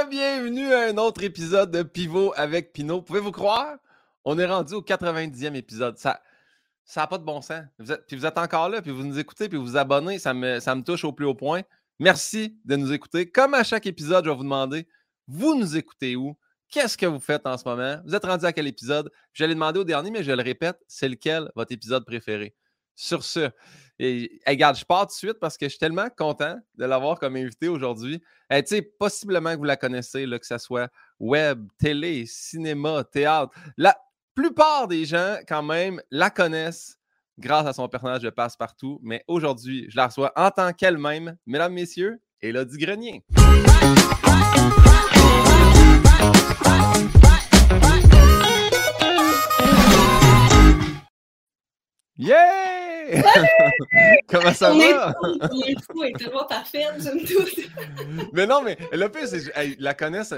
Re-bienvenue à un autre épisode de Pivot avec Pinot. Pouvez-vous croire? On est rendu au 90e épisode. Ça n'a pas de bon sens. Puis vous êtes encore là, puis vous nous écoutez, puis vous vous abonnez. Ça me, ça me touche au plus haut point. Merci de nous écouter. Comme à chaque épisode, je vais vous demander, vous nous écoutez où? Qu'est-ce que vous faites en ce moment? Vous êtes rendu à quel épisode? Je l'ai demandé au dernier, mais je le répète, c'est lequel votre épisode préféré? Sur ce, et, regarde, je pars tout de suite parce que je suis tellement content de l'avoir comme invité aujourd'hui. Tu sais, possiblement que vous la connaissez, que ce soit web, télé, cinéma, théâtre. La plupart des gens, quand même, la connaissent grâce à son personnage de passe-partout. Mais aujourd'hui, je la reçois en tant qu'elle-même, mesdames, messieurs, Elodie Grenier. Yeah! Comment ça va? L'info est tellement parfaite, j'aime tout. mais non, mais le plus, c'est la connaissent.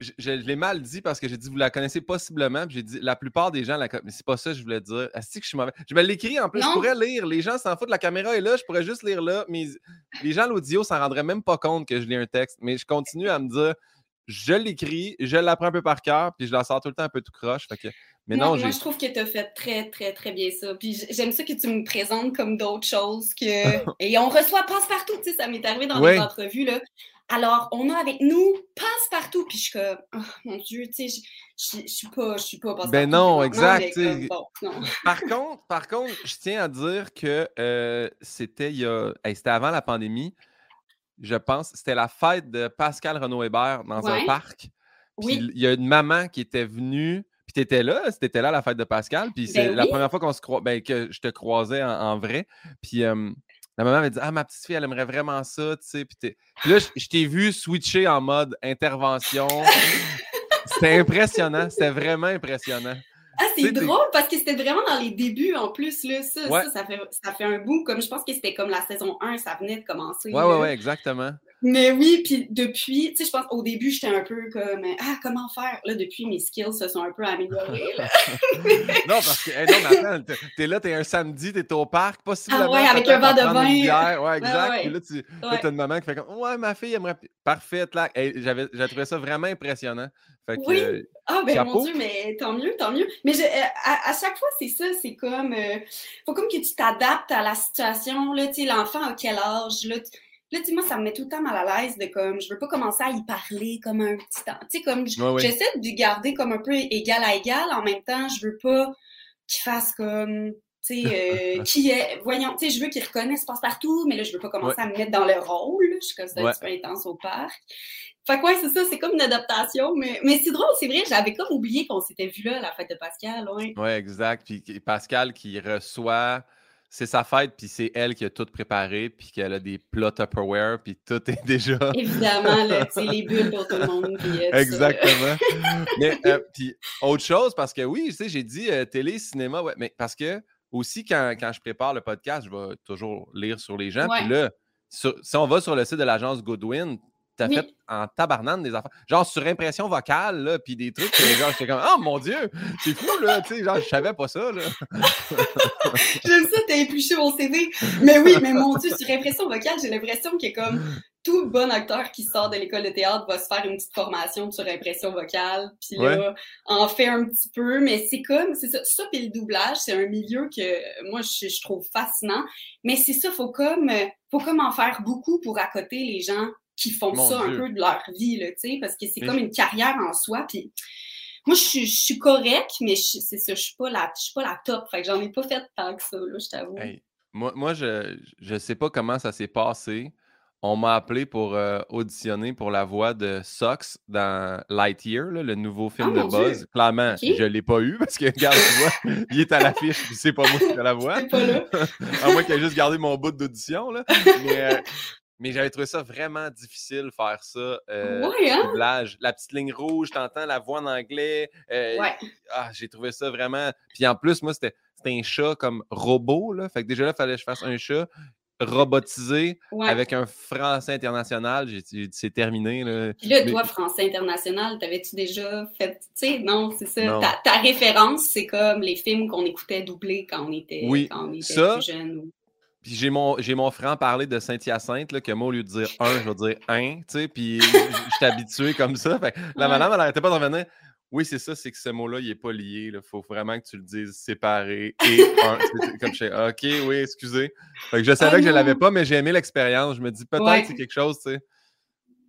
Je, je, l'ai mal dit parce que j'ai dit vous la connaissez possiblement. J'ai dit la plupart des gens la connaissent. Mais c'est pas ça que je voulais dire. Est-ce que je suis mauvais? Je me l'écris en plus, je pourrais lire. Les gens s'en foutent. La caméra est là, je pourrais juste lire là. Mais les gens à l'audio s'en rendraient même pas compte que je lis un texte. Mais je continue à me dire je l'écris, je l'apprends un peu par cœur, puis je la sors tout le temps un peu tout croche. Fait que mais non, moi, je trouve que tu as fait très, très, très bien ça. Puis j'aime ça que tu me présentes comme d'autres choses que. Et on reçoit passe-partout, tu sais, ça m'est arrivé dans les entrevues, là. Alors, on a avec nous passe-partout. Puis je suis comme, oh, mon Dieu, tu sais, je ne suis pas, je suis pas passe-partout. Ben non, exact. par contre, par contre, je tiens à dire que euh, c'était il y a. c'était avant la pandémie. Je pense, c'était la fête de Pascal Renaud-Hébert dans un parc. Puis il y a une maman qui était venue puis tu étais là, c'était là à la fête de Pascal. Puis c'est ben la première fois qu'on se croit, ben, que je te croisais en, vrai. Puis la maman m'a dit Ah, ma petite fille, elle aimerait vraiment ça, tu sais. Puis, là, je, t'ai vu switcher en mode intervention. c'était impressionnant. C'était vraiment impressionnant. Ah, c'est drôle parce que c'était vraiment dans les débuts en plus. Là. Ça, ça, ça, fait, ça fait un bout. Comme je pense que c'était comme la saison 1, ça venait de commencer. Ouais, ouais, ouais, exactement. Mais oui, puis depuis, tu sais, je pense au début, j'étais un peu comme Ah, comment faire? Là, depuis, mes skills se sont un peu améliorés. non, parce que, non, mais attends, t'es là, t'es un samedi, t'es au parc, possiblement. Ah ouais, avec un verre de vin. Ouais, exact. Puis là, tu as une maman qui fait comme Ouais, ma fille aimerait. Parfait, là. J'avais trouvé ça vraiment impressionnant. Fait que, oui. ah, ben mon Dieu, mais tant mieux, tant mieux. Mais je, euh, à, chaque fois, c'est ça, c'est comme. Euh, faut comme que tu t'adaptes à la situation. Là, tu sais, l'enfant à quel âge? Là, Là, tu moi, ça me met tout le temps mal à l'aise de comme, je veux pas commencer à y parler comme un petit temps. Tu sais, comme, j'essaie de garder comme un peu égal à égal. En même temps, je veux pas qu'il fasse comme, tu sais, euh, qui est, voyons, tu sais, je veux qu'il reconnaisse passe-partout, mais là, je veux pas commencer à me mettre dans le rôle. Je suis comme ça, un petit peu intense au parc. Fait que ouais, c'est ça, c'est comme une adaptation, mais, mais c'est drôle, c'est vrai, j'avais comme oublié qu'on s'était vu là à la fête de Pascal, ouais. Ouais, exact. Puis Pascal qui reçoit c'est sa fête, puis c'est elle qui a tout préparé, puis qu'elle a des plats Tupperware, puis tout est déjà. Évidemment, là, les bulles pour tout le monde. Exactement. mais euh, puis autre chose, parce que oui, tu sais, j'ai dit euh, télé, cinéma, ouais, mais parce que aussi, quand, quand, je prépare le podcast, je vais toujours lire sur les gens. Puis là, si on va sur le site de l'agence Goodwin, t'as fait en tabarnane des affaires. Genre sur impression vocale, là, puis des trucs. genre, j'étais comme, oh mon Dieu, c'est fou, là. Tu sais, genre, je savais pas ça, là. J'aime ça, t'as épluché mon CV. Mais oui, mais mon Dieu, sur impression vocale, j'ai l'impression que comme tout bon acteur qui sort de l'école de théâtre va se faire une petite formation sur impression vocale, puis là, en fait un petit peu, mais c'est comme, c'est ça, ça puis le doublage, c'est un milieu que moi, je, je trouve fascinant, mais c'est ça, faut comme, faut comme en faire beaucoup pour accoter les gens qui font ça un peu de leur vie, là, parce que c'est comme une carrière en soi. Puis moi, je, suis correcte, mais c'est ça, je suis pas la, je suis pas la top. Fait que j'en ai pas fait tant que ça, là, je t'avoue. moi, moi, je, je sais pas comment ça s'est passé. On m'a appelé pour euh, auditionner pour la voix de Sox dans Lightyear, là, le nouveau film ah, de Buzz. Clairement, je ne l'ai pas eu parce que, regarde, tu vois, il est à l'affiche, c'est pas moi qui ai la voix. Pas là. à moins qu'il ait juste gardé mon bout d'audition. Mais, euh, mais j'avais trouvé ça vraiment difficile faire ça. Euh, hein? La petite ligne rouge, t'entends la voix en anglais. Euh, ah, j'ai trouvé ça vraiment. Puis en plus, moi, c'était un chat comme robot. Là. Fait que déjà là, il fallait que je fasse un chat robotisé avec un français international. J'ai dit, c'est terminé. Là. Puis là, toi, français international, t'avais-tu déjà fait. Tu sais, non, c'est ça. Ta, référence, c'est comme les films qu'on écoutait doublés quand on était, quand on était plus jeune. Puis j'ai mon, j'ai mon franc parler de Saint-Hyacinthe, que moi, au lieu de dire un, je vais dire un, tu sais, puis je suis habitué comme ça. Fait la madame, elle n'arrêtait pas de revenir. Oui, c'est ça, c'est que ce mot-là, il n'est pas lié. Il faut vraiment que tu le dises séparé et un. comme je sais, OK, oui, excusez. Fait que je savais que je ne l'avais pas, mais j'ai aimé l'expérience. Je me dis peut-être que c'est quelque chose, tu sais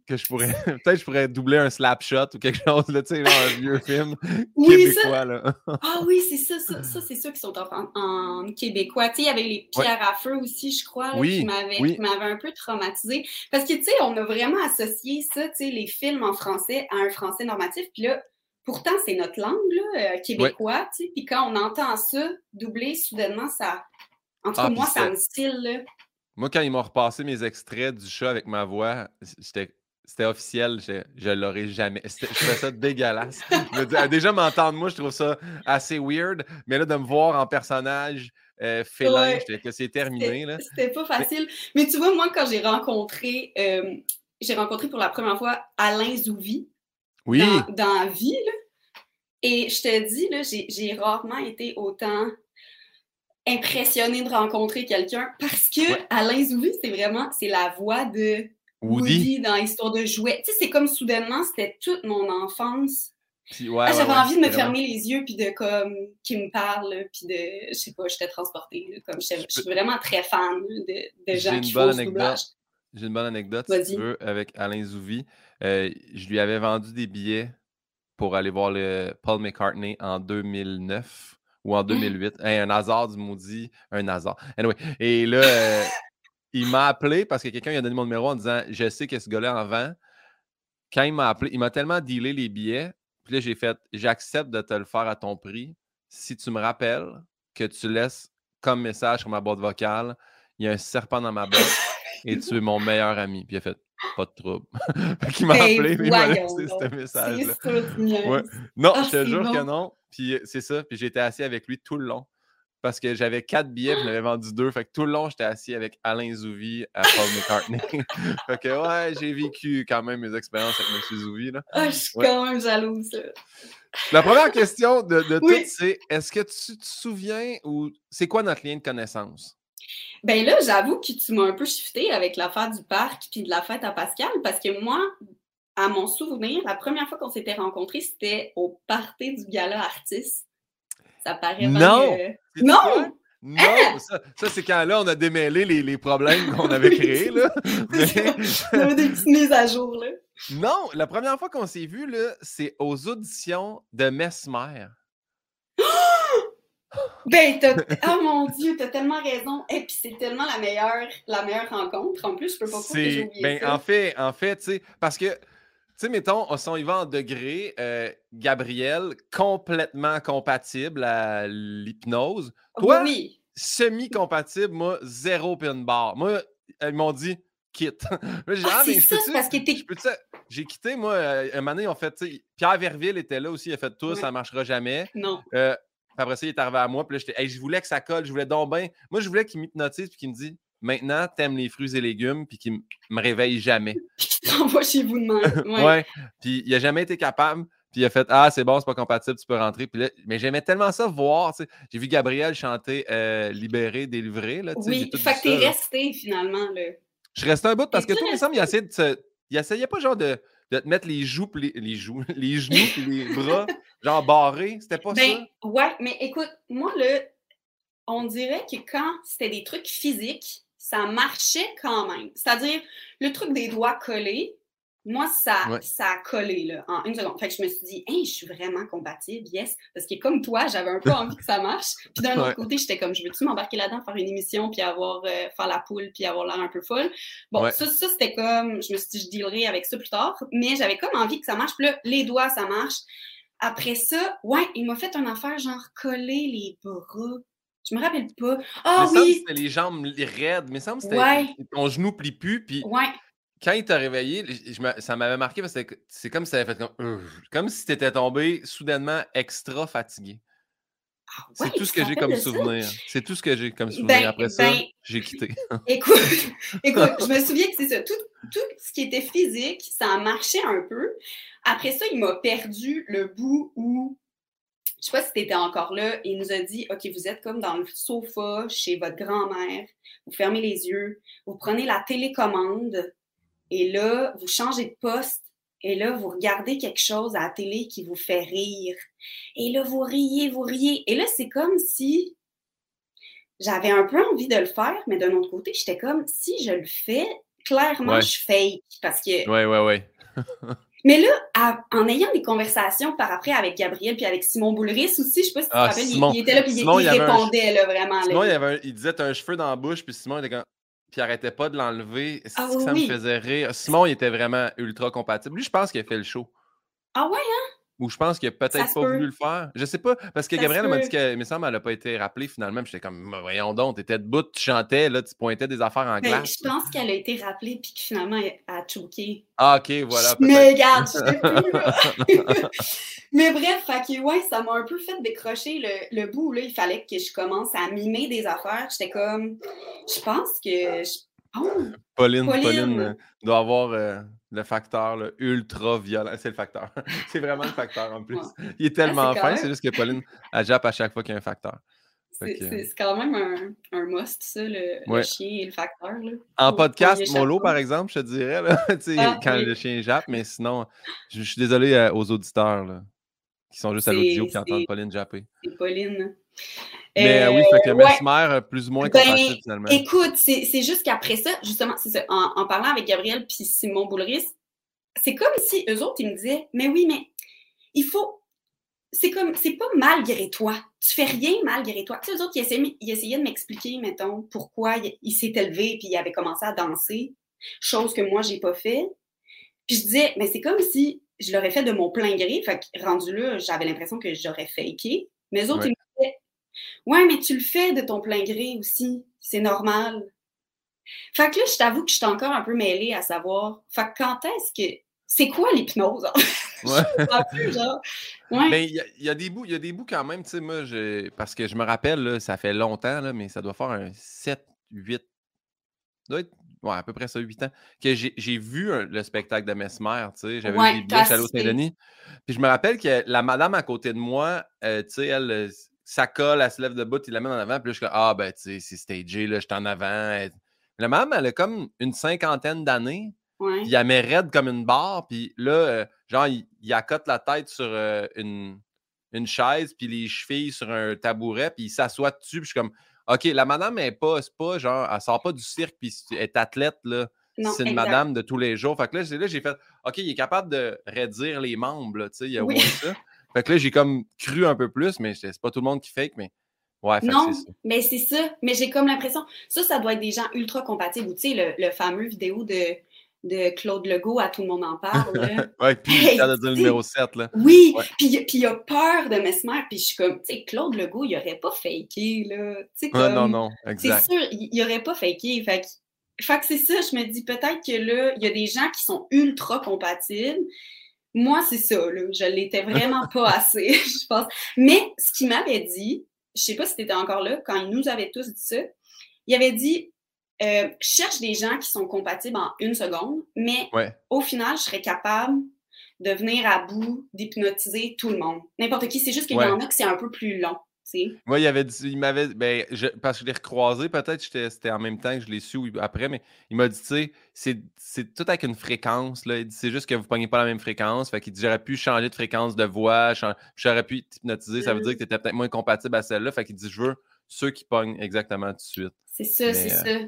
que je pourrais. Peut-être je pourrais doubler un slap shot ou quelque chose, là, tu sais, un vieux film québécois. Là. ah oui, c'est ça, ça, ça c'est ceux qui sont en, québécois. Tu sais, il y avait les pierres à feu aussi, je crois, là, qui m'avaient un peu traumatisé. Parce que, tu sais, on a vraiment associé ça, tu sais, les films en français à un français normatif. Puis là, pourtant, c'est notre langue, là, euh, québécois, tu sais. Puis quand on entend ça doubler, soudainement, ça. En tout cas, ah, moi, ça me style, là. Moi, quand ils m'ont repassé mes extraits du chat avec ma voix, j'étais c'était officiel, je, je l'aurais jamais. Je trouvais ça dégueulasse. déjà, m'entendre, moi, je trouve ça assez weird, mais là, de me voir en personnage euh, félin, que c'est terminé. C'était pas facile. Mais... tu vois, moi, quand j'ai rencontré, euh, j'ai rencontré pour la première fois Alain Zouvi oui. dans, dans la vie, et je te dis, là, j'ai rarement été autant impressionnée de rencontrer quelqu'un parce que Alain Zouvi, c'est vraiment, c'est la voix de Woody. dans l'histoire de jouets. Tu sais, c'est comme soudainement, c'était toute mon enfance. Ah, j'avais envie de me fermer les yeux puis de comme qu'il me parle puis de je sais pas j'étais transportée comme je, suis vraiment très fan de, de gens qui font J'ai une bonne anecdote si tu veux avec Alain Zouvi. Euh, je lui avais vendu des billets pour aller voir le Paul McCartney en 2009 ou en 2008. un hasard du maudit, un hasard. Anyway, et là euh, il m'a appelé parce que quelqu'un lui a donné mon numéro en disant Je sais que ce gars-là en vend. Quand il m'a appelé, il m'a tellement dealé les billets. Puis là, j'ai fait J'accepte de te le faire à ton prix si tu me rappelles que tu laisses comme message sur ma boîte vocale Il y a un serpent dans ma boîte et tu es mon meilleur ami. Puis il a fait Pas de trouble. puis il m'a appelé, et il m'a laissé ce message-là. Non, ah, je te jure que non. Puis c'est ça. Puis j'étais assis avec lui tout le long parce que j'avais quatre billets, je l'avais vendu deux. Fait que tout le long, j'étais assis avec Alain Zouvi à Paul McCartney. fait que ouais, j'ai vécu quand même mes expériences avec M. Zouvi. Là. Ah, je suis quand même jalouse. La première question de, de tout, c'est est-ce que tu te souviens ou c'est quoi notre lien de connaissance? Ben là, j'avoue que tu m'as un peu shifté avec l'affaire du parc puis de la fête à Pascal parce que moi, à mon souvenir, la première fois qu'on s'était rencontrés, c'était au party du gala artiste ça paraît Non! Non! Non, hein? ça, c'est quand là, on a démêlé les, les problèmes qu'on avait créés. Là. on avait des petites mises à jour. Là. Non, la première fois qu'on s'est vu, c'est aux auditions de Mesmer. Ben, oh mon Dieu, t'as tellement raison. Et puis c'est tellement la meilleure, la meilleure rencontre. En plus, je peux pas croire que j'ai oublié ben, ça. En fait, en fait, tu sais, parce que sais, mettons, on y va en degré, euh, Gabriel, complètement compatible à l'hypnose. Toi, oui. semi-compatible, moi, zéro pin bar. Moi, ils m'ont dit quitte. ah, c'est ça, parce que J'ai quitté, moi, euh, un moment donné, on fait, Pierre Verville était là aussi, il a fait tout, ça ne marchera jamais. Non. Euh, après ça, il est arrivé à moi, puis là, j'étais, je voulais que ça colle, je voulais donc bien. Moi, je voulais qu'il m'hypnotise, puis qu'il me dit, maintenant, t'aimes les fruits et légumes, puis qu'il me réveille jamais. Puis qu'il t'envoie chez vous demain. Ouais. ouais. Puis il a jamais été capable. Puis il a fait Ah, c'est bon, c'est pas compatible, tu peux rentrer. Puis là, mais j'aimais tellement ça voir. J'ai vu Gabriel chanter euh, Libéré, délivré. Là, oui, fait que t'es resté finalement. Là. Je restais un bout parce que toi, il me semble, il essayait de se... Il essayait pas genre de, de te mettre les joues, les, les joues, les genoux puis les bras, genre barrés. C'était pas ben, ça? Ouais, mais écoute, moi, là, on dirait que quand c'était des trucs physiques, ça marchait quand même. C'est-à-dire, le truc des doigts collés, moi, ça, ça a collé là, en une seconde. Fait que je me suis dit, hey, je suis vraiment compatible, yes. Parce que comme toi, j'avais un peu envie que ça marche. Puis d'un autre côté, j'étais comme, je veux-tu m'embarquer là-dedans, faire une émission, puis avoir, euh, faire la poule, puis avoir l'air un peu folle? Bon, ça, ça c'était comme, je me suis dit, je dealerai avec ça plus tard. Mais j'avais comme envie que ça marche. Puis là, les doigts, ça marche. Après ça, ouais, il m'a fait une affaire genre coller les bras. Je me rappelle pas? Ah oui! C'était les jambes raides, mais ça me semble que c'était ton genou plie plus. Puis ouais. quand il t'a réveillé, ça m'avait marqué parce que c'est comme si ça avait fait comme. Comme si tu étais tombé soudainement extra fatigué. Ah c'est tout ce que j'ai comme souvenir. C'est tout ce que j'ai comme souvenir. Ben, Après ça, ben, j'ai quitté. écoute, écoute, je me souviens que c'est ça. Tout, tout, ce qui était physique, ça a marché un peu. Après ça, il m'a perdu le bout où je sais pas si tu étais encore là, il nous a dit OK, vous êtes comme dans le sofa chez votre grand-mère, vous fermez les yeux, vous prenez la télécommande et là, vous changez de poste et là, vous regardez quelque chose à la télé qui vous fait rire. Et là, vous riez, vous riez. Et là, c'est comme si j'avais un peu envie de le faire, mais d'un autre côté, j'étais comme si je le fais, clairement, je fake. Parce que. Ouais, ouais, ouais. Mais là, en ayant des conversations par après avec Gabriel puis avec Simon Boulris aussi, je sais pas si tu te ah, il, était là puis il, répondait là, vraiment. Simon, Il, avait il, disait un cheveu dans la bouche, puis Simon était comme. Puis il arrêtait pas de l'enlever. Ah, ça me faisait rire. Simon, il était vraiment ultra compatible. Lui, je pense qu'il a fait le show. Ah ouais, hein? Ou je pense qu'il a peut-être pas voulu le faire. Je sais pas. Parce que Gabrielle m'a dit que, me semble, elle n'a pas été rappelée finalement. J'étais comme, voyons donc, tu étais debout, tu chantais, là, tu pointais des affaires en ben, glace. je pense qu'elle a été rappelée puis que finalement, elle a choqué. Ah, ok, voilà. Mais regarde, je Mais bref, fait ouais, ça m'a un peu fait décrocher le, le, bout. Là. Il fallait que je commence à mimer des affaires. J'étais comme, je pense que. Oh, Pauline, Pauline, doit avoir. Euh, le facteur ultra violent. C'est le facteur. c'est vraiment le facteur en plus. Il est tellement fin, c'est juste que Pauline, elle jappe à chaque fois qu'il y a un facteur. C'est quand même un, un, must, ça, le, chien et le facteur. Là. En podcast, Molo, par exemple, je te dirais, là, ah, quand le chien jappe, mais sinon, je, suis désolé euh, aux auditeurs là, qui sont juste à l'audio qui entendent Pauline japper. C'est Pauline. Mais euh, oui, fait que Mesmer, euh, plus ou moins ben, compatible finalement. Écoute, c'est juste qu'après ça, justement, ça, en, en, parlant avec Gabriel puis Simon Boulris, c'est comme si eux autres, ils me disaient, mais oui, mais il faut. C'est comme, c'est pas malgré toi. Tu fais rien malgré toi. Tu sais, eux autres, ils essayaient, ils essayaient de m'expliquer, mettons, pourquoi il, s'est élevé puis il avait commencé à danser, chose que moi, j'ai pas fait. Puis je disais, mais c'est comme si je l'aurais fait de mon plein gré. Fait que rendu là, j'avais l'impression que j'aurais faké. Mais eux autres, ils me disaient, Ouais, mais tu le fais de ton plein gré aussi. C'est normal. Fait que là, je t'avoue que je suis encore un peu mêlée à savoir. Fait que quand est-ce que. C'est quoi l'hypnose? Ouais. ouais. Mais il y, a des bouts, il y a des bouts quand même, tu sais, moi, parce que je me rappelle, là, ça fait longtemps, là, mais ça doit faire un 7, 8, doit être, ouais, à peu près ça, 8 ans, que j'ai vu le spectacle de Mesmer, tu sais, j'avais vu billets à Saint-Denis. Puis je me rappelle que la madame à côté de moi, euh, tu sais, elle, ça colle, elle se lève debout, il la met en avant. Puis là, je suis ah, ben, tu sais, c'est stagé, là, je suis en avant. La maman, elle a comme une cinquantaine d'années. Ouais. Puis elle met raide comme une barre. Puis là, euh, genre, il, il, accote la tête sur euh, une, une, chaise, puis les chevilles sur un tabouret, puis il s'assoit dessus. Puis je suis comme, OK, la madame, elle pas, pas genre, elle sort pas du cirque, puis elle est athlète, là. C'est une madame de tous les jours. Fait que là, là j'ai fait, OK, il est capable de raidir les membres, tu sais, il y a oui. ça. Fait que là, j'ai comme cru un peu plus, mais c'est pas tout le monde qui fake, mais ouais, Non, mais c'est ça. Mais j'ai comme l'impression, ça, ça doit être des gens ultra compatibles. Tu sais, le, fameux vidéo de, de Claude Legault, à tout le monde en parle. ouais, puis il a le numéro 7, là. Oui, puis, puis il a peur de Mesmer, puis je suis comme, tu sais, Claude Legault, il aurait pas faké, là. Comme, non, non, exact. C'est sûr, il aurait pas faké. Fait que, fait que c'est ça, je me dis peut-être que là, il y a des gens qui sont ultra compatibles, moi, c'est ça, là. Je l'étais vraiment pas assez, je pense. Mais ce qu'il m'avait dit, je sais pas si tu étais encore là, quand il nous avait tous dit ça, il avait dit euh, cherche des gens qui sont compatibles en une seconde, mais au final, je serais capable de venir à bout d'hypnotiser tout le monde. N'importe qui. C'est juste qu'il y en a que c'est un peu plus long. Moi, il avait il m'avait, ben, parce que je l'ai recroisé, peut-être, c'était en même temps que je l'ai su après, mais il m'a dit, tu sais, c'est tout avec une fréquence, là. Il dit, c'est juste que vous ne pognez pas la même fréquence. Fait qu'il dit, j'aurais pu changer de fréquence de voix, j'aurais pu t'hypnotiser, ça veut dire que tu étais peut-être moins compatible à celle-là. Fait qu'il dit, je veux ceux qui pognent exactement tout de suite. C'est ça, c'est euh,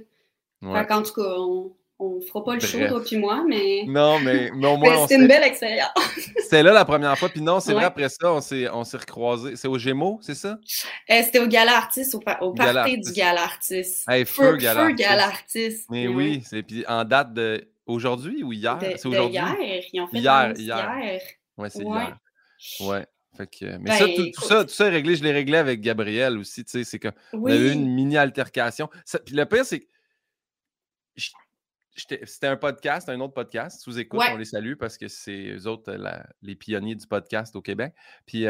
ça. Fait qu'en tout cas, on, on fera pas le show, toi puis moi, mais. Non, mais, mais au moins. C'était une belle expérience. C'était là la première fois. Puis non, c'est vrai, après ça, on s'est, on s'est recroisés. C'est au Gémeaux, c'est ça? Euh, c'était au Gala Artiste, au, au party du Gala Artiste. Hey, feu, Gala Artiste. Gala Artiste. Mais oui, c'est puis en date de. Aujourd'hui ou hier? C'est aujourd'hui? hier. Ils ont fait hier. Hier. Ouais, c'est hier. Ouais. Fait que, mais ça, ben, tout, ça, tout ça est réglé. Je l'ai réglé avec Gabriel aussi. Tu sais, c'est qu'on oui. a eu une mini altercation. Puis le pire, c'est que c'était un podcast, un autre podcast. Sous écoute, on les salue parce que c'est eux autres les pionniers du podcast au Québec. Puis,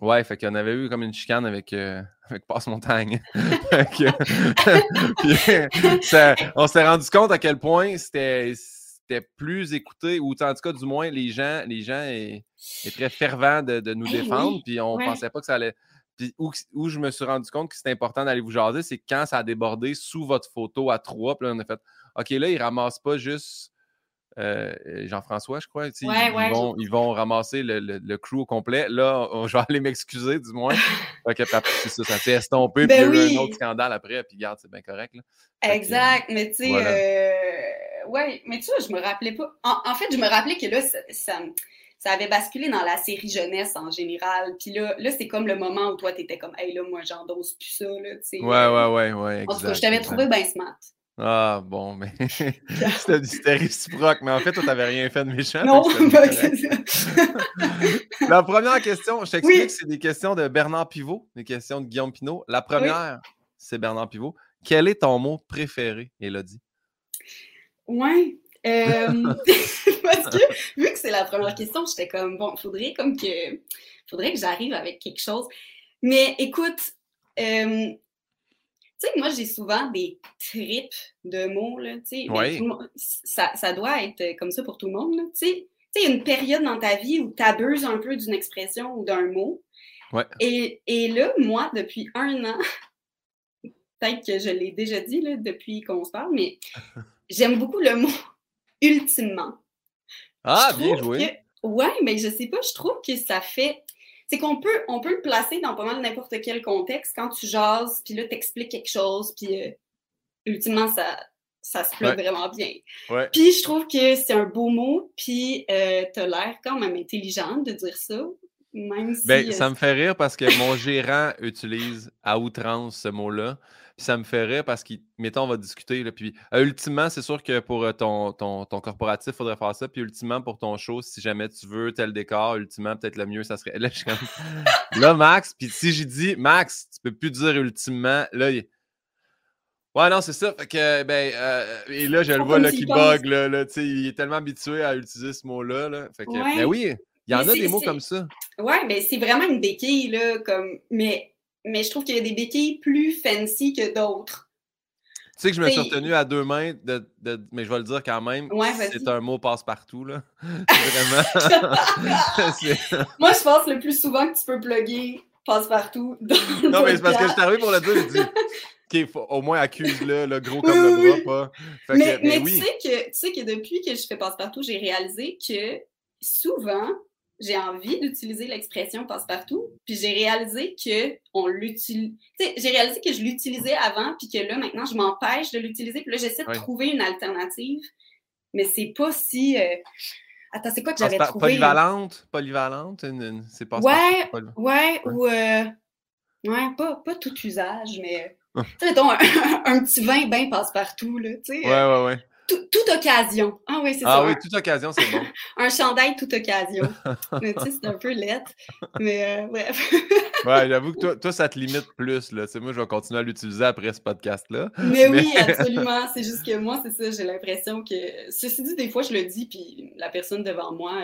ouais, fait qu'on avait eu comme une chicane avec, euh, avec Passe-Montagne. on s'est rendu compte à quel point c'était était plus écouté, ou en tout cas, du moins, les gens, les gens étaient très fervents de, nous eh défendre, puis on pensait pas que ça allait. Puis où, je me suis rendu compte que c'était important d'aller vous jaser, c'est quand ça a débordé sous votre photo à trois, puis là, on a fait OK, là, ils ramassent pas juste euh, Jean-François, je crois. ils, vont, ils, vont, ramasser le, le, crew au complet. Là, on, je vais aller m'excuser, du moins. OK, c'est ça, ça s'est estompé, ben puis il y a eu un autre scandale après, puis garde, c'est bien correct. exact, mais tu sais, euh, ouais, mais tu vois, je me rappelais pas. En, fait, je me rappelais que là, ça, ça, avait basculé dans la série jeunesse en général. Puis là, là c'est comme le moment où toi, tu étais comme, hey, là, moi, j'endosse plus ça. Là, ouais, ouais, ouais, ouais. En tout cas, je t'avais trouvé bien smart. Ah, bon, mais c'était réciproque, mais en fait, toi, tu n'avais rien fait de méchant. Non, ben, c'est ça. La première question, je t'explique, c'est des questions de Bernard Pivot, des questions de Guillaume Pinot. La première, c'est Bernard Pivot. Quel est ton mot préféré, Elodie? Oui. Euh, parce que, vu que c'est la première question, j'étais comme, bon, faudrait comme que, faudrait que j'arrive avec quelque chose. Mais écoute, euh, tu sais, moi, j'ai souvent des tripes de mots, là, tu sais. Ça, doit être comme ça pour tout le monde, tu sais. Tu sais, il y a une période dans ta vie où tu abuses un peu d'une expression ou d'un mot. Et, là, moi, depuis un an, peut-être que je l'ai déjà dit là, depuis qu'on se parle, mais j'aime beaucoup le mot ultimement. Ah, bien joué. ouais, mais je sais pas, je trouve que ça fait c'est qu'on peut, on peut le placer dans pas mal n'importe quel contexte quand tu jases, puis là, t'expliques quelque chose, puis euh, ultimement, ça, ça se plaît vraiment bien. Puis je trouve que c'est un beau mot, puis euh, t'as l'air quand même intelligente de dire ça. Même si, ben, ça me fait rire parce que mon gérant utilise à outrance ce mot-là ça me ferait parce que, mettons, on va discuter. Là, puis, euh, ultimement, c'est sûr que pour euh, ton, ton, ton corporatif, il faudrait faire ça. Puis, ultimement, pour ton show, si jamais tu veux tel décor, ultimement, peut-être le mieux, ça serait. Là, je comme... là Max, puis si j'ai dit, Max, tu peux plus dire ultimement, là, il... Ouais, non, c'est ça. Fait que, ben, euh, et là, je le vois là, qui bug. Là, là, il est tellement habitué à utiliser ce mot-là. Là. Fait que, ben oui, il y en a des mots comme ça. Ouais, mais c'est vraiment une béquille, là, comme. Mais mais je trouve qu'il y a des béquilles plus fancy que d'autres. Tu sais que je me suis retenu à deux mains, de, mais je vais le dire quand même. c'est un mot passe-partout, là. Vraiment. Moi, je pense le plus souvent que tu peux plugger passe-partout. Non, mais c'est parce que je suis arrivé pour le dire, j'ai dit. OK, au moins accuse-le, le gros comme le bras, pas. mais, mais, tu, sais que, tu sais que depuis que je fais passe-partout, j'ai réalisé que souvent, j'ai envie d'utiliser l'expression passe-partout, puis j'ai réalisé que on l'utilise. j'ai réalisé que je l'utilisais avant, puis que là, maintenant, je m'empêche de l'utiliser, puis là, j'essaie de trouver une alternative, mais c'est pas si. Euh, attends, c'est quoi que j'avais trouvé? Polyvalente, polyvalente, c'est pas Ouais, ouais, ou. Euh, ouais, pas, pas tout usage, mais. tu sais, mettons, un, un, petit vin bien passe-partout, là, tu sais. Ouais, ouais, ouais toute occasion. Ah oui, c'est ah ça. Ah oui, toute occasion, c'est bon. un chandail toute occasion. mais tu sais, c'est un peu lettre. Mais euh, bref. ouais, j'avoue que toi, toi, ça te limite plus. Là. moi, je vais continuer à l'utiliser après ce podcast-là. Mais, oui, absolument. C'est juste que moi, c'est ça, j'ai l'impression que. Ceci dit, des fois, je le dis, puis la personne devant moi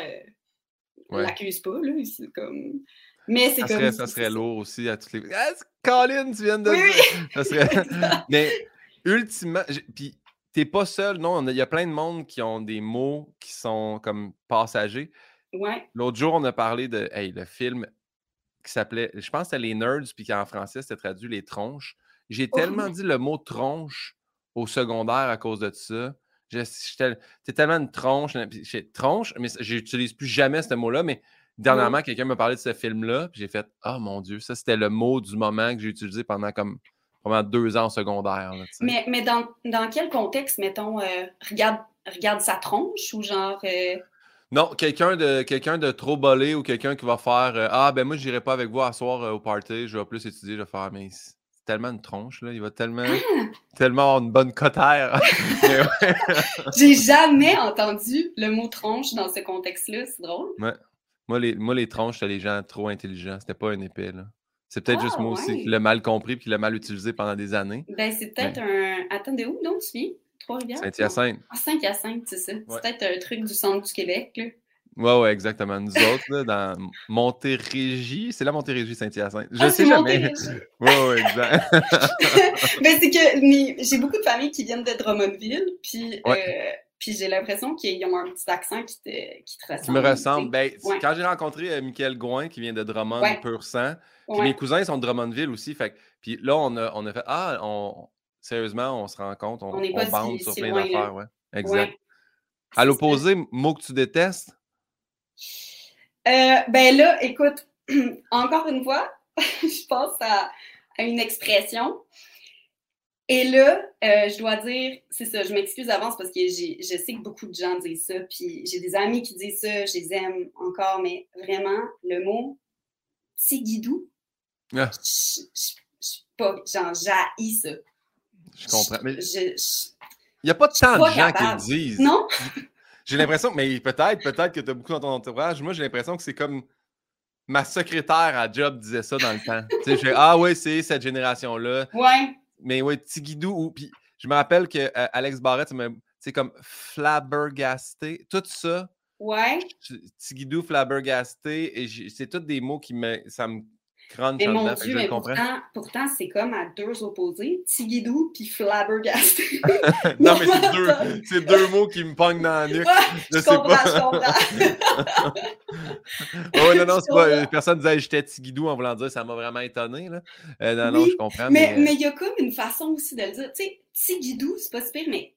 ne euh, l'accuse pas. Là. C'est comme. Mais c'est comme. Serait, ça serait lourd aussi à toutes les. Ah, Colin, tu viens de oui, Ça serait... Mais ultimement. Puis t'es pas seul, non. Il y a plein de monde qui ont des mots qui sont comme passagers. Ouais. L'autre jour, on a parlé de hey, le film qui s'appelait, je pense que c'était Les Nerds, puis qu'en français, c'était traduit Les Tronches. J'ai oh, tellement dit le mot tronche au secondaire à cause de ça. C'est tellement une tronche. Tronche, mais j'utilise plus jamais ce mot-là, mais dernièrement, quelqu'un m'a parlé de ce film-là, puis j'ai fait Oh mon Dieu, ça c'était le mot du moment que j'ai utilisé pendant comme pendant deux ans secondaire. mais mais dans, dans, quel contexte, mettons, euh, regarde, regarde sa tronche ou genre. Euh? Non, quelqu'un de quelqu'un de trop bolé ou quelqu'un qui va faire euh, Ah ben moi je n'irai pas avec vous à soir au party, je vais plus étudier, je vais faire mais c'est tellement une tronche, là. Il va tellement, ah! tellement avoir une bonne cotère. J'ai jamais entendu le mot tronche dans ce contexte-là, c'est drôle. Ouais. Moi, les, moi, les tronches, c'était les gens trop intelligents. C'était pas un épée, là. C'est peut-être juste ah, moi aussi qui l'ai mal compris et qui l'ai mal utilisé pendant des années. Ben, c'est peut-être un. Attendez, où donc tu viens? Trois-Rivières? Saint-Hyacinthe. Ah, Saint-Hyacinthe, c'est ça. C'est peut-être un truc du centre du Québec, là. Ouais, ouais, exactement. Nous autres, là, dans Montérégie, c'est la Montérégie Saint-Hyacinthe. Je ah, sais jamais. ouais, ouais, exact. ben, c'est que j'ai beaucoup de familles qui viennent de Drummondville, puis, euh, puis j'ai l'impression qu'ils ont un petit accent qui te, qui te ressemble. Qui me ressemble. Ben, Quand j'ai rencontré euh, Michael Gouin, qui vient de Drummond, pur sang, puis mes cousins sont de Drummondville aussi, fait puis là, on a, on a fait Ah, on, sérieusement, on se rend compte, on, on, bande sur plein d'affaires. Ouais. Exact. À l'opposé, mot que tu détestes? Euh, ben là, écoute, encore une fois, je pense à, à une expression et là, euh, je dois dire, c'est ça, je m'excuse d'avance parce que je sais que beaucoup de gens disent ça, puis j'ai des amis qui disent ça, je les aime encore, mais vraiment, le mot tigidou, ah. je, je, pas, genre, j'haïs ça. Je comprends. Mais il n'y a pas tant de gens qui le disent. Non? J'ai l'impression, mais peut-être, peut-être que tu as beaucoup dans ton entourage. Moi, j'ai l'impression que c'est comme ma secrétaire à job disait ça dans le temps. tu sais, ah ouais, c'est cette génération-là. Ouais. Mais ouais, Tigidou, puis je me rappelle que euh, Alex Barrett, c'est comme flabbergasté, tout ça. Ouais. Tigidou, flabbergasté, et c'est tous des mots qui me, ça me mais mon Dieu, mais pourtant, pourtant c'est comme à deux opposés. Tigidou puis flabbergasté. non, mais c'est deux, c'est deux mots qui me pognent dans la nuque. je, je comprends, pas. je comprends. oh, non, non, c'est pas. Personne disait j'étais Tigidou en voulant dire ça m'a vraiment étonné. Là. Euh, non, non, je comprends. Mais il mais... y a comme une façon aussi de le dire. Tu sais, Tigidou, c'est pas super, mais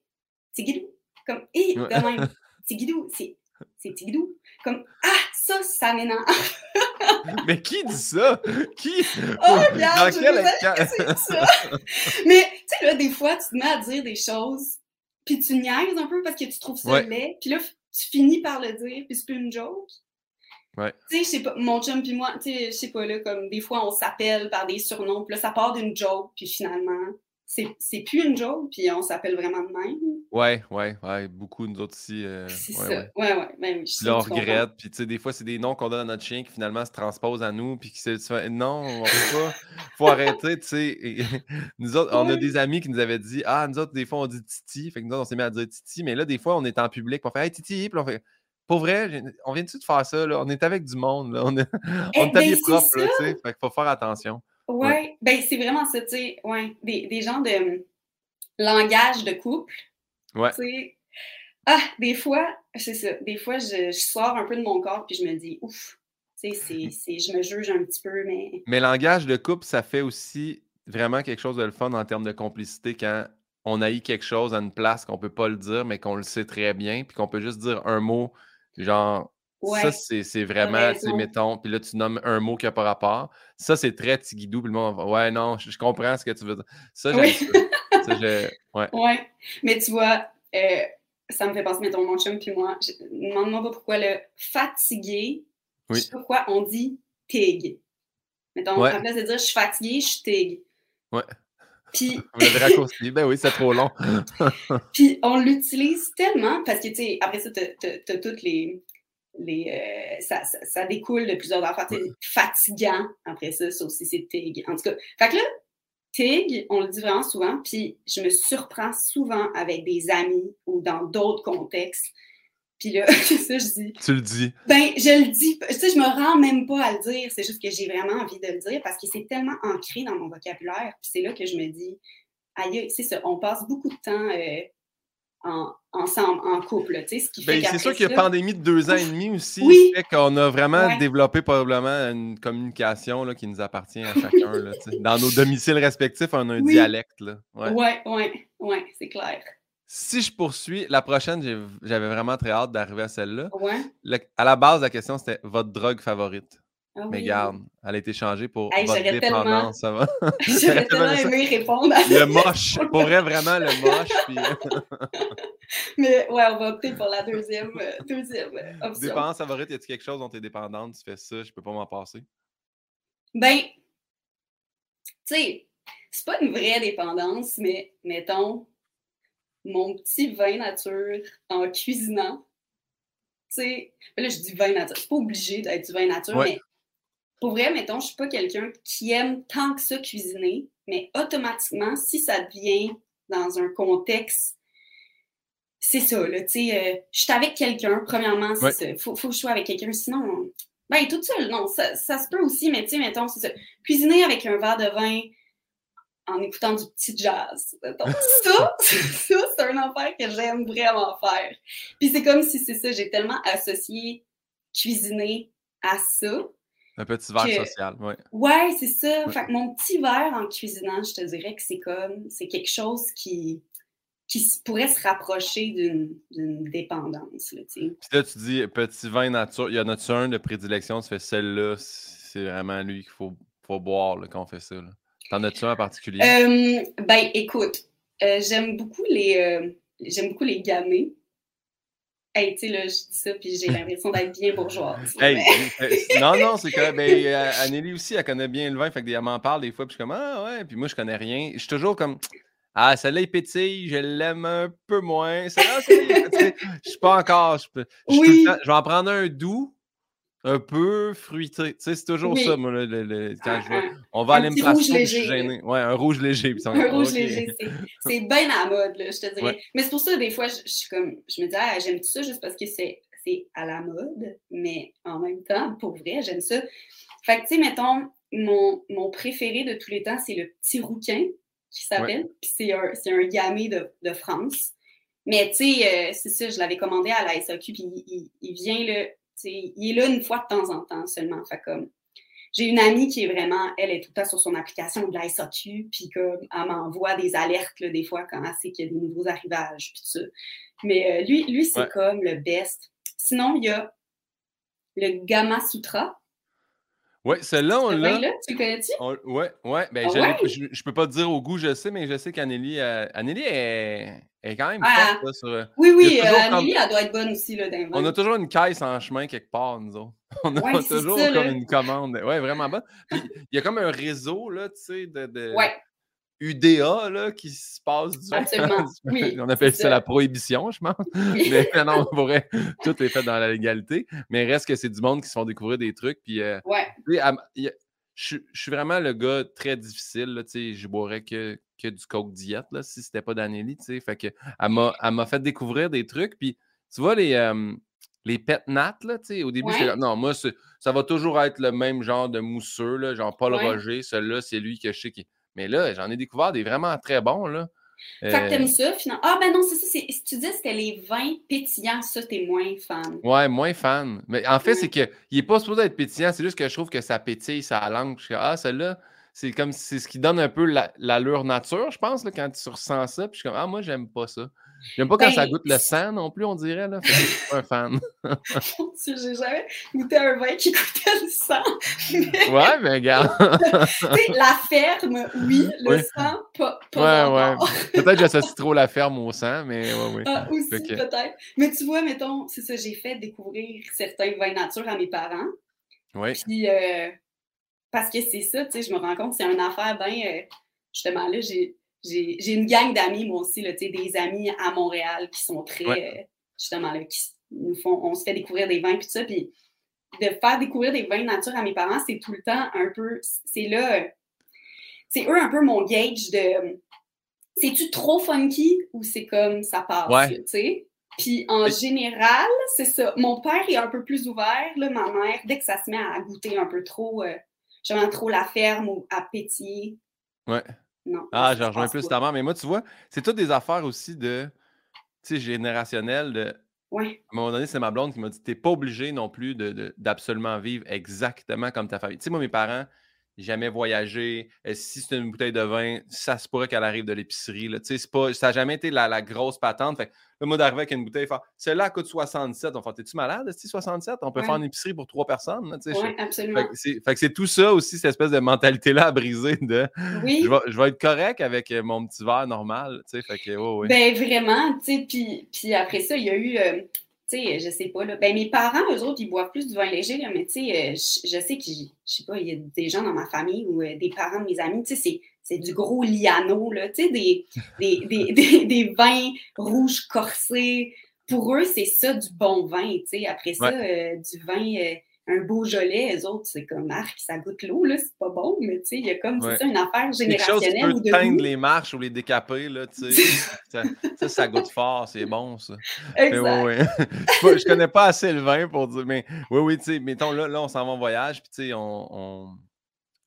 Tigidou. Comme, hé, quand même. Tigidou, c'est Tigidou. Comme, ah, ça, ça m'énerve. Mais qui dit ça? Qui? Oh, regarde, quel... c'est ça? Mais, tu sais, là, des fois, tu te mets à dire des choses, puis tu niaises un peu parce que tu trouves ça laid, puis là, tu finis par le dire, puis c'est plus une joke. Ouais. Tu sais, je sais pas, mon chum puis moi, tu sais, je sais pas, là, comme des fois, on s'appelle par des surnoms, puis là, ça part d'une joke, puis finalement, c'est plus une joke, puis on s'appelle vraiment de même. Ouais, ouais, ouais. Beaucoup, nous autres aussi. Euh, c'est ouais, ça. Ouais, ouais. ouais ben, puis là, on regrette. Puis, tu sais, des fois, c'est des noms qu'on donne à notre chien qui finalement se transposent à nous. Puis, qui se non, on peut pas. faut arrêter, tu sais. nous autres, on a des amis qui nous avaient dit Ah, nous autres, des fois, on dit Titi. Fait que nous autres, on s'est mis à dire Titi. Mais là, des fois, on est en public. Puis on fait Hey, Titi. Puis on fait pour vrai, on vient-tu de faire ça? Là? On est avec du monde. Là. On, est, on est habillé propre. tu sais. Fait qu'il faut faire attention. Ouais, ben c'est vraiment ça, tu sais. Ouais. Des, des gens de langage de couple. Ouais. Ah, des fois, c'est ça. Des fois, je, sors un peu de mon corps puis je me dis, ouf, tu sais, je me juge un petit peu, mais. Mais langage de couple, ça fait aussi vraiment quelque chose de le fun en termes de complicité quand on haït quelque chose à une place qu'on peut pas le dire, mais qu'on le sait très bien, puis qu'on peut juste dire un mot, genre. Ça, c'est vraiment, tu mettons, puis là, tu nommes un mot qui n'a pas rapport. Ça, c'est très tigidou, puis le monde ouais, non, je, comprends ce que tu veux dire. Ça, j'aime ouais. ouais. Mais tu vois, euh, ça me fait penser, mettons, mon chum puis moi, je demande-moi pas pourquoi le fatigué, je sais pourquoi on dit tig. Mettons, ouais. en place de dire je suis fatigué, je suis tig. Ouais. Puis. le raccourci, ben oui, c'est trop long. puis on l'utilise tellement parce que, tu sais, après ça, tu as, toutes les. Les euh, ça, ça, découle de plusieurs affaires. Ouais. Fatigant, après ça, ça aussi, c'est tig. En tout cas, fait que là, TIG, on le dit vraiment souvent, puis je me surprends souvent avec des amis ou dans d'autres contextes. Puis là, ça, je dis. Tu le dis. Ben, je le dis. Tu sais, je me rends même pas à le dire. C'est juste que j'ai vraiment envie de le dire parce que c'est tellement ancré dans mon vocabulaire. Puis c'est là que je me dis, aïe, c'est ça, on passe beaucoup de temps euh, ensemble, en couple. Tu sais, ce qui fait ben, C'est sûr qu'il y a pandémie de deux ans et demi aussi. Oui. fait qu'on a vraiment développé probablement une communication là, qui nous appartient à chacun. là, Dans nos domiciles respectifs, on a un dialecte. Là. Ouais, ouais, ouais, c'est clair. Si je poursuis, la prochaine, j'avais vraiment très hâte d'arriver à celle-là. Ouais. à la base, la question, c'était votre drogue favorite? Ah mais garde, elle a été changée pour votre dépendance, ça va? J'aurais tellement aimé répondre à Le moche, pour vrai, vraiment le moche. mais ouais, on va opter pour la deuxième, euh, deuxième euh, option. Dépendance favorite, y a-t-il quelque chose dont tu es dépendante, tu fais ça, je peux pas m'en passer? Ben, tu sais, c'est pas une vraie dépendance, mais mettons, mon petit vin nature en cuisinant, tu sais, là je dis vin nature, c'est pas obligé d'être du vin nature, mais pour vrai, mettons, je suis pas quelqu'un qui aime tant que ça cuisiner, mais automatiquement, si ça devient dans un contexte, c'est ça, là, tu sais, euh, je suis avec quelqu'un, premièrement, c'est ça, faut, faut que je sois avec quelqu'un, sinon, ben, toute seule, non, ça, ça, se peut aussi, mais tu sais, mettons, c'est ça, cuisiner avec un verre de vin en écoutant du petit jazz. Donc, ça, ça c'est un affaire que j'aime vraiment faire. Puis c'est comme si c'est ça, j'ai tellement associé cuisiner à ça. Un petit verre social, oui. Ouais, c'est ça. Fait que mon petit verre en cuisinant, je te dirais que c'est comme, c'est quelque chose qui, qui pourrait se rapprocher d'une dépendance. Là, Puis là, tu dis petit vin nature. Il y en a-tu un de prédilection? Tu fais celle-là, c'est vraiment lui qu'il faut, faut boire quand on fait ça. T'en as-tu un en particulier? Euh, ben, écoute, euh, j'aime beaucoup les euh, j'aime beaucoup les gamets. Hey, tu sais, là, je dis ça, puis j'ai l'impression d'être bien bourgeoise. Hey, non, non, c'est que ben, Anneli aussi, elle connaît bien le vin, fait qu'elle m'en parle des fois, puis je suis comme, ah ouais, puis moi, je connais rien. Je suis toujours comme, ah, celle-là, il pétille, je l'aime un peu moins. Celle-là, je suis pas encore. Je, peux, je, oui. je vais en prendre un doux, un peu fruité. Tu sais, c'est toujours ça, moi, le, quand je vais, On va aller me passer, je gêné. Ouais, un rouge léger. un rouge léger, c'est bien à la mode, là, je te dirais. Mais c'est pour ça, des fois, je, suis comme, je me dis, ah, j'aime tout ça juste parce que c'est à la mode, mais en même temps, pour vrai, j'aime ça. Fait que, tu sais, mettons, mon, mon préféré de tous les temps, c'est le petit rouquin qui s'appelle. Puis c'est un, un gamay de, de, France. Mais tu sais, euh, c'est ça, je l'avais commandé à la SAQ, puis il, il, vient là, il est là une fois de temps en temps seulement. Fait comme, j'ai une amie qui est vraiment, elle est tout le temps sur son application de la SAQ, puis comme, elle m'envoie des alertes là, des fois quand elle sait qu'il y a des nouveaux arrivages, puis tout ça. Mais euh, lui, lui c'est comme le best. Sinon, il y a le Gamma Sutra. Oui, celle-là, on l'a. Tu connais-tu? Oui, ouais. Ben, ah Je, ne peux pas te dire au goût, je sais, mais je sais qu'Anélie euh, est, est, quand même ah, forte. sur, euh, oui, oui, euh, Anélie, elle doit être bonne aussi. Là, on a toujours une caisse en chemin quelque part, nous autres. On a toujours comme une commande. Oui, vraiment bonne. Il y a comme un réseau, là, tu sais, de, de, UDA là, qui se passe du Absolument. Oui, on appelle ça, la prohibition, je pense. Mais non, pourrait, tout est fait dans la légalité. Mais reste que c'est du monde qui se font découvrir des trucs. Puis, euh, ouais. je, suis vraiment le gars très difficile. Là, je boirais que, que du coke diète là, si c'était pas d'Anélie. Fait que, elle m'a fait découvrir des trucs. Puis tu vois, les, euh, les pet nat, là, au début, ouais. non, moi, ça va toujours être le même genre de mousseux, là, genre Paul Roger. Celui-là, c'est lui que je sais qui mais là, j'en ai découvert des vraiment très bons. Là. Fait que t'aimes euh, ça, finalement? Ah, ben non, c'est ça. Si tu dis que c'était les vins pétillants, ça, t'es moins fan. Ouais, moins fan. Mais en fait, c'est qu'il n'est pas supposé être pétillant. C'est juste que je trouve que ça pétille sa langue. Je ah, celle-là, c'est comme c'est ce qui donne un peu l'allure nature, je pense, là, quand tu ressens ça. Puis je suis comme, ah, moi, j'aime pas ça. J'aime pas quand ça ben, goûte le sang non plus, on dirait. Là. je suis pas un fan. J'ai jamais goûté un vin qui goûtait le sang. ouais, mais regarde. la ferme, oui. Le sang, pas, pas Ouais, ouais. Peut-être que j'associe trop la ferme au sang, mais ouais, ouais. Ah, aussi, peut-être. Mais tu vois, mettons, c'est ça, j'ai fait découvrir certains vins nature à mes parents. Oui. Puis, euh, parce que c'est ça, tu sais, je me rends compte, c'est une affaire bien. Euh, justement, là, j'ai j'ai une gang d'amis, moi aussi, là, des amis à Montréal qui sont très, euh, justement, là, qui nous font, on se fait découvrir des vins, puis tout ça, puis de faire découvrir des vins nature à mes parents, c'est tout le temps un peu, c'est là, c'est eux un peu mon gauge de, c'est-tu trop funky ou c'est comme ça passe, tu sais? Puis en général, c'est ça. Mon père est un peu plus ouvert, là, ma mère, dès que ça se met à goûter un peu trop, euh, trop la ferme ou à pétiller. Ouais. Ah, je rejoins plus ta mère. Mais moi, tu vois, c'est toutes des affaires aussi de, tu sais, générationnelles. De... Ouais. À un moment donné, c'est ma blonde qui m'a dit T'es pas obligé non plus d'absolument de, vivre exactement comme ta famille. Tu sais, moi, mes parents, jamais voyagé. Euh, si c'est une bouteille de vin, ça se pourrait qu'elle arrive de l'épicerie. Pas, ça n'a jamais été la, grosse patente. Fait, le mot d'arriver avec une bouteille, celle-là coûte 67. On fait, t'es-tu malade, 67? On peut faire une épicerie pour trois personnes. Oui, absolument. Fait, que c'est tout ça aussi, cette espèce de mentalité-là à briser de oui. je, vais, être correct avec euh, mon petit verre normal. Fait que, Ben vraiment, puis, puis après ça, il y a eu. Euh, tu sais, je sais pas, là. Ben, mes parents, eux autres, ils boivent plus du vin léger, là, mais tu sais, euh, je, sais que, je sais pas, il y a des gens dans ma famille ou euh, des parents de mes amis, tu sais, c'est du gros liano, là, tu sais, des, des, des, des, vins rouges corsés. Pour eux, c'est ça du bon vin, tu sais. Après ça, euh, du vin un beau gelé, les autres, c'est comme marque, ça goûte l'eau, là, c'est pas bon, mais tu sais, il y a comme, c'est ça, une affaire générationnelle. Quelque chose qui peut teindre les marches ou les décaper, là, tu sais. ça, ça, goûte fort, c'est bon, ça. Exact. Oui, oui. je connais pas assez le vin pour dire, mais oui, oui, tu sais, mettons, là, là on s'en va en voyage, puis tu sais, on,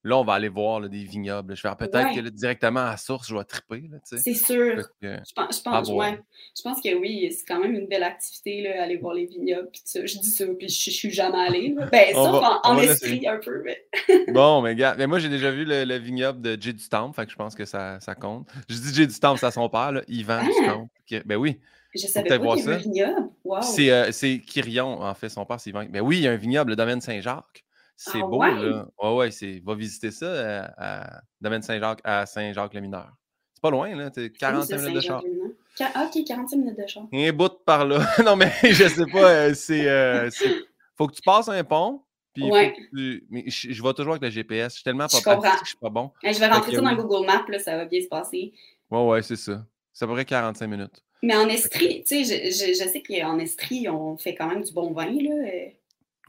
Là, on va aller voir des vignobles. Je vais peut-être que directement à la source, je vais triper. C'est sûr. je pense, je, pense, je pense que oui, c'est quand même une belle activité, là, aller voir les vignobles. Je dis ça, puis je, suis jamais allée. Ben, sauf en, esprit un peu. Mais... bon, mais gars, mais moi, j'ai déjà vu le, vignoble de Jay du Temple, fait que je pense que ça, ça compte. Je dis Jay du Temple, c'est à son père, là, Yvan ah! Ben oui. Je savais pas qu'il y avait un vignoble. Wow. C'est euh, Kyrion, en fait, son père, c'est Yvan. Ben oui, il y a un vignoble, le domaine Saint-Jacques. C'est ah beau, là. Ouais, ouais, c'est... va visiter ça euh, à, Domaine Saint-Jacques, à Saint-Jacques-le-Mineur. C'est pas loin, là. 45 minutes de char. ok, 45 minutes de char. Un bout par là. non, mais je sais pas, euh, euh, c'est, Faut que tu passes un pont. Puis ouais. tu... Mais je, je, vais toujours avec le GPS. Je suis tellement pas je pratique, je suis pas bon. je vais rentrer ça dans Google Maps, là, ça va bien se passer. Ouais, ouais, c'est ça. Ça pourrait 45 minutes. Mais en Estrie, tu sais, je, je, je, sais qu'en Estrie, on fait quand même du bon vin, là.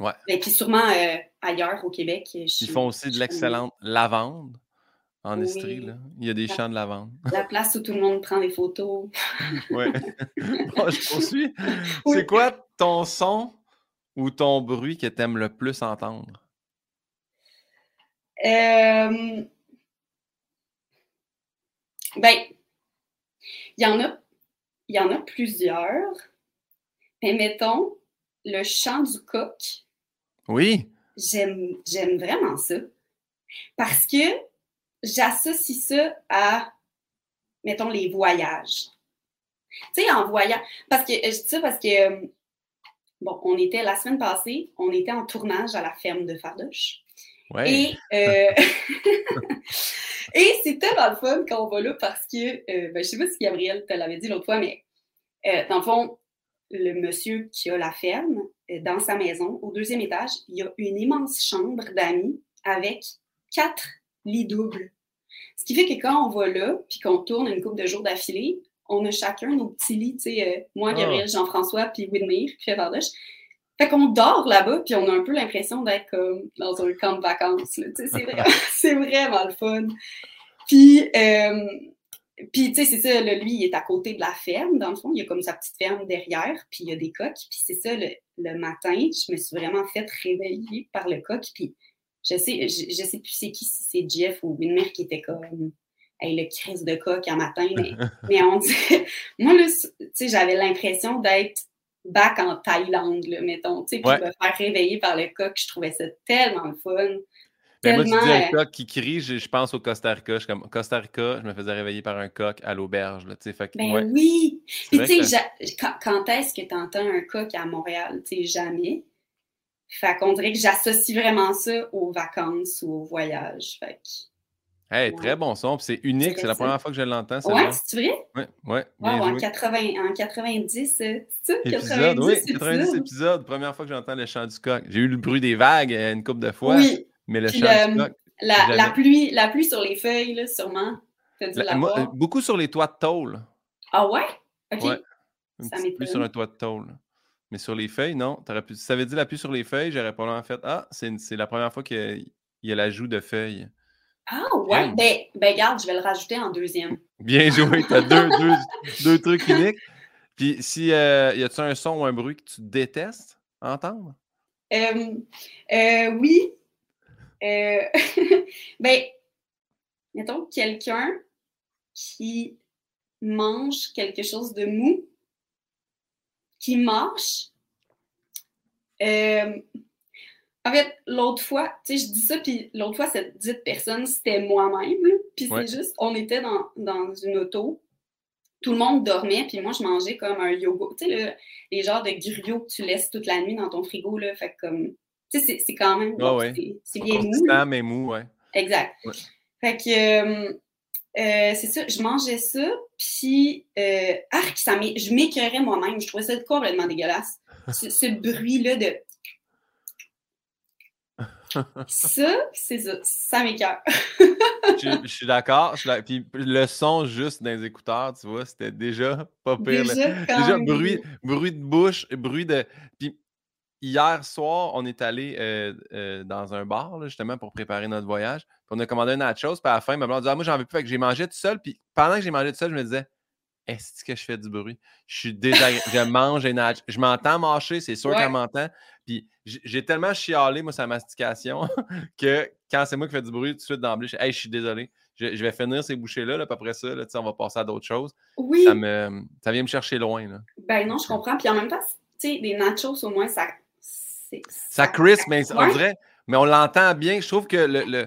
Ouais. Et puis sûrement euh, ailleurs au Québec. Ils font aussi de l'excellente lavande en Estrie. Là. Il y a des champs de lavande. La place où tout le monde prend des photos. oui. je poursuis. C'est quoi ton son ou ton bruit que tu aimes le plus entendre? Euh... Ben, il y en a, il y en a plusieurs. Mais mettons, le chant du coq oui. J'aime vraiment ça. Parce que j'associe ça à, mettons, les voyages. Tu sais, en voyage. Parce que je dis ça parce que, bon, on était la semaine passée, on était en tournage à la ferme de Fardoche. Ouais. Et, euh, et c'est tellement le fun quand on va là parce que, euh, ben, je sais pas si Gabriel te l'avait dit l'autre fois, mais euh, dans le fond, le monsieur qui a la ferme, euh, dans sa maison, au deuxième étage, il y a une immense chambre d'amis avec quatre lits doubles. Ce qui fait que quand on va là, puis qu'on tourne une couple de jours d'affilée, on a chacun nos petits lits, tu sais, euh, moi, ah. Gabriel, Jean-François, puis Widmere, qui fait Vardoche. Fait qu'on dort là-bas, puis on a un peu l'impression d'être comme dans un camp de vacances. C'est vraiment, vraiment le fun. Puis, euh, puis, tu sais, c'est ça, lui, il est à côté de la ferme, dans le fond. Il y a comme sa petite ferme derrière, puis il y a des coques. Puis c'est ça, le, matin, je me suis vraiment fait réveiller par le coq. Puis je sais, je, sais plus c'est qui, si c'est Jeff ou Winmer qui était comme, hey, le crise de coq un matin. Mais, on dit, moi, là, tu sais, j'avais l'impression d'être back en Thaïlande, là, mettons, tu sais, puis me faire réveiller par le coq. Je trouvais ça tellement fun. Ben, moi, tu dis un coq qui crie, je, pense au Costa Rica. Je, comme, Costa Rica, je me faisais réveiller par un coq à l'auberge. Ben oui! Puis, tu sais, quand, est-ce que tu entends un coq à Montréal? Tu sais, jamais. Fait qu'on dirait que j'associe vraiment ça aux vacances ou au voyage. Fait Hey, très bon son, c'est unique, c'est la première fois que je l'entends. Ouais, c'est vrai? Oui, ouais, en, 80, en 90, c'est ça? Épisode, 90 oui, 90 épisodes, première fois que j'entends le chant du coq. J'ai eu le bruit des vagues euh, une couple de fois. Oui, mais le la, pluie, la pluie sur les feuilles, là, sûrement. beaucoup sur les toits de tôle. Ah ouais? OK. Ouais. ça pluie sur un toit de tôle. Mais sur les feuilles, non. Pu... Si ça avait dit la pluie sur les feuilles, j'aurais probablement fait Ah, c'est la première fois qu'il y a l'ajout de feuilles. Ah ouais? Ben, ben, garde, je vais le rajouter en deuxième. Bien joué. Tu as deux, deux, deux, trucs uniques. Puis, si, euh, y a-tu un son ou un bruit que tu détestes entendre? Euh, euh, oui, euh, ben, mettons quelqu'un qui mange quelque chose de mou, qui marche. Euh, en fait, l'autre fois, tu sais, je dis ça, puis l'autre fois, cette dite personne, c'était moi-même. Puis c'est juste, on était dans, dans, une auto, tout le monde dormait, puis moi, je mangeais comme un yoga. Tu sais, les genres de griots que tu laisses toute la nuit dans ton frigo, là, fait comme tu sais, c'est quand même. C'est bien mou. C'est mais mou, ouais. Exact. Fait que. Euh, euh, c'est ça, je mangeais ça, puis euh, arc, ça je m'écœurais moi-même, je trouvais ça complètement dégueulasse. ce, bruit-là de. ça, c'est ça, ça m'écœure. je, suis d'accord. Puis le son juste dans les écouteurs, tu vois, c'était déjà pas pire. Déjà, déjà bruit, bruit de bouche, bruit de. Puis hier soir, on est allé euh, euh, dans un bar, justement, pour préparer notre voyage. Puis on a commandé un nachos. Puis à la fin, ma blonde a dit ah, Moi, j'en veux plus. Fait que j'ai mangé tout seul. Puis pendant que j'ai mangé tout seul, je me disais est-ce que je fais du bruit? Je suis désagréable. je mange et Je m'entends marcher, c'est sûr qu'elle m'entend. Puis j'ai tellement chialé, moi, sa mastication, que quand c'est moi qui fais du bruit, tout de suite d'emblée, je hey, je suis désolé. Je, vais finir ces bouchées-là, là, après ça, là, on va passer à d'autres choses. Oui. Ça, me, ça vient me chercher loin. Là. Ben non, je comprends. Puis en même temps, tu sais, des nachos, au moins, ça. Ça crisp, mais on dirait. Mais on l'entend bien. Je trouve que le, le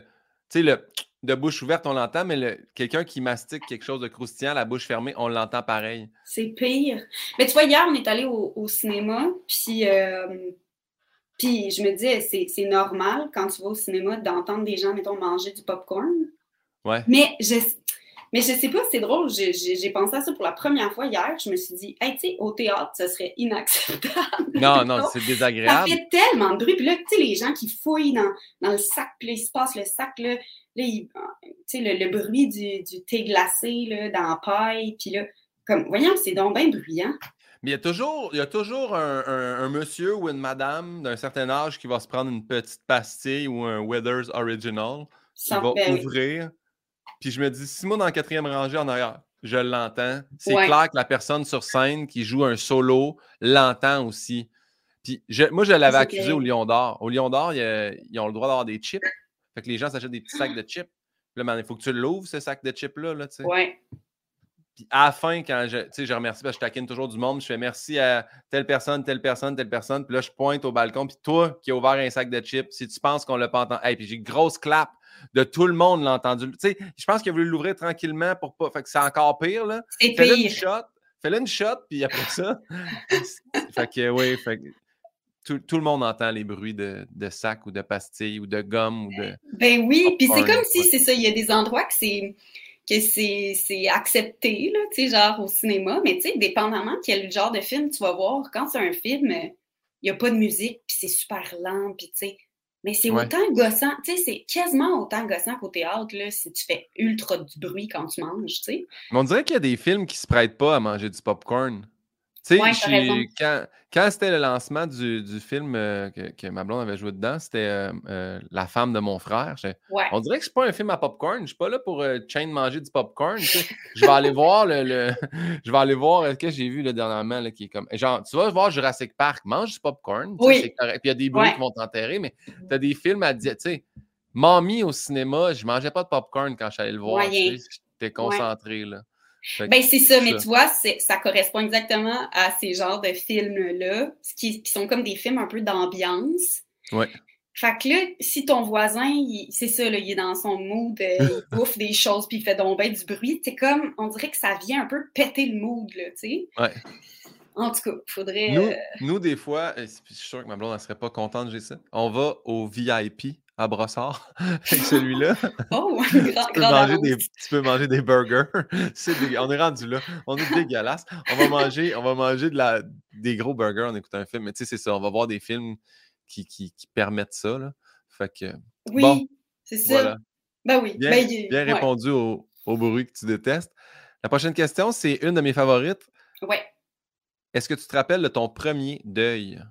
tu sais, le de bouche ouverte, on l'entend, mais quelqu'un qui mastique quelque chose de croustillant, la bouche fermée, on l'entend pareil. C'est pire. Mais tu vois, hier, on est allé au, cinéma, puis, euh, puis je me disais, c'est normal quand tu vas au cinéma d'entendre des gens, mettons, manger du popcorn. Ouais. Mais je, mais je sais pas, c'est drôle, j'ai pensé à ça pour la première fois hier. Je me suis dit, hey, tu sais, au théâtre, ce serait inacceptable. Non, non, c'est désagréable. Ça fait tellement de bruit. Puis là, tu sais, les gens qui fouillent dans, dans le sac, puis là, il se passe le sac, là, là tu sais, le, bruit du, du, thé glacé, là, dans la paille, puis là, comme, voyons, c'est donc bien bruyant. Mais il y a toujours, il y a toujours un, un, monsieur ou une madame d'un certain âge qui va se prendre une petite pastille ou un Weathers Original, qui va ouvrir puis je me dis, si moi, dans la quatrième rangée en arrière, je l'entends, c'est clair que la personne sur scène qui joue un solo l'entend aussi. Puis moi, je l'avais accusé au Lion d'Or. Au Lion d'Or, ils, ont le droit d'avoir des chips. Fait que les gens s'achètent des petits sacs de chips. Là, il faut que tu l'ouvres, ce sac de chips-là. Là, ouais. Puis à la fin, quand je, je remercie, parce que je taquine toujours du monde, je fais merci à telle personne, telle personne, telle personne. Puis là, je pointe au balcon. Puis toi qui as ouvert un sac de chips, si tu penses qu'on l'a pas entendu. Hey, puis j'ai une grosse clap de tout le monde l'a entendu. Tu sais, je pense qu'il a voulu l'ouvrir tranquillement pour pas. Fait que c'est encore pire, là. C'est Fais-le une shot. Fais-le une shot, puis après ça. fait que, oui, fait tout, tout, le monde entend les bruits de, de sacs ou de pastilles ou de gomme ou de. Ben oui, puis c'est comme si, c'est ça, il y a des endroits que c'est que c'est accepté, là, tu sais, genre au cinéma, mais tu sais, dépendamment quel genre de film tu vas voir, quand c'est un film, il n'y a pas de musique, puis c'est super lent, puis tu sais, mais c'est autant gossant, tu sais, c'est quasiment autant gossant qu'au théâtre, là, si tu fais ultra du bruit quand tu manges, tu sais. Mais on dirait qu'il y a des films qui se prêtent pas à manger du popcorn. Tu sais, quand, quand c'était le lancement du, du film euh, que, que, ma blonde avait joué dedans, c'était euh, euh, La femme de mon frère. On dirait que c'est pas un film à popcorn. Je suis pas là pour chain manger du popcorn. je vais aller voir le, je vais aller voir ce que j'ai vu le dernièrement là, qui est comme. Genre, tu vas voir Jurassic Park, mange du popcorn. Oui. Puis il y a des bruits qui vont t'enterrer, mais tu as des films à dire, tu sais. Mamie au cinéma, je mangeais pas de popcorn quand j'allais le voir. J'étais concentré là. Ben, c'est ça, mais tu vois, ça correspond exactement à ces genres de films-là, qui, qui, sont comme des films un peu d'ambiance. Ouais. Fait que là, si ton voisin, c'est ça, là, il est dans son mood, euh, il bouffe des choses puis il fait donc du bruit, c'est comme, on dirait que ça vient un peu péter le mood, là, tu sais. Ouais. En tout cas, il faudrait. Nous, euh, nous, des fois, je suis sûr que ma blonde ne serait pas contente de j'ai ça. On va au VIP à Brossard avec celui-là. Oh, grand, tu, peux manger des, tu peux manger des burgers. On est rendu là. On est dégueulasse. On va manger, on va manger de la, des gros burgers en écoutant un film. Mais tu sais, c'est ça. On va voir des films qui, qui, qui permettent ça. Là. Fait que. Oui, c'est ça. Ben oui. Bien, ben, bien répondu au, au, bruit que tu détestes. La prochaine question, c'est une de mes favorites. Oui. Est-ce que tu te rappelles de ton premier deuil?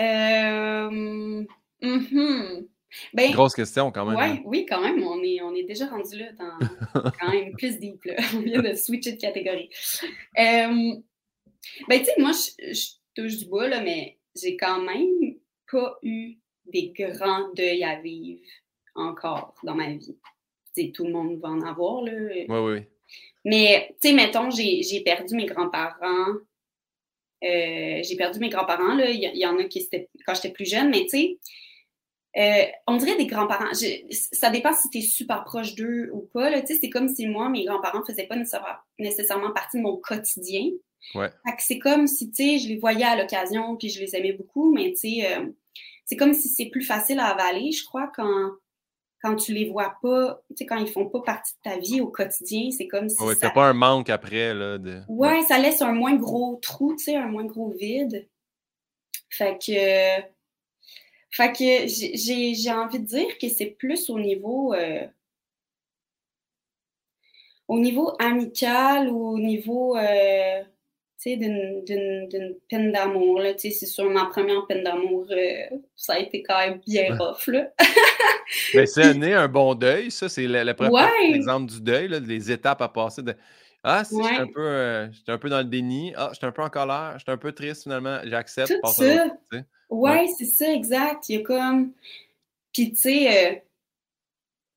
Euh, mm-hmm. ben, Grosse question quand même. Ouais, hein. Oui, quand même. On est, on est déjà rendu là dans quand même plus deep. Là. On vient de switcher de catégorie. Euh, ben, tu sais, moi, je, touche du bois, là, mais j'ai quand même pas eu des grands deuils à vivre encore dans ma vie. sais, tout le monde va en avoir. Là. Oui, oui. Mais, tu sais, mettons, j'ai perdu mes grands-parents euh, j'ai perdu mes grands-parents. Là. Il, y, en a qui c'était quand j'étais plus jeune, mais tu sais, euh, on dirait des grands-parents. Ça dépend si tu es super proche d'eux ou pas. C'est comme si moi, mes grands-parents ne faisaient pas nécessairement partie de mon quotidien. Ouais. C'est comme si, tu sais, je les voyais à l'occasion, puis je les aimais beaucoup, mais tu sais, euh, c'est comme si c'est plus facile à avaler, je crois, quand, quand tu les vois pas, tu sais, quand ils font pas partie de ta vie au quotidien, c'est comme si. Ouais, ça... pas un manque après, là. De... Ouais, ça laisse un moins gros trou, tu sais, un moins gros vide. Fait que. Fait que j'ai envie de dire que c'est plus au niveau. Euh, au niveau amical ou au niveau. Euh, d'une peine d'amour. C'est sur ma première peine d'amour, euh, ça a été quand même bien rough. Là. Mais c'est né un bon deuil, ça. C'est le, premier exemple du deuil, là, les étapes à passer. De... Ah, si, j'étais un, peu, euh, un peu dans le déni. Ah, j'étais un peu en colère. J'étais un peu triste finalement. J'accepte. Tout ça. Ouais, c'est ça, exact. Il y a comme. Puis, tu sais, euh,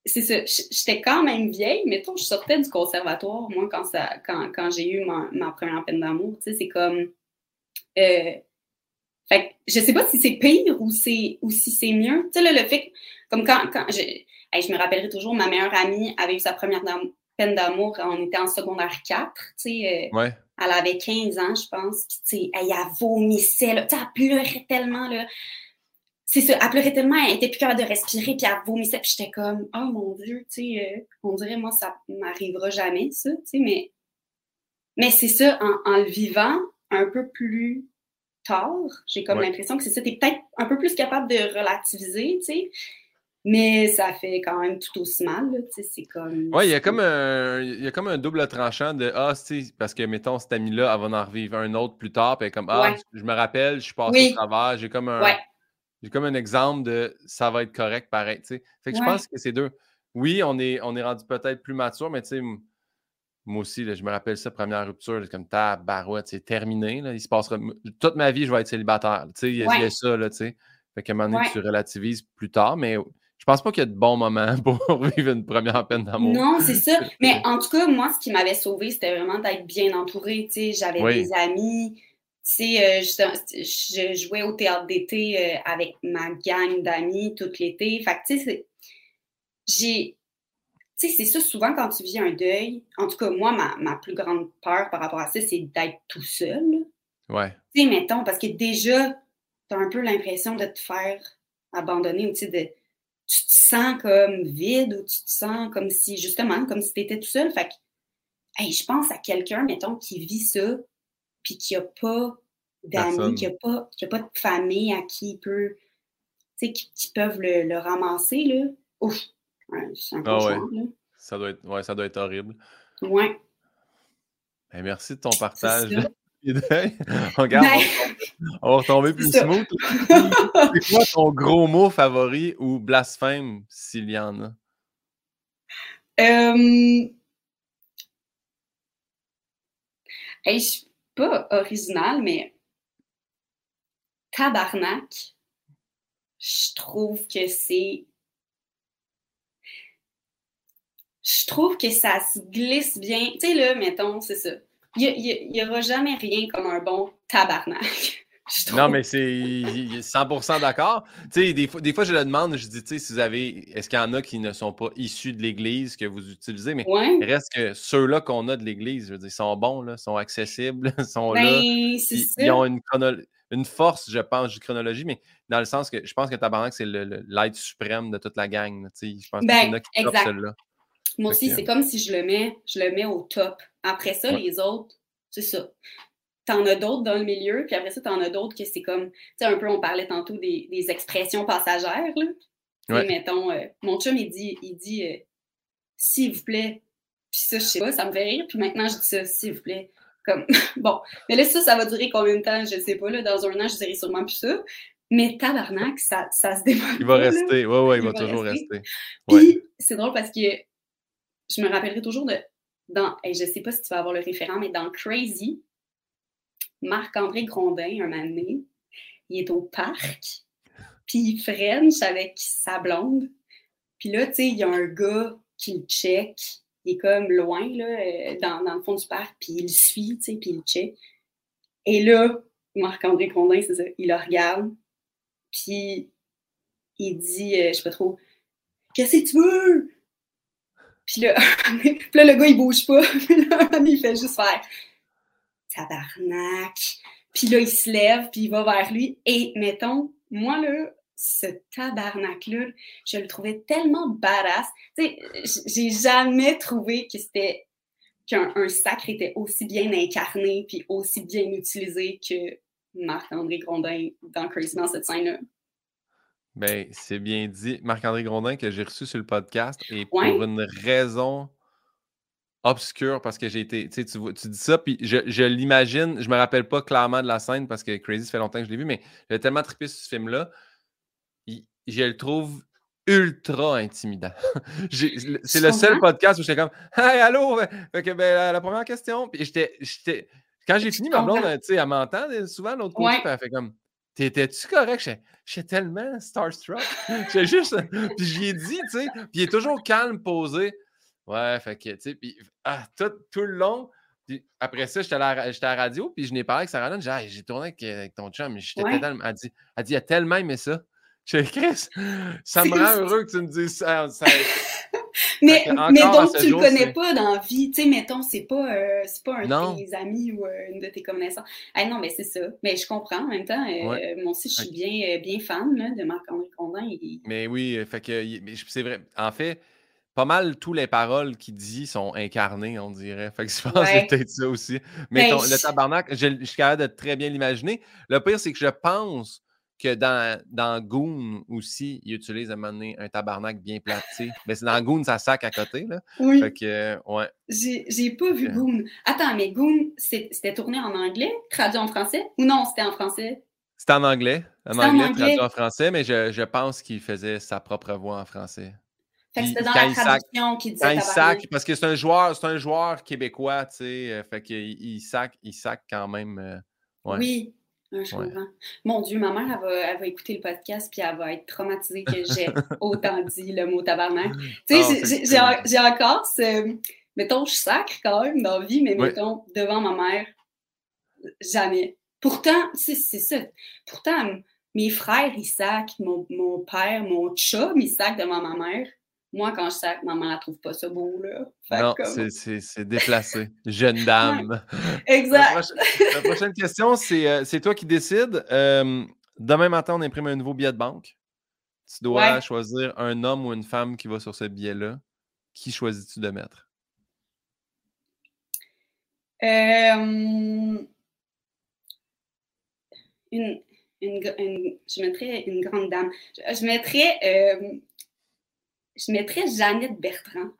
c'est ça, j'étais quand même vieille, mettons, je sortais du conservatoire, moi, quand, ça, quand, quand j'ai eu ma, ma, première peine d'amour, tu sais, c'est comme... Euh, fait que je sais pas si c'est pire ou, c'est, ou si c'est mieux. Tu sais, là, le fait comme quand, quand je, je me rappellerai toujours, ma meilleure amie avait eu sa première peine d'amour, on était en secondaire 4, tu sais, euh, ouais. elle avait 15 ans, je pense, puis tu sais, elle, a vomissait, là, tu sais, elle pleurait tellement, là c'est ça, elle pleurait tellement, elle était plus capable de respirer, puis elle vomissait, puis j'étais comme, oh mon Dieu, tu sais, euh, on dirait, moi, ça m'arrivera jamais, ça, tu sais, mais, mais c'est ça, en, le vivant un peu plus tard, j'ai comme l'impression que c'est ça, t'es peut-être un peu plus capable de relativiser, tu sais, mais ça fait quand même tout aussi mal, tu sais, c'est comme... Oui, il y, a comme un, il y a comme un double tranchant de, ah, tu sais, parce que, mettons, cette amie-là, elle va en revivre un autre plus tard, puis comme, ah, je me rappelle, je suis passé au travers, j'ai comme un... J'ai comme un exemple de ça va être correct pareil. Fait que je pense que c'est deux. Oui, on est, on est rendu peut-être plus mature, mais tu sais, moi aussi, je me rappelle ça, première rupture, comme ta barouette, c'est terminé. Là, il se passera. Toute ma vie, je vais être célibataire. Tu sais, il y, a ça, là, tu sais. Fait qu'à un moment donné, tu relativises plus tard, mais je pense pas qu'il y a de bons moments pour vivre une première peine d'amour. Non, c'est ça. Mais en tout cas, moi, ce qui m'avait sauvé, c'était vraiment d'être bien entourée. Tu sais, j'avais des amis sais, euh, je, jouais au théâtre d'été euh, avec ma gang d'amis tout l'été. Fait tu sais, j'ai. Tu sais, c'est ça, souvent quand tu vis un deuil, en tout cas, moi, ma, plus grande peur par rapport à ça, c'est d'être tout seul. Ouais. Tu sais, mettons, parce que déjà, tu as un peu l'impression de te faire abandonner ou tu sais, de. Tu te sens comme vide ou tu te sens comme si, justement, comme si tu étais tout seul. Fait que, je pense à quelqu'un, mettons, qui vit ça, puis qui n'a pas d'amis, qui n'a pas, pas de famille à qui il peut, qui, qui peuvent le, ramasser, là. Ouf! c'est un peu ah ouais. Ça doit être, ouais, ça doit être horrible. Ouais. Ben, merci de ton partage. Regarde, on, va retomber plus smooth. C'est quoi ton gros mot favori ou blasphème, s'il y en a? Euh... Hey, je pas original, mais tabarnak, je trouve que c'est. Je trouve que ça se glisse bien. Tu sais, là, mettons, c'est ça. Il n'y aura jamais rien comme un bon tabarnak. Non, mais c'est 100% d'accord. Tu sais, des fois, des fois, je le demande, je dis, tu sais, si vous avez, est-ce qu'il y en a qui ne sont pas issus de l'Église que vous utilisez, mais il reste que ceux-là qu'on a de l'Église, je veux dire, sont bons, là, sont accessibles, sont là. Ben, ils, ont une, une, force, je pense, de chronologie, mais dans le sens que je pense que Tabarnak, c'est l'aide suprême de toute la gang. Je pense ben, qu'il y en a qui exact. là Moi aussi, c'est comme si je le mets, je le mets au top. Après ça, les autres, c'est ça t'en as d'autres dans le milieu, puis après ça, t'en as d'autres que c'est comme, tu sais, un peu, on parlait tantôt des, expressions passagères, là. Ouais. mettons, euh, mon chum, il dit, il dit, euh, s'il vous plaît, puis ça, je sais pas, ça me fait rire, puis maintenant, je dis ça, s'il vous plaît. Comme, bon, mais là, ça, ça va durer combien de temps, je sais pas, là, dans un an, je dirais sûrement plus ça. Mais tabarnak, ça, ça se démonte. Il va rester, ouais, ouais, il, va, toujours rester. Puis, c'est drôle parce que je me rappellerai toujours de, dans, et je sais pas si tu vas avoir le référent, mais dans Crazy, Marc-André Grondin, un moment donné, il est au parc, puis il French avec sa blonde. Puis là, tu sais, il y a un gars qui le check. Il est comme loin, là, euh, dans, dans le fond du parc, puis il le suit, tu sais, puis il le check. Et là, Marc-André Grondin, c'est ça, il le regarde, puis il dit, euh, je sais pas trop, Qu'est-ce que tu veux? Puis là, puis là, le gars, il bouge pas. Puis là, il fait juste faire tabarnak. Puis là, il se lève, puis il va vers lui. Et mettons, moi, là, ce tabarnak-là, je le trouvais tellement badass. Tu sais, j'ai jamais trouvé que c'était qu'un sacre était aussi bien incarné puis aussi bien utilisé que Marc-André Grondin dans Crazy dans cette scène-là. Ben, c'est bien dit. Marc-André Grondin que j'ai reçu sur le podcast et pour une raison obscur parce que j'ai été. Tu, tu dis ça, puis je, l'imagine. Je me rappelle pas clairement de la scène parce que Crazy, ça fait longtemps que je l'ai vu, mais j'ai tellement trippé sur ce film-là. Je le trouve ultra intimidant. c'est le seul podcast où j'étais comme Hey, allô! Fait que, ben, la, première question. Puis j'étais. Quand j'ai fini, ma blonde, tu sais, elle m'entend souvent l'autre côté, elle fait comme T'étais-tu correct? J'étais tellement starstruck. J'étais juste. Puis j'y ai dit, tu sais. Puis il est toujours calme, posé. Ouais, fait que, tu sais. Puis ah, tout, tout, le long. Puis après ça, j'étais à, la radio, puis je n'ai parlé avec Sarah J'ai ah, j'ai tourné avec, ton chum, mais j'étais tellement. Elle dit, elle dit, il a tellement aimé ça. Je Chris, ça me rend heureux que tu me dises ça. mais, mais donc, tu le connais pas dans la vie. Tu sais, mettons, c'est pas, euh, pas un de tes amis ou euh, une de tes connaissances. Ah non, mais c'est ça. Mais je comprends en même temps. Euh, moi aussi, je suis bien, bien fan là, de Marc-André Condin. Mais oui, fait que c'est vrai. En fait, pas mal toutes les paroles qu'il dit sont incarnées, on dirait. Fait que je pense que c'est peut-être ça aussi. Mais ben, le tabarnak, je, je suis capable de très bien l'imaginer. Le pire, c'est que je pense que dans, dans Goon aussi, il utilise à un moment donné un tabarnak bien placé. Mais c'est dans Goon, ça sac à côté. Là. Oui. Fait que, ouais. J'ai pas vu Goon. Attends, mais Goon, c'était tourné en anglais, traduit en français? Ou non, c'était en français? C'était en anglais. En anglais, traduit en français, mais je, je pense qu'il faisait sa propre voix en français. Fait que c'était dans la traduction qu'il disait Quand il sac, parce que c'est un joueur, c'est un joueur québécois, tu sais, euh, fait qu'il il sac, il sac quand même. Euh, ouais. Oui, je comprends. Mon Dieu, ma mère, elle va, écouter le podcast puis elle va être traumatisée que j'ai autant dit le mot tabarnak. Tu sais, ah, j'ai encore ce. Mettons, je sacre quand même dans la vie, mais mettons, devant ma mère, jamais. Pourtant, c'est ça. Pourtant, mes frères, ils sacrent, mon, mon père, mon chat, ils sacrent devant ma mère. Moi, quand je sac, maman ne trouve pas ça beau, là. non, c'est déplacé. Jeune dame. exact. La prochaine, question, euh, c'est toi qui décides. Euh, demain matin, on imprime un nouveau billet de banque. Tu dois choisir un homme ou une femme qui va sur ce billet-là. Qui choisis-tu de mettre? Euh, une, je mettrais une grande dame. Je, mettrais je mettrais Jeannette Bertrand.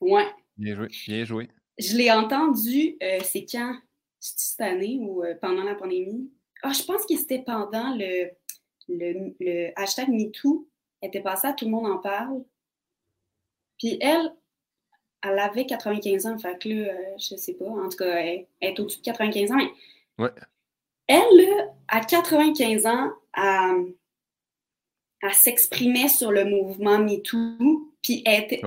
Ouais. Bien joué, bien joué. Je l'ai entendu, euh, c'est quand? Cette année ou euh, pendant la pandémie? Ah, je pense que c'était pendant le, le, le hashtag MeToo. Elle était passée à Tout le monde en parle. Puis elle, elle avait 95 ans, fait que là, euh, je sais pas, en tout cas, elle, est au-dessus de 95 ans. ouais. Elle, à 95 ans, elle, elle s'exprimait sur le mouvement MeToo, puis elle était,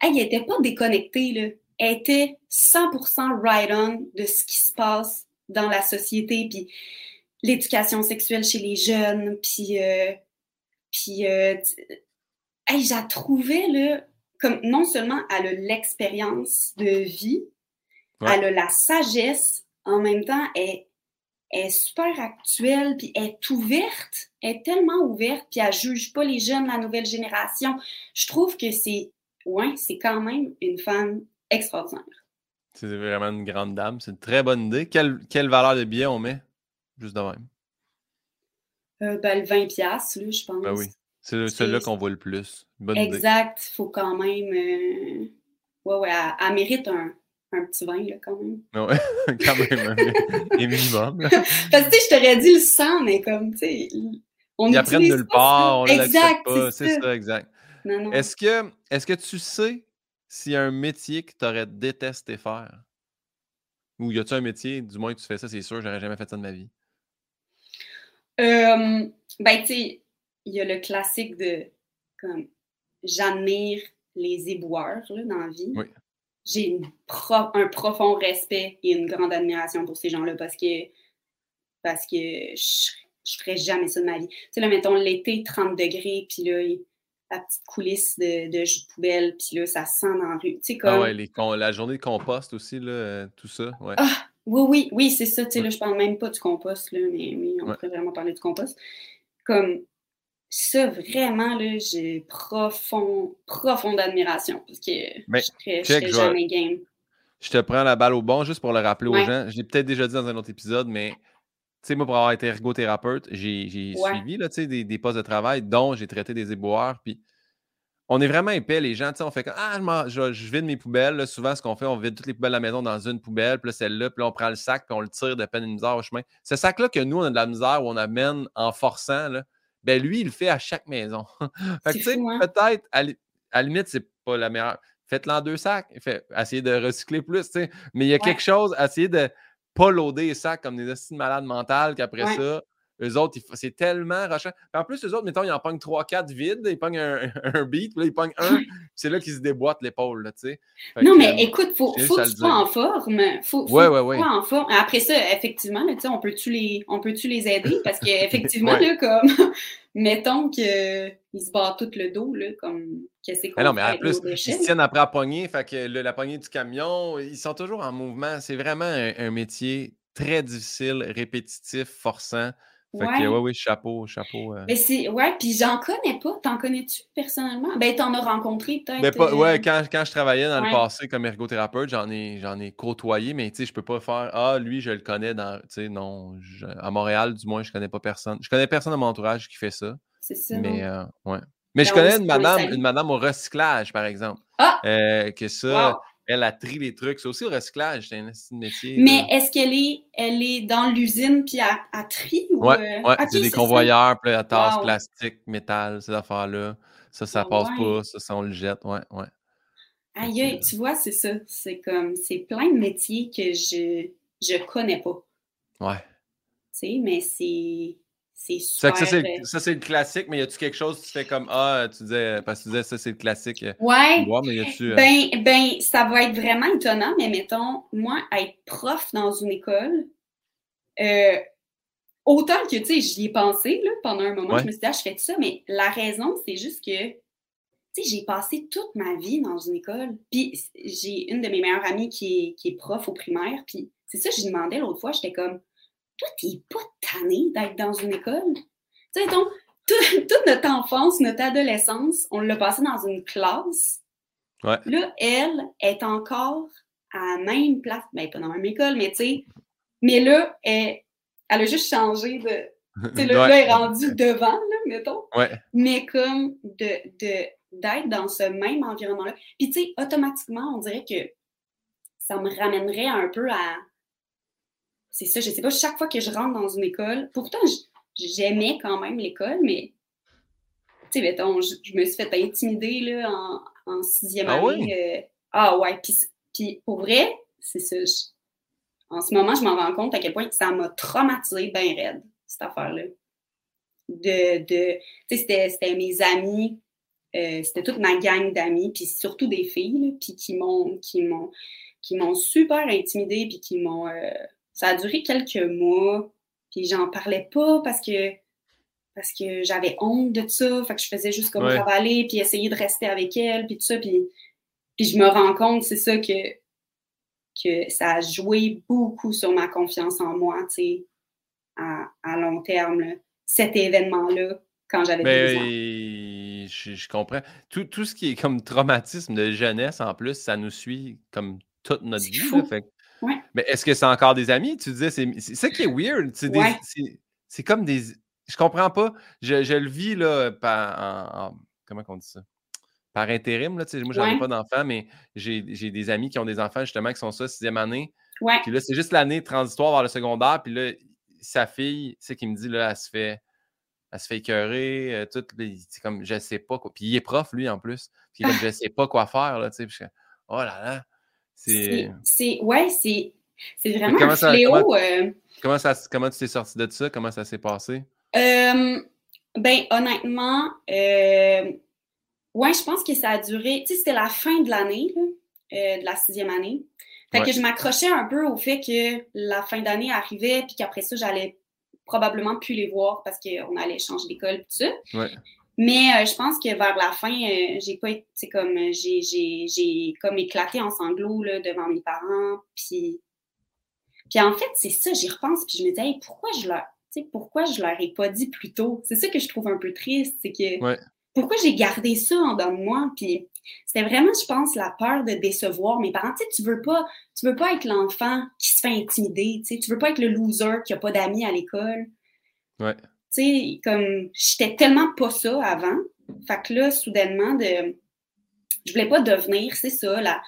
elle pas déconnectée, là. Elle était 100% right on de ce qui se passe dans la société, puis l'éducation sexuelle chez les jeunes, puis, euh, puis euh, je la trouvais, là, comme non seulement elle a l'expérience de vie, elle a la sagesse, en même temps, elle, est super actuelle, puis elle est ouverte, elle est tellement ouverte, puis elle juge pas les jeunes, la nouvelle génération. Je trouve que c'est, ouais, c'est quand même une femme extraordinaire. C'est vraiment une grande dame. C'est une très bonne idée. Quelle, quelle valeur de billet on met? Juste de même. Euh, ben, le 20$, là, je pense. Ben oui. C'est celui-là qu'on voit le plus. Bonne exact. Il faut quand même. Euh... Ouais, ouais, elle mérite un, un petit vin, là, quand même. Ouais, quand même, un minimum. Parce que, tu sais, je t'aurais dit le sang, mais comme, tu sais, on Ils apprennent nulle part, on exact, pas, c'est ça. exact. Est-ce que, est que tu sais s'il y a un métier que tu aurais détesté faire? Ou y a-tu un métier, du moins que tu fais ça, c'est sûr, j'aurais jamais fait ça de ma vie? Euh, ben, tu sais, il y a le classique de, comme, j'admire les éboueurs, là, dans la vie. Oui j'ai un profond respect et une grande admiration pour ces gens-là parce que, parce que je, je ferais jamais ça de ma vie. Tu sais, là, mettons l'été, 30 degrés, puis là, la petite coulisse de, de jus de poubelle, puis là, ça sent dans la rue. Tu sais, comme... Ah ouais, les la journée de compost aussi, là, euh, tout ça. Ouais. Ah, oui, oui, oui, c'est ça. Tu sais, là, je parle même pas du compost, là, mais oui, on pourrait vraiment parler du compost. Comme, ça, vraiment, là, j'ai profond, profonde admiration parce que je serais jamais game. Je te prends la balle au bon juste pour le rappeler aux gens. Je l'ai peut-être déjà dit dans un autre épisode, mais tu sais, moi, pour avoir été ergothérapeute, j'ai suivi là, des, des postes de travail dont j'ai traité des éboueurs. Puis on est vraiment épais, les gens. On fait comme Ah, je, je, vide mes poubelles. souvent, ce qu'on fait, on vide toutes les poubelles de la maison dans une poubelle. Puis là, celle-là, puis là, on prend le sac, puis on le tire de peine et de misère au chemin. Ce sac-là que nous, on a de la misère, où on amène en forçant, là, ben lui, il le fait à chaque maison. fait que, tu sais, hein? peut-être, à, la limite, c'est pas la meilleure. Faites-le en deux sacs. Fait, essayez de recycler plus, tu sais. Mais il y a quelque chose, essayez de pas loader les sacs comme des de malades mentales qu'après ça, eux autres, c'est tellement rushant. en plus, eux autres, mettons, ils en pognent 3-4 vides, ils pognent un, un beat, puis là, ils pognent un, c'est là qu'ils se déboîtent l'épaule, tu sais. Non, mais écoute, il faut, faut que tu sois en forme. Faut, faut ouais, ouais, ouais. en forme. Après ça, effectivement, tu sais, on peut-tu les, on peut les aider? Parce qu'effectivement, là, comme, mettons qu'ils se battent tout le dos, là, comme, qu'est-ce qu'on Non, mais en plus, ils se tiennent après à poignée, fait que la poignée du camion, ils sont toujours en mouvement. C'est vraiment un métier très difficile, répétitif, forçant. Fait ouais. que, ouais, oui, chapeau, chapeau. Euh. Mais c'est, ouais, puis j'en connais pas. T'en connais-tu personnellement? Ben, t'en as rencontré peut-être. Mais pas, ouais, euh, quand, quand, je travaillais dans le passé comme ergothérapeute, j'en ai, j'en ai côtoyé, mais tu sais, je peux pas faire, ah, lui, je le connais dans, tu sais, non, à Montréal, du moins, je connais pas personne. Je connais personne dans mon entourage qui fait ça. C'est ça. Mais, euh, ouais. Mais je connais une madame, une madame au recyclage, par exemple. Ah! que ça, elle a tri les trucs. C'est aussi au recyclage, c'est un métier. Mais est-ce qu'elle est, elle est dans l'usine puis elle, tri? Ou... Ouais, euh, ouais. c'est des convoyeurs, puis elle tasse plastique, métal, ces affaires-là. Ça, ça passe pas, ça, ça, on le jette. Ouais, ouais. Aïe, tu vois, c'est ça. C'est comme, c'est plein de métiers que je, je connais pas. Ouais. Tu sais, mais c'est c'est super. Euh, ça, c'est le classique, mais y a-tu quelque chose, tu fais comme Ah, tu disais, parce que tu disais, ça, c'est le classique. Euh, ouais. Euh, ben, ben, ça va être vraiment étonnant, mais mettons, moi, être prof dans une école, autant que, tu sais, j'y ai pensé, là, pendant un moment, je me suis dit, ah, je fais ça, mais la raison, c'est juste que, tu sais, j'ai passé toute ma vie dans une école. Puis j'ai une de mes meilleures amies qui est, qui est prof au primaire, puis c'est ça, je lui demandais l'autre fois, j'étais comme toi, t'es pas tanné d'être dans une école? Tu sais, donc, toute notre enfance, notre adolescence, on l'a passé dans une classe. Ouais. Là, elle est encore à la même place. Ben, pas dans la même école, mais tu sais. Mais là, elle, elle a juste changé de. Tu sais, là, elle est rendue devant, là, mettons. Ouais. Mais comme de, de, d'être dans ce même environnement-là. Puis, tu sais, automatiquement, on dirait que ça me ramènerait un peu à c'est ça, je sais pas, chaque fois que je rentre dans une école, pourtant, j'aimais quand même l'école, mais, tu sais, mettons, je, me suis fait intimider, là, en, sixième ah année. Euh, ah ouais, puis, pour vrai, c'est ça, en ce moment, je m'en rends compte à quel point ça m'a traumatisé bien raide, cette affaire-là. De, de tu sais, c'était mes amis, euh, c'était toute ma gang d'amis, puis surtout des filles, puis qui m'ont, qui m'ont, qui m'ont super intimidée, puis qui m'ont, euh, ça a duré quelques mois, puis j'en parlais pas parce que parce que j'avais honte de ça, fait que je faisais juste comme travailler puis essayer de rester avec elle, puis tout ça, puis, puis je me rends compte, c'est ça que, que ça a joué beaucoup sur ma confiance en moi, tu sais, à, à, long terme, cet événement-là, quand j'avais 12 ans. Je, je, comprends. Tout, tout, ce qui est comme traumatisme de jeunesse, en plus, ça nous suit comme toute notre vie. fait mais est-ce que c'est encore des amis? Tu disais, c'est ça qui est weird. C'est comme des. Je comprends pas. Je, le vis là, par, comment on dit ça? Par intérim. Là, moi, j'en ai pas d'enfants, mais j'ai des amis qui ont des enfants justement qui sont ça, sixième année. Puis là, c'est juste l'année transitoire vers le secondaire. Puis là, sa fille, c'est qui me dit, là, elle se fait. Elle se fait écœurer, euh, tout, c'est comme, je sais pas quoi. Puis il est prof, lui, en plus. Puis comme, je sais pas quoi faire, là, tu sais. oh là là. C'est. Ouais, c'est. C'est vraiment un fléau. Comment, euh... comment, ça, comment tu t'es sorti de ça? Comment ça s'est passé? Euh, ben, honnêtement, euh, ouais, je pense que ça a duré. Tu sais, c'était la fin de l'année, de la sixième année. Fait que je m'accrochais un peu au fait que la fin d'année arrivait, puis qu'après ça, j'allais probablement plus les voir parce qu'on allait changer d'école, tout ça. Ouais. Mais euh, je pense que vers la fin, euh, j'ai pas été comme j'ai, j'ai, j'ai comme éclaté en sanglots là, devant mes parents. Puis, puis en fait, c'est ça, j'y repense, puis je me dis hey, pourquoi je leur pourquoi je leur ai pas dit plus tôt? C'est ça que je trouve un peu triste, c'est que pourquoi j'ai gardé ça en dedans de moi? Puis c'était vraiment, je pense, la peur de décevoir mes parents. Tu sais, tu veux pas, tu veux pas être l'enfant qui se fait intimider, tu sais, tu veux pas être le loser qui a pas d'amis à l'école. Ouais sais, comme j'étais tellement pas ça avant, Fait que là, soudainement, de... je voulais pas devenir, c'est ça, la,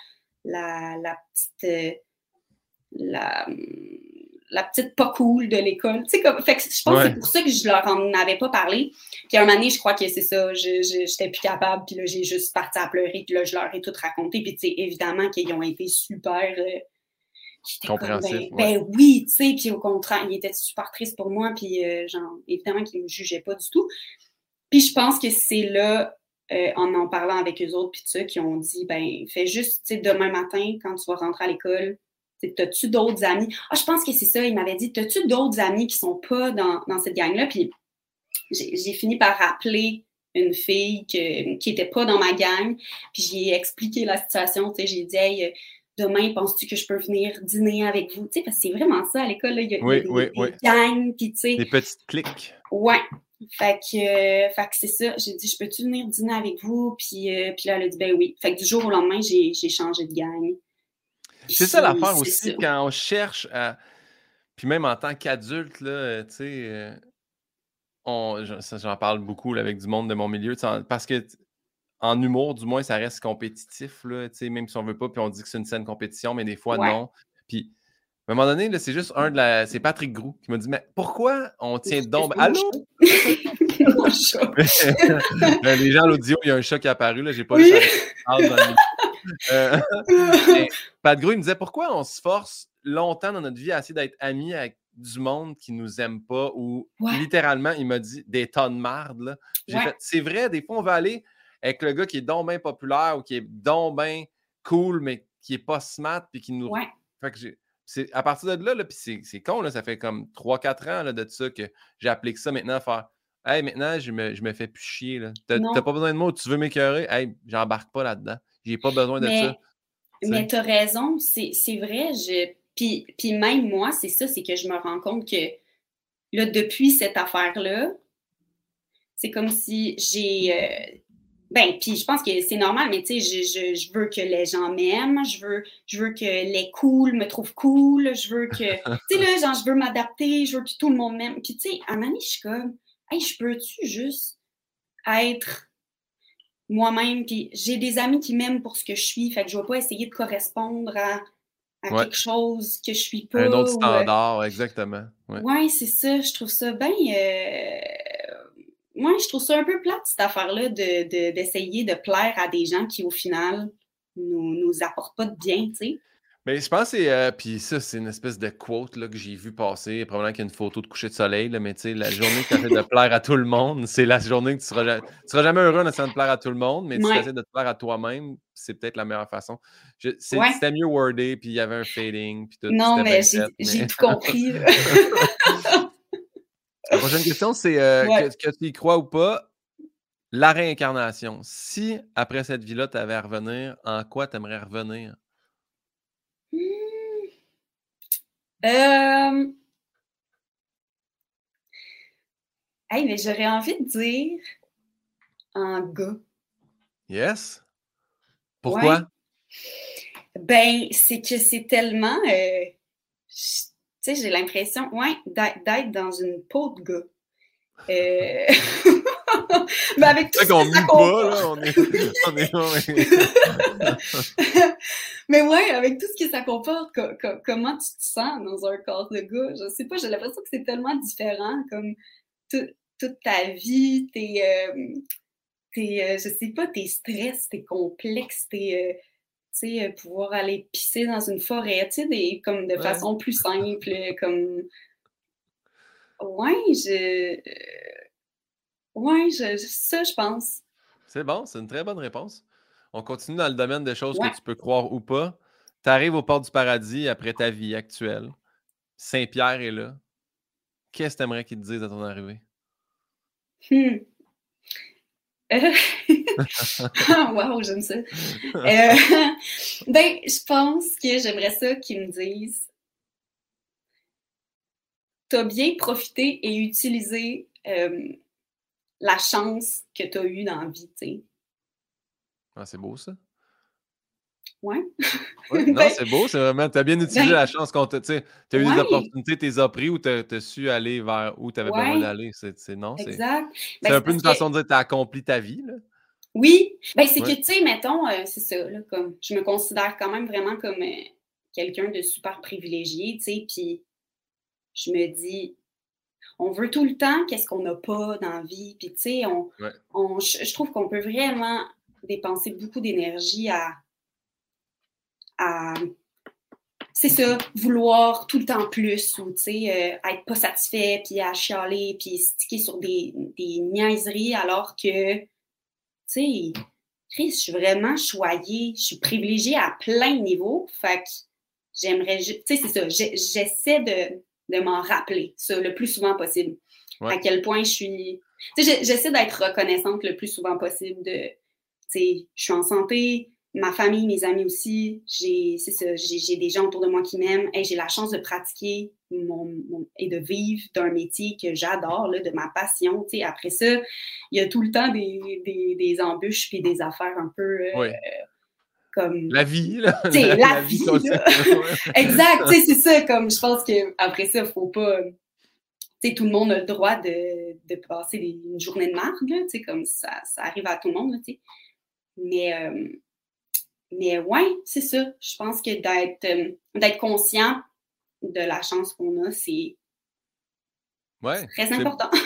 la, la petite. Euh, la, la petite pas cool de l'école. Tu sais, comme, fait que je pense que c'est pour ça que je leur en avais pas parlé. Puis un moment donné, je crois que c'est ça, j'étais plus capable, puis là, j'ai juste parti à pleurer, puis là, je leur ai tout raconté. Puis, tu sais, évidemment qu'ils ont été super. Euh, Compréhensif. Ben, ben, oui, tu sais, puis au contraire, ils étaient super tristes pour moi, puis euh, genre, évidemment qu'ils me jugeaient pas du tout. Puis je pense que c'est là, euh, en en parlant avec eux autres, puis ça, qui ont dit, ben, fais juste, tu sais, demain matin, quand tu vas rentrer à l'école, T'as-tu d'autres amis? Ah, je pense que c'est ça, il m'avait dit, t'as-tu d'autres amis qui sont pas dans, dans cette gang-là? Puis j'ai fini par rappeler une fille qui était pas dans ma gang, puis j'ai expliqué la situation, tu sais, j'ai dit, hey, demain, penses-tu que je peux venir dîner avec vous? Tu sais, parce que c'est vraiment ça, à l'école, il y a, oui, des, oui, gangs, puis tu sais... Des petites cliques. Ouais, fait que, fait que c'est ça. J'ai dit, je peux-tu venir dîner avec vous? Puis, euh, puis là, elle a dit, ben oui. Fait que du jour au lendemain, j'ai changé de gang. C'est ça l'affaire aussi, quand on cherche à. Puis même en tant qu'adulte, là, tu sais, euh, j'en parle beaucoup avec du monde de mon milieu, parce que en humour, du moins, ça reste compétitif, là, même si on veut pas, puis on dit que c'est une scène compétition, mais des fois, non. Puis, à un moment donné, c'est juste un de la. C'est Patrick Grou qui m'a dit Mais pourquoi on tient donc. Allô? Les gens à l'audio, il y a un chat qui est apparu, là, j'ai pas oui. Euh, Pat Gros, il me disait pourquoi on se force longtemps dans notre vie à essayer d'être amis avec du monde qui nous aime pas ou littéralement, il m'a dit des tonnes de marde. J'ai fait, c'est vrai, des fois, on va aller avec le gars qui est donc bien populaire ou qui est donc bien cool, mais qui est pas smart puis qui nous. Fait que c'est à partir de là, là puis c'est con, là, ça fait comme 3-4 ans là, de ça que j'ai appliqué ça maintenant à faire. Hey, maintenant, je me, je me fais plus chier. T'as pas besoin de mots, tu veux m'écœurer? Hey, j'embarque pas là-dedans. J'ai pas besoin de ça. Mais tu as raison, c'est vrai. Je... Puis, puis même moi, c'est ça, c'est que je me rends compte que là, depuis cette affaire-là, c'est comme si j'ai. Euh, ben, puis je pense que c'est normal, mais tu sais, je, je, veux que les gens m'aiment, je veux, je veux que les cool me trouvent cool, je veux que. tu sais, là, genre, je veux m'adapter, je veux que tout le monde m'aime. Puis tu sais, à Mani, je suis comme, hey, je peux-tu juste être moi-même? Puis j'ai des amis qui m'aiment pour ce que je suis. Fait que je vais pas essayer de correspondre à, quelque chose que je suis pas. Un autre euh, standard, exactement. Ouais, ouais c'est ça. Je trouve ça bien. Euh... Moi, je trouve ça un peu plate, cette affaire-là, d'essayer de, de, plaire à des gens qui, au final, nous, nous apportent pas de bien, tu sais. Mais je pense que c'est. Euh, puis ça, c'est une espèce de quote là, que j'ai vu passer. Probablement qu'il y a une photo de coucher de soleil, là, mais tu sais, la journée que tu essaies de plaire à tout le monde, c'est la journée que tu seras, tu seras jamais heureux en essayant de plaire à tout le monde, mais tu essaies de te plaire à toi-même, c'est peut-être la meilleure façon. C'était mieux wordé, puis il y avait un fading. Puis tout, non, mais j'ai tout compris. la prochaine question, c'est euh, que, que, tu y crois ou pas, la réincarnation. Si après cette vie-là, tu avais à revenir, en quoi tu aimerais revenir? Euh... Hey, mais j'aurais envie de dire un gars. Yes. Pourquoi? Ben, c'est que c'est tellement. Euh, sais, j'ai l'impression, ouais, d'être dans une peau de gars. Euh... mais avec tout qu'on ça là, on est, on est, mais ouais, avec tout ce que ça comporte, comment tu te sens dans un corps de gars? Je sais pas, j'ai l'impression que c'est tellement différent, comme toute ta vie, tes, euh, tes euh, je sais pas, tes stress, tes complexes, tes, pouvoir aller pisser dans une forêt, tu sais, comme de façon plus simple, comme... Ouais, je oui, ça, je pense. C'est bon, c'est une très bonne réponse. On continue dans le domaine des choses que tu peux croire ou pas. Tu arrives au port du paradis après ta vie actuelle. Saint-Pierre est là. Qu'est-ce que tu aimerais qu'il te dise à ton arrivée? Hmm. wow, j'aime ça. Euh, ben, je pense que j'aimerais ça qu'il me dise T'as bien profité et utilisé euh, la chance que tu as eue dans la vie, tu sais. Ah, c'est beau ça. Ouais. non, Ben c'est beau, c'est vraiment. Tu as bien utilisé ben la chance qu'on t'a. Tu as eu des Ouais. opportunités, tu les as pris ou tu as, su aller vers où tu avais besoin Ouais. d'aller. C'est, c'est- non, c'est, Exact. c'est Ben, un peu une que façon de dire que tu as accompli ta vie. Là. Oui, ben c'est Ouais. que, tu sais, mettons, euh, c'est ça, là, comme, je me considère quand même vraiment comme euh, quelqu'un de super privilégié, tu sais, puis je me dis, on veut tout le temps qu'est-ce qu'on n'a pas dans la vie, puis tu sais, on, Ouais. on- je trouve qu'on peut vraiment dépenser beaucoup d'énergie à, à c'est ça, vouloir tout le temps plus, ou tu sais, euh, être pas satisfait, puis à chialer, puis sticker sur des, des niaiseries, alors que tu sais, Chris, je suis vraiment choyée, je suis privilégiée à plein de niveaux. Fait que j'aimerais, tu sais, c'est ça, j'essaie de, de m'en rappeler, ça, le plus souvent possible. Ouais. À quel point je suis. Tu sais, j'essaie d'être reconnaissante le plus souvent possible de. Tu sais, je suis en santé, ma famille, mes amis aussi. J'ai, c'est ça, j'ai j'ai des gens autour de moi qui m'aiment. Hey, j'ai la chance de pratiquer mon, mon- et de vivre d'un métier que j'adore, là, de ma passion. Après ça, il y a tout le temps des, des, des embûches puis des affaires un peu euh, Oui. comme. La vie, là. La vie, continue. là. Exact, tu sais, c'est ça. Comme je pense qu'après ça, il faut pas. Tout le monde a le droit de, de passer une journée de sais, comme ça, ça arrive à tout le monde, là. Mais, euh, mais ouais, c'est ça. Je pense que d'être euh, conscient de la chance qu'on a, c'est Ouais. très important.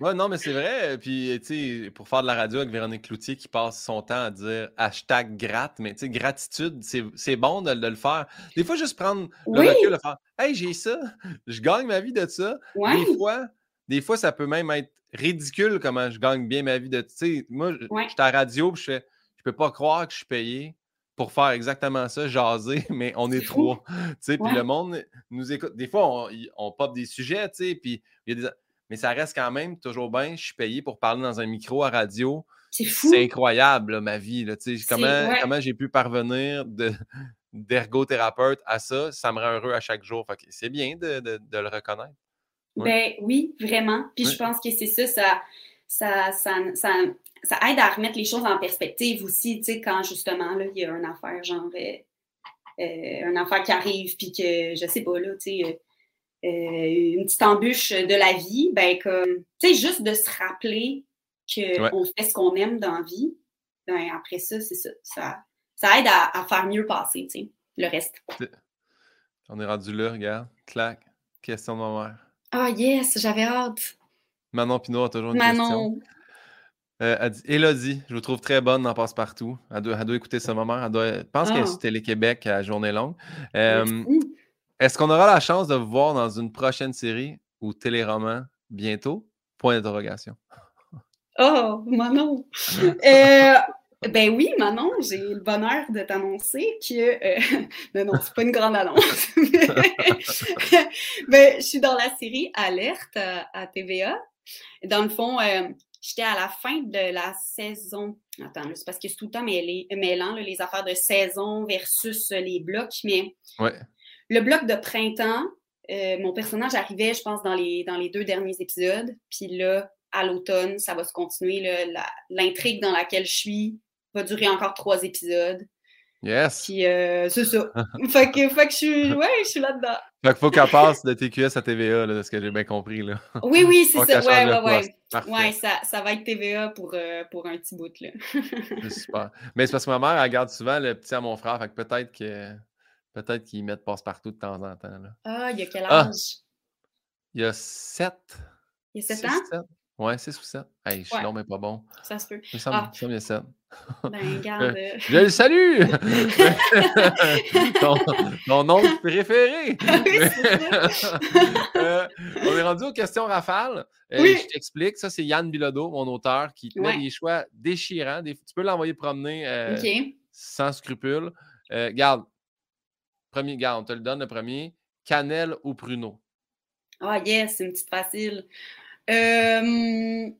Ouais, non, mais c'est vrai. Puis, tu sais, pour faire de la radio avec Véronique Cloutier qui passe son temps à dire hashtag gratte, mais tu sais, gratitude, c'est bon de, de le faire. Des fois, juste prendre le Oui. recul de faire Hey, j'ai ça, je gagne ma vie de ça. Ouais, Des fois, des fois, ça peut même être ridicule comment je gagne bien ma vie de. Tu sais, moi, je Ouais. je suis à la radio, je fais Je peux pas croire que je suis payé pour faire exactement ça, jaser, mais on est fou. trois. Puis Ouais. le monde nous écoute. Des fois, on, pop des sujets, puis il y a des. Mais ça reste quand même toujours bien. Je suis payé pour parler dans un micro à radio. c'est fou. C'est incroyable, là, ma vie. Là, comment ouais. comment j'ai pu parvenir de d'ergothérapeute à ça, ça me rend heureux à chaque jour. C'est bien de, de- de le reconnaître. Ouais. Ben oui, vraiment. Puis je pense que c'est ça, ça, ça, ça, ça, aide à remettre les choses en perspective aussi, tu sais, quand justement, là, il y a une affaire, genre, euh, euh, une affaire qui arrive, puis que, je sais pas, là, tu sais, euh, euh, une petite embûche de la vie, ben comme, tu sais, juste de se rappeler Ouais. qu'on fait ce qu'on aime dans la vie, ben après ça, c'est ça, ça, ça aide à, à faire mieux passer, tu sais, le reste. On est rendu là, regarde. Clac. Question de ma mère. Ah yes, j'avais hâte. Manon Pinot a toujours une question. Euh, elle dit Élodie, je vous trouve très bonne dans Passe-Partout. Elle doit, elle doit écouter ma mère. Elle doit, pense qu'elle est Ah. sur Télé-Québec à Journée Longue. Euh. Est-ce qu'on aura la chance de vous voir dans une prochaine série ou téléroman bientôt? Point d'interrogation. Oh, Manon! Euh, ben oui, Manon, j'ai le bonheur de t'annoncer que. euh, non, non, c'est pas une grande annonce. ben, je suis dans la série Alerte à, à TVA. Dans le fond, euh, j'étais à la fin de la saison. Attends, c'est parce que c'est tout le temps mêlé- mêlant, là, les affaires de saison versus euh, les blocs, mais Ouais. le bloc de printemps, euh, mon personnage arrivait, je pense, dans les, dans les deux derniers épisodes. Puis là, à l'automne, ça va se continuer. la- L'intrigue dans laquelle je suis va durer encore trois épisodes. Yes. Puis euh, c'est ça. fait, que, fait que je suis, ouais, je suis là-dedans. Fait qu'il faut qu'elle passe de TQS à TVA, là, de ce que j'ai bien compris. Là. Oui, oui, c'est ça. Ouais, ouais, ouais. Ouais, ça, ça va être TVA pour, euh, pour un petit bout. Là. Super. Mais c'est parce que ma mère, elle garde souvent le petit à mon frère. Fait que peut-être que peut-être qu'ils mettent passe-partout de temps en temps. Là. Ah, il y a quel Ah. âge? Il y a 7. Il y a 7 ans? Ouais, 6 ou 7. Hey, je suis Ouais. non, mais pas bon. Ça se peut. Il me semble, Ah. il me semble qu'il y a 7. Ben, garde. euh, Je le salue! ton, ton oncle préféré! Ça. Euh, on est rendu aux questions rafales. Euh, Oui. Je t'explique. Ça, c'est Yann Bilodeau, mon auteur, qui te met Ouais. des choix déchirants. Des- tu peux l'envoyer promener euh, sans scrupule. Garde. Premier, garde, on te le donne le premier. Cannelle ou pruneau? Ah, yes, c'est une petite facile. Euh,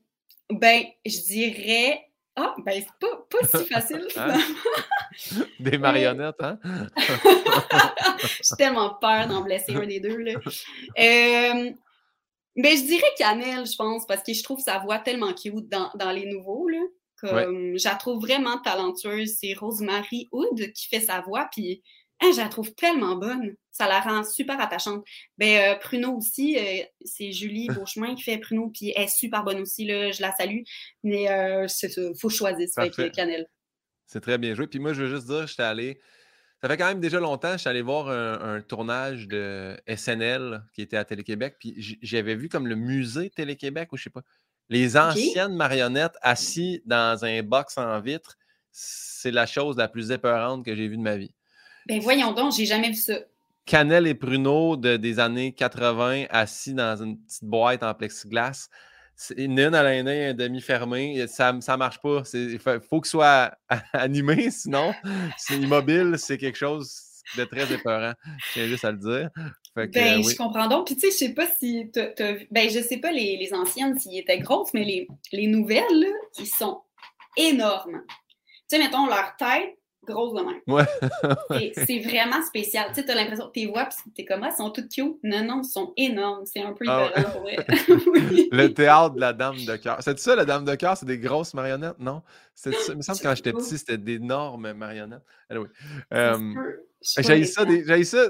ben, je dirais. Ah, ben, c'est pas, pas si facile. Hein? Des marionnettes, hein? J'ai tellement peur d'en blesser un des deux. Là. Euh, ben, je dirais Cannelle, je pense, parce que je trouve sa voix tellement cute dans, dans les nouveaux. Là. Comme, Je la trouve vraiment talentueuse. C'est Rosemary Hood qui fait sa voix, puis hein, je la trouve tellement bonne. Ça la rend super attachante. Ben, euh, Pruno aussi, euh, c'est Julie Beauchemin qui fait Pruno, puis elle est super bonne aussi. Là, je la salue. Mais euh, c'est ça, faut choisir ça avec Cannelle. C'est très bien joué. Puis moi, je veux juste dire, j'étais allé. Ça fait quand même déjà longtemps, je suis allé voir un, tournage de SNL qui était à Télé-Québec. Puis j'avais vu comme le musée Télé-Québec, ou je sais pas. Les anciennes marionnettes assis dans un box en vitre, c'est la chose la plus épeurante que j'ai vue de ma vie. Ben voyons donc, j'ai jamais vu ça. Canel et Pruneau de, des années 80 assis dans une petite boîte en plexiglas. Une à l'un un demi-fermé. Ça ne marche pas. Il faut, faut que ce soit animé, sinon, c'est immobile, c'est quelque chose de très épeurant. Je tiens juste à le dire. ben, je comprends donc. Puis, tu sais, je sais pas si. as, ben, je sais pas les, les anciennes s'ils étaient grosses, mais les, les nouvelles, là, ils sont énormes. Tu sais, mettons, leur tête, de même. Ouais. c'est vraiment spécial. Tu sais, t'as l'impression que tes voix, puis t'es comme, ah, sont toutes cute. Non, non, ils sont énormes. C'est un peu ah pour vrai. Le théâtre de la Dame de cœur. C'est ça, la Dame de cœur? C'est des grosses marionnettes, non? Il me semble que quand j'étais petit, c'était d'énormes marionnettes. Anyway. Euh, j'ai ça, j'ai ça.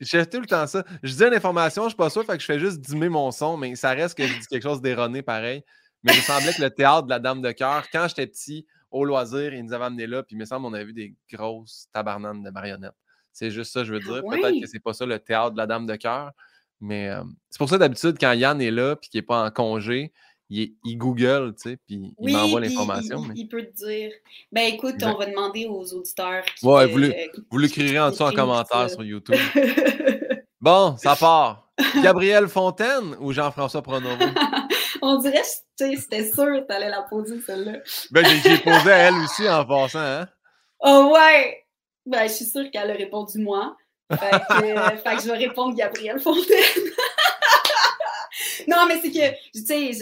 J'ai tout le temps ça. Je dis une information, je suis pas sûr, fait que je fais juste dimmer mon son, mais ça reste que je dis quelque chose d'erroné pareil. Mais il me semblait que le théâtre de la Dame de cœur, quand j'étais petit, au loisir, ils nous avaient amenés là, puis il me semble qu'on avait vu des grosses tabarnanes de marionnettes. C'est juste ça, je veux dire. Peut-être que c'est pas ça le théâtre de la Dame de cœur, mais c'est pour ça d'habitude, quand Yann est là, puis qu'il n'est pas en congé, il, Google, tu sais, puis il m'envoie l'information. Il, peut te dire. Ben écoute, on va demander aux auditeurs. Qui, ouais, vous, vous l'écrirez en dessous en commentaire sur YouTube. bon, ça part. Gabriel Fontaine ou Jean-François Pronovo? On dirait que c'était sûr que tu allais la poser, celle-là. Ben, j'ai posé à elle aussi en passant, hein? Oh ouais! Ben, je suis sûre qu'elle a répondu moi. Fait que, fait que je vais répondre Gabrielle Fontaine. non, mais c'est que, tu sais,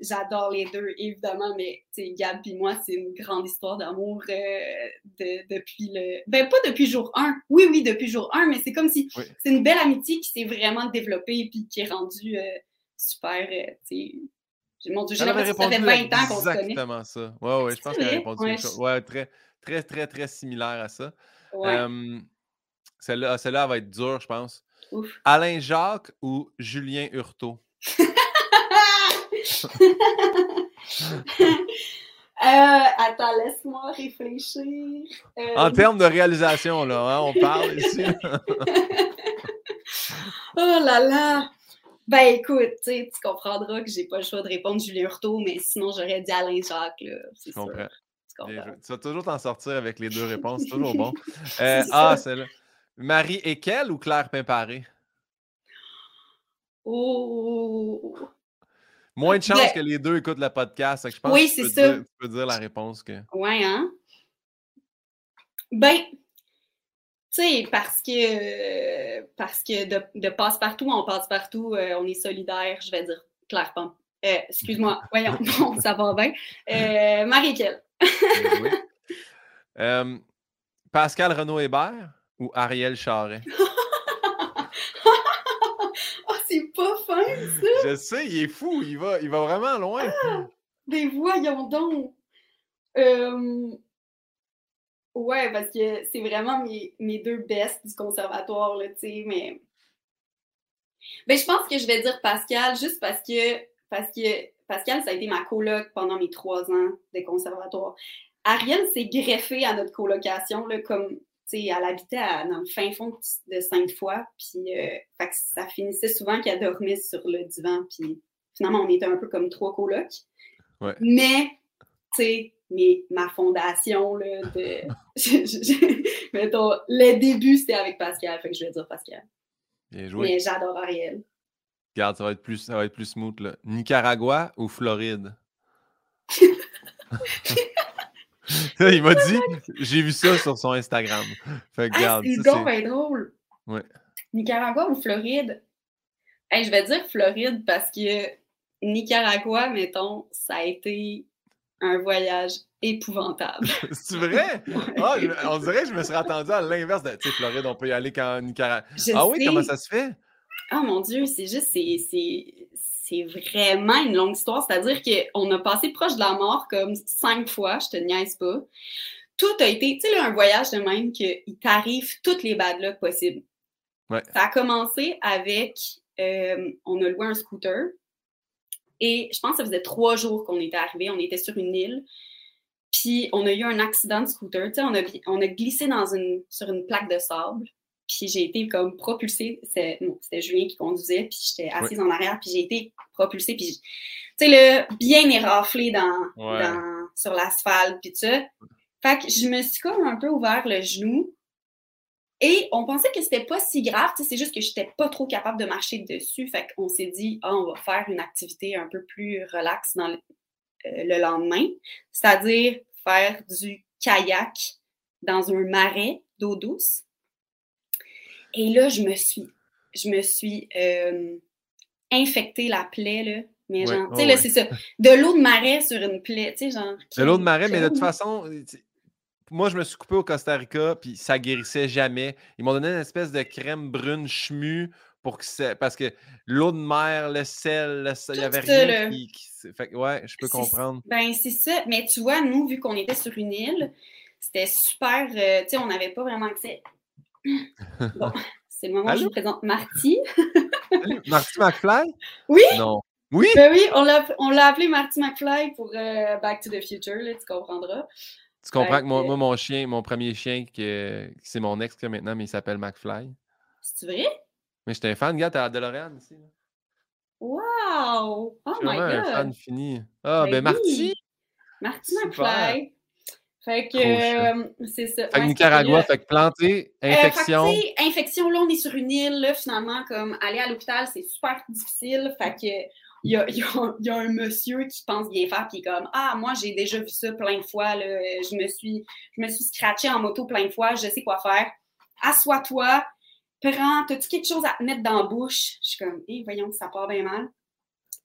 j'adore les deux, évidemment, mais, tu sais, Gab et moi, c'est une grande histoire d'amour euh, depuis le... Ben, pas depuis jour 1. Oui, oui, depuis jour 1, mais c'est comme si c'est une belle amitié qui s'est vraiment développée puis qui est rendue... Euh, super. Euh, mon Dieu, j'ai l'impression que ça fait 20 ans qu'on se connaît. Exactement ça. Oui, oui, je pense qu'elle a répondu ouais, chose. Ouais, très, très, très, très similaire à ça. Ouais. celle-là, celle va être dure, je pense. Alain Jacques ou Julien Hurtaud? Euh, attends, laisse-moi réfléchir. En euh, termes de réalisation, là, hein, on parle ici. oh là là! Ben écoute, tu comprendras que j'ai pas le choix de répondre Julien Hurtaud, mais sinon j'aurais dit Alain Jacques. C'est sûr. Tu, vas toujours t'en sortir avec les deux réponses, c'est toujours bon. Euh, ah, c'est là. Marie Ekel ou Claire Pimparé? Oh! Moins de chance que les deux écoutent le podcast. Je pense oui, c'est ça. tu peux dire la réponse que. Ouais, hein? Ben, tu sais, parce que, parce que de, passe-partout en passe-partout, euh, on est solidaire, je vais dire clairement. Euh, excuse-moi, voyons, bon, ça va bien. Euh, Marie-Kelle. Pascal Renaud-Hébert ou Ariel Charret? oh, c'est pas fin, ça! Je sais, il est fou, il va, il va vraiment loin. Ah, mais voyons donc! Ouais, parce que c'est vraiment mes, mes deux bestes du conservatoire, là, tu sais, mais. Ben, je pense que je vais dire Pascal, juste parce que, parce que Pascal, ça a été ma coloc pendant mes trois ans de conservatoire. Ariel s'est greffée à notre colocation, là, comme, tu sais, elle habitait dans le fin fond de cinq fois, puis euh, ça finissait souvent qu'elle dormait sur le divan, puis finalement, on était un peu comme trois colocs. Ouais. Mais, tu sais, mais ma fondation, là, de. mettons, le début, c'était avec Pascal, fait que je vais dire Pascal. Bien joué. Mais j'adore Ariel. Regarde, ça va être plus, ça va être plus smooth, là. Nicaragua ou Floride? Il m'a dit, j'ai vu ça sur son Instagram. Fait que, ah, c'est donc drôle. Ouais. Nicaragua ou Floride? je vais dire Floride parce que Nicaragua, mettons, ça a été un voyage épouvantable. C'est vrai? Ah, on dirait que je me serais attendu à l'inverse de, tu sais, Floride, on peut y aller quand Nicaragua. ah oui, comment ça se fait? Ah mon Dieu, c'est juste, c'est vraiment une longue histoire. C'est-à-dire qu'on a passé proche de la mort comme cinq fois, je te niaise pas. Tout a été, tu sais, un voyage de même qu'il t'arrive toutes les bad luck possibles. Ça a commencé avec, euh, on a loué un scooter. Et je pense que ça faisait trois jours qu'on était arrivé. On était sur une île. Puis on a eu un accident de scooter. Tu sais, on a, on a glissé dans une, sur une plaque de sable. Puis j'ai été comme propulsée. C'était Julien qui conduisait, puis j'étais assise en arrière, puis j'ai été propulsée. Puis, tu sais, le bien éraflé dans, dans, sur l'asphalte, puis ça. Fait que je me suis comme un peu ouvert le genou. Et on pensait que c'était pas si grave, c'est juste que j'étais pas trop capable de marcher dessus. Fait qu'on s'est dit, ah, on va faire une activité un peu plus relaxe dans le, euh, le lendemain, c'est-à-dire faire du kayak dans un marais d'eau douce. Et là, je me suis, je me suis euh, infecté la plaie, là. Mais genre, tu sais, là, c'est ça. De l'eau de marais sur une plaie, tu sais, genre. De l'eau de marais, mais de toute façon, moi, je me suis coupé au Costa Rica, puis ça guérissait jamais. Ils m'ont donné une espèce de crème brune chemue pour que c'est. Parce que l'eau de mer, le sel, il n'y avait rien qui, Fait ouais, je peux comprendre. Ben, c'est ça. Mais tu vois, nous, vu qu'on était sur une île, c'était super. Euh, tu sais, on n'avait pas vraiment accès Bon, c'est le moment où je vous présente Marty. Marty McFly? Oui? Non. Oui? Ben oui, on l'a appelé Marty McFly pour euh, Back to the Future, là, tu comprendras. Tu comprends que moi, mon chien, mon premier chien, c'est mon ex maintenant, mais il s'appelle McFly. C'est vrai? Mais j'étais un fan, gars, t'as la DeLorean ici. Wow! Oh my god! un fan fini. Ah, ben, ben Marty! Marty McFly. Fait que euh, c'est ça. Fait que Nicaragua, fait que planté, euh, infection. infection, là, on est sur une île, là, finalement, comme aller à l'hôpital, c'est super difficile. Fait que il y a, un monsieur qui pense bien faire, qui est comme Ah, moi, j'ai déjà vu ça plein de fois, là. Je me suis, je me suis scratché en moto plein de fois, je sais quoi faire. Assois-toi, prends, as-tu quelque chose à te mettre dans la bouche? Je suis comme, hé, voyons, ça part bien mal.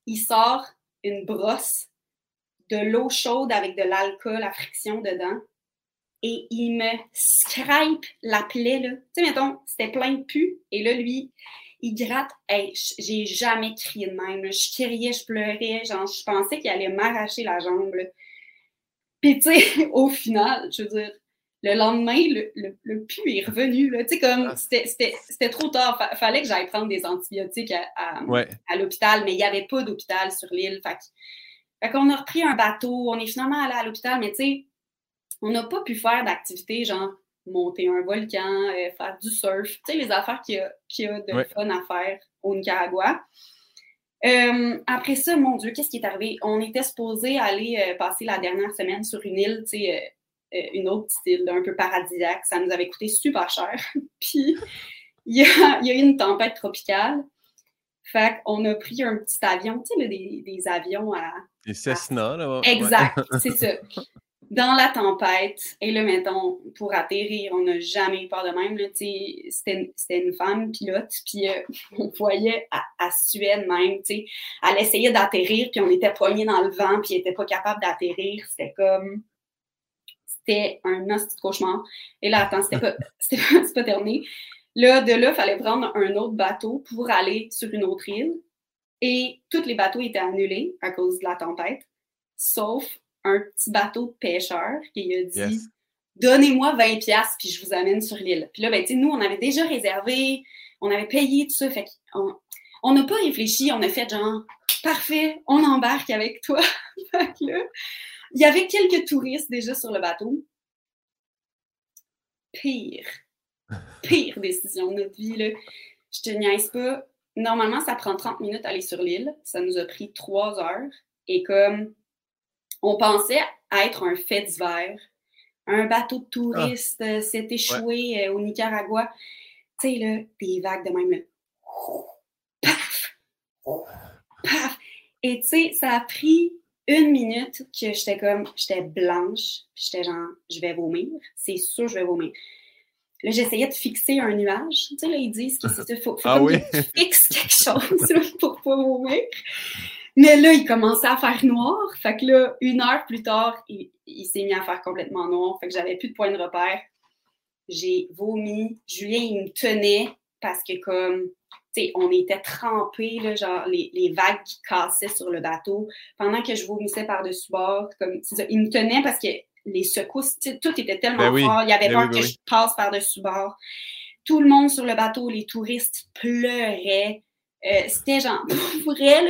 Il sort une brosse de l'eau chaude avec de l'alcool à friction dedans. Et il me scrape la plaie, là. Tu sais, mettons, c'était plein de pu. Et là, lui, il gratte. Hey, j'ai jamais crié de même. Je criais, je pleurais. Genre, je pensais qu'il allait m'arracher la jambe, là. Puis, tu sais, au final, je veux dire, le lendemain, le, le, pu est revenu. Tu sais, comme ah. c'était trop tard. Il fallait que j'aille prendre des antibiotiques à, à, l'hôpital, mais il n'y avait pas d'hôpital sur l'île. Fait fait qu'on a repris un bateau, on est finalement allé à l'hôpital, mais tu sais, on n'a pas pu faire d'activités genre monter un volcan, euh, faire du surf, tu sais, les affaires qu'il y, a, de fun à faire au Nicaragua. Euh, après ça, mon Dieu, qu'est-ce qui est arrivé? On était supposé aller euh, passer la dernière semaine sur une île, tu sais, une autre petite île un peu paradisiaque. Ça nous avait coûté super cher. Puis, il y a, y a eu une tempête tropicale. Fait qu'on a pris un petit avion, tu sais, des, des, avions à. Des Cessna, là. Exact, c'est ça. Dans la tempête, et là, mettons, pour atterrir, on n'a jamais eu peur de même. C'était une femme pilote, puis euh, on voyait à, à Suède même, tu sais, elle essayait d'atterrir, puis on était poignés dans le vent, puis elle n'était pas capable d'atterrir. C'était comme. C'était un de cauchemar. Et là, attends, c'était pas, pas, pas terminé. Là, de là, il fallait prendre un autre bateau pour aller sur une autre île. Et tous les bateaux étaient annulés à cause de la tempête, sauf un petit bateau de pêcheur qui a dit Donnez-moi 20 pièces puis je vous amène sur l'île. Puis là, ben, nous, on avait déjà réservé, on avait payé tout ça. Fait on n'a pas réfléchi, on a fait genre Parfait, on embarque avec toi. il y avait quelques touristes déjà sur le bateau. Pire pire décision de notre vie. Là. Je te niaise pas. Normalement, ça prend 30 minutes à aller sur l'île. Ça nous a pris trois heures. Et comme on pensait être un fait d'hiver, un bateau de touristes ah. s'est échoué euh, au Nicaragua. Tu sais, là, des vagues de même, là. Paf! Paf! Et tu sais, ça a pris une minute que j'étais comme, j'étais blanche, j'étais genre, je vais vomir. C'est sûr, je vais vomir. Là, j'essayais de fixer un nuage. Tu sais, là, ils disent qu'il faut, faut ah que tu fixes quelque chose pour pas mourir. Mais là, il commençait à faire noir. Fait que là, une heure plus tard, il, s'est mis à faire complètement noir. Fait que j'avais plus de point de repère. J'ai vomi. Julien, il me tenait parce que comme, tu sais, on était trempés, là, genre les, les, vagues qui cassaient sur le bateau. Pendant que je vomissais par-dessus bord, comme, ça, ils me tenaient parce que les secousses, tout était tellement ben fort. Il y avait ben peur ben que je passe par-dessus bord. Tout le monde sur le bateau, les touristes pleuraient. Euh, c'était genre, pour vrai,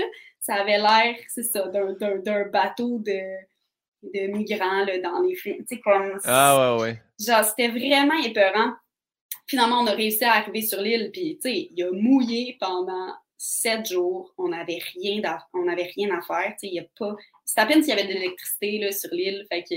ça avait l'air, c'est ça, d'un bateau de, de migrants là, dans les films. Tu sais, comme. Ah ouais, ouais. Genre, c'était vraiment épeurant. Finalement, on a réussi à arriver sur l'île, puis, tu sais, il a mouillé pendant sept jours. On n'avait rien, on avait rien à faire. Tu sais, il a pas. C'est à peine s'il y avait de l'électricité sur l'île. Fait que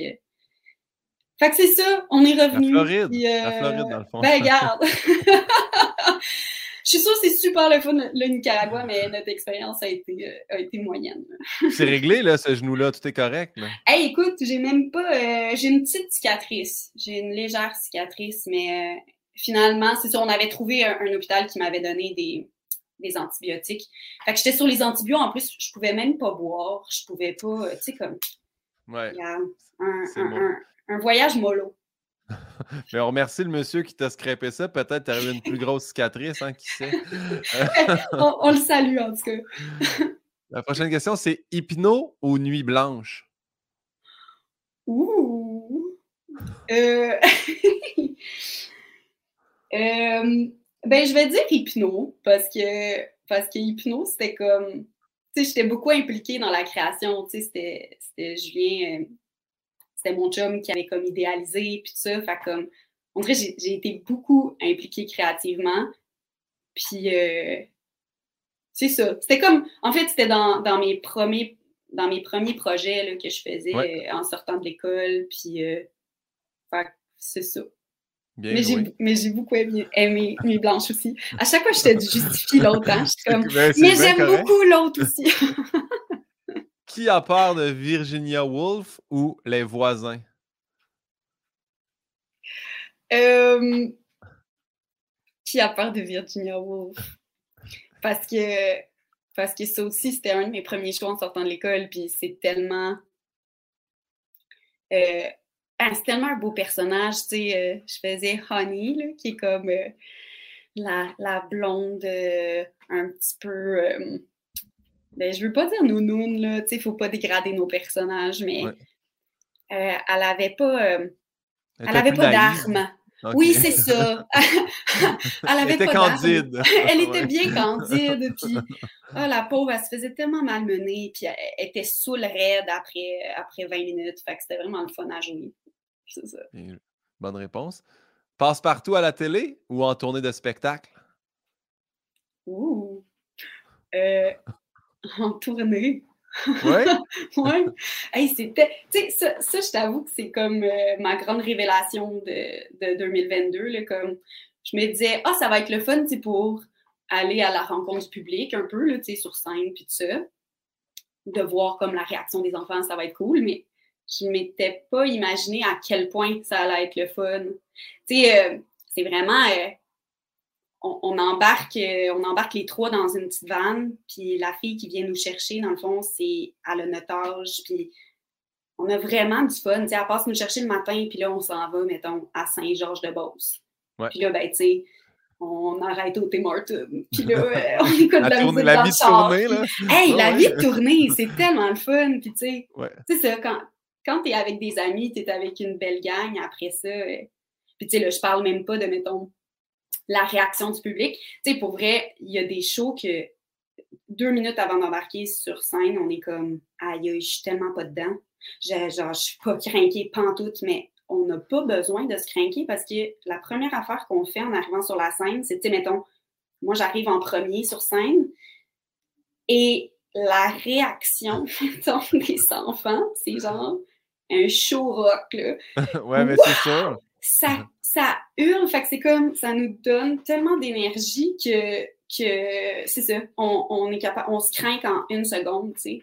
fait que c'est ça, on est revenu. La Floride. la euh, Floride, dans le fond. Ben, regarde. Je suis sûre que c'est super le fun, le Nicaragua, mais notre expérience a été, euh, a été moyenne. c'est réglé, là, ce genou-là, tout est correct. Là. Hey, écoute, j'ai même pas. Euh, j'ai une petite cicatrice. J'ai une légère cicatrice, mais finalement, c'est ça, on avait trouvé un, hôpital qui m'avait donné des, des antibiotiques. Fait que j'étais sur les antibiotiques, en plus, je pouvais même pas boire, je pouvais pas, tu sais, comme. Ouais. un, un, un voyage mollo. Mais on remercie le monsieur qui t'a scrapé ça. Peut-être tu eu une plus grosse cicatrice, hein, qui sait? on, le salue, en tout cas. La prochaine question, c'est hypno ou nuit blanche? Ouh! Euh... euh... Ben, je vais dire hypno, parce que, parce que hypno, c'était comme... Tu sais, j'étais beaucoup impliquée dans la création. Tu sais, c'était Julien... C'était mon chum qui avait comme idéalisé, puis tout ça. Fait comme, en vrai, j'ai été beaucoup impliquée créativement. Puis, euh, c'est ça. C'était comme, en fait, c'était dans, mes premiers dans mes premiers projets là, que je faisais euh, en sortant de l'école. Puis, euh, c'est ça. mais j'ai beaucoup aimé, aimé Nuit Blanche aussi. À chaque fois, je te justifie l'autre. Hein, comme, ben, mais j'aime beaucoup l'autre aussi. Qui a peur de Virginia Woolf ou les voisins? qui a peur de Virginia Woolf? Parce que, parce que ça aussi, c'était un de mes premiers choix en sortant de l'école, puis c'est tellement. Euh, ah, c'est tellement un beau personnage, tu sais. Euh, je faisais Honey, qui est comme euh, la, la, blonde un petit peu ben, je veux pas dire nounoun, là, tu sais, faut pas dégrader nos personnages, mais euh, elle avait pas, euh, elle, avait pas d'armes. Oui, c'est ça. elle avait pas candide. elle était bien candide, puis oh, la pauvre, elle se faisait tellement malmener, puis elle, était saoule raide après, après 20 minutes, fait que c'était vraiment le fun à jouer. C'est ça. bonne réponse. Passe partout à la télé ou en tournée de spectacle? Ouh. Euh, en tournée. Ouais? ouais. Hey, c'était. Tu sais, ça, ça, je t'avoue que c'est comme euh, ma grande révélation de, de 2022. Là, comme, je me disais, ah, ça va être le fun, pour aller à la rencontre public un peu, là, sur scène, puis tout ça. De voir comme la réaction des enfants, ça va être cool, mais je ne m'étais pas imaginé à quel point ça allait être le fun. Tu sais, euh, c'est vraiment. Euh, on, embarque, euh, on embarque les trois dans une petite vanne, puis la fille qui vient nous chercher, dans le fond, c'est à le notage, puis on a vraiment du fun. Tu sais, elle passe nous chercher le matin, puis là, on s'en va, mettons, à Saint-Georges-de-Beauce. Puis là, ben, tu sais, on arrête au Tim Martin. Puis là, euh, on écoute la, la musique la vie de tournée, là. Hey, la vie de tournée, c'est tellement le fun. Puis tu sais, tu sais, quand, quand t'es avec des amis, t'es avec une belle gang, après ça, euh, puis tu sais, là, je parle même pas de, mettons, la réaction du public. Tu sais, pour vrai, il y a des shows que deux minutes avant d'embarquer sur scène, on est comme aïe, je suis tellement pas dedans. Je, genre, je suis pas craquée pantoute, mais on n'a pas besoin de se craquer parce que la première affaire qu'on fait en arrivant sur la scène, c'est, tu sais, mettons, moi j'arrive en premier sur scène et la réaction des enfants, c'est genre un show rock, là. ouais, mais c'est sûr. Ça ça hurle, fait que c'est comme, ça nous donne tellement d'énergie que, que c'est ça, on, est capable, on se craint en une seconde, tu sais.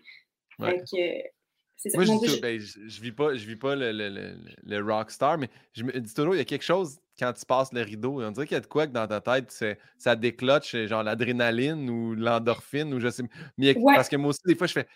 Fait que, c'est ça. Moi, je, ben, je, vis pas, je vis pas le, le, le, rockstar, mais je me dis toujours, il y a quelque chose quand tu passes le rideau. On dirait qu'il y a de quoi que dans ta tête, ça décloche genre l'adrénaline ou l'endorphine ou je sais. Mais parce que moi aussi, des fois, je fais.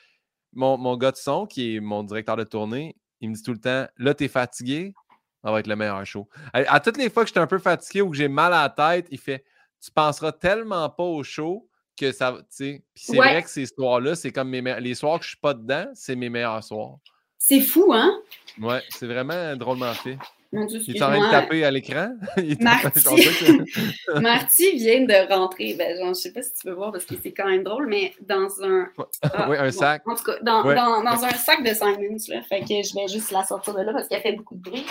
Mon, mon gars de son, qui est mon directeur de tournée, il me dit tout le temps Là, t'es fatigué, ça va être le meilleur show. À, toutes les fois que j'étais un peu fatigué ou que j'ai mal à la tête, il fait tu penseras tellement pas au show que ça. Puis c'est vrai que ces soirs-là, c'est comme mes les soirs que je suis pas dedans, c'est mes meilleurs soirs. C'est fou, hein? Ouais, c'est vraiment drôlement fait. Mon Dieu, il est en train de taper à l'écran. Marty... vient de rentrer. Ben, genre, je sais pas si tu peux voir parce que c'est quand même drôle, mais dans un. Ah, oui, un sac. En tout cas, dans, dans, dans, un sac de Simons. Là. Fait que je vais juste la sortir de là parce qu'elle fait beaucoup de bruit.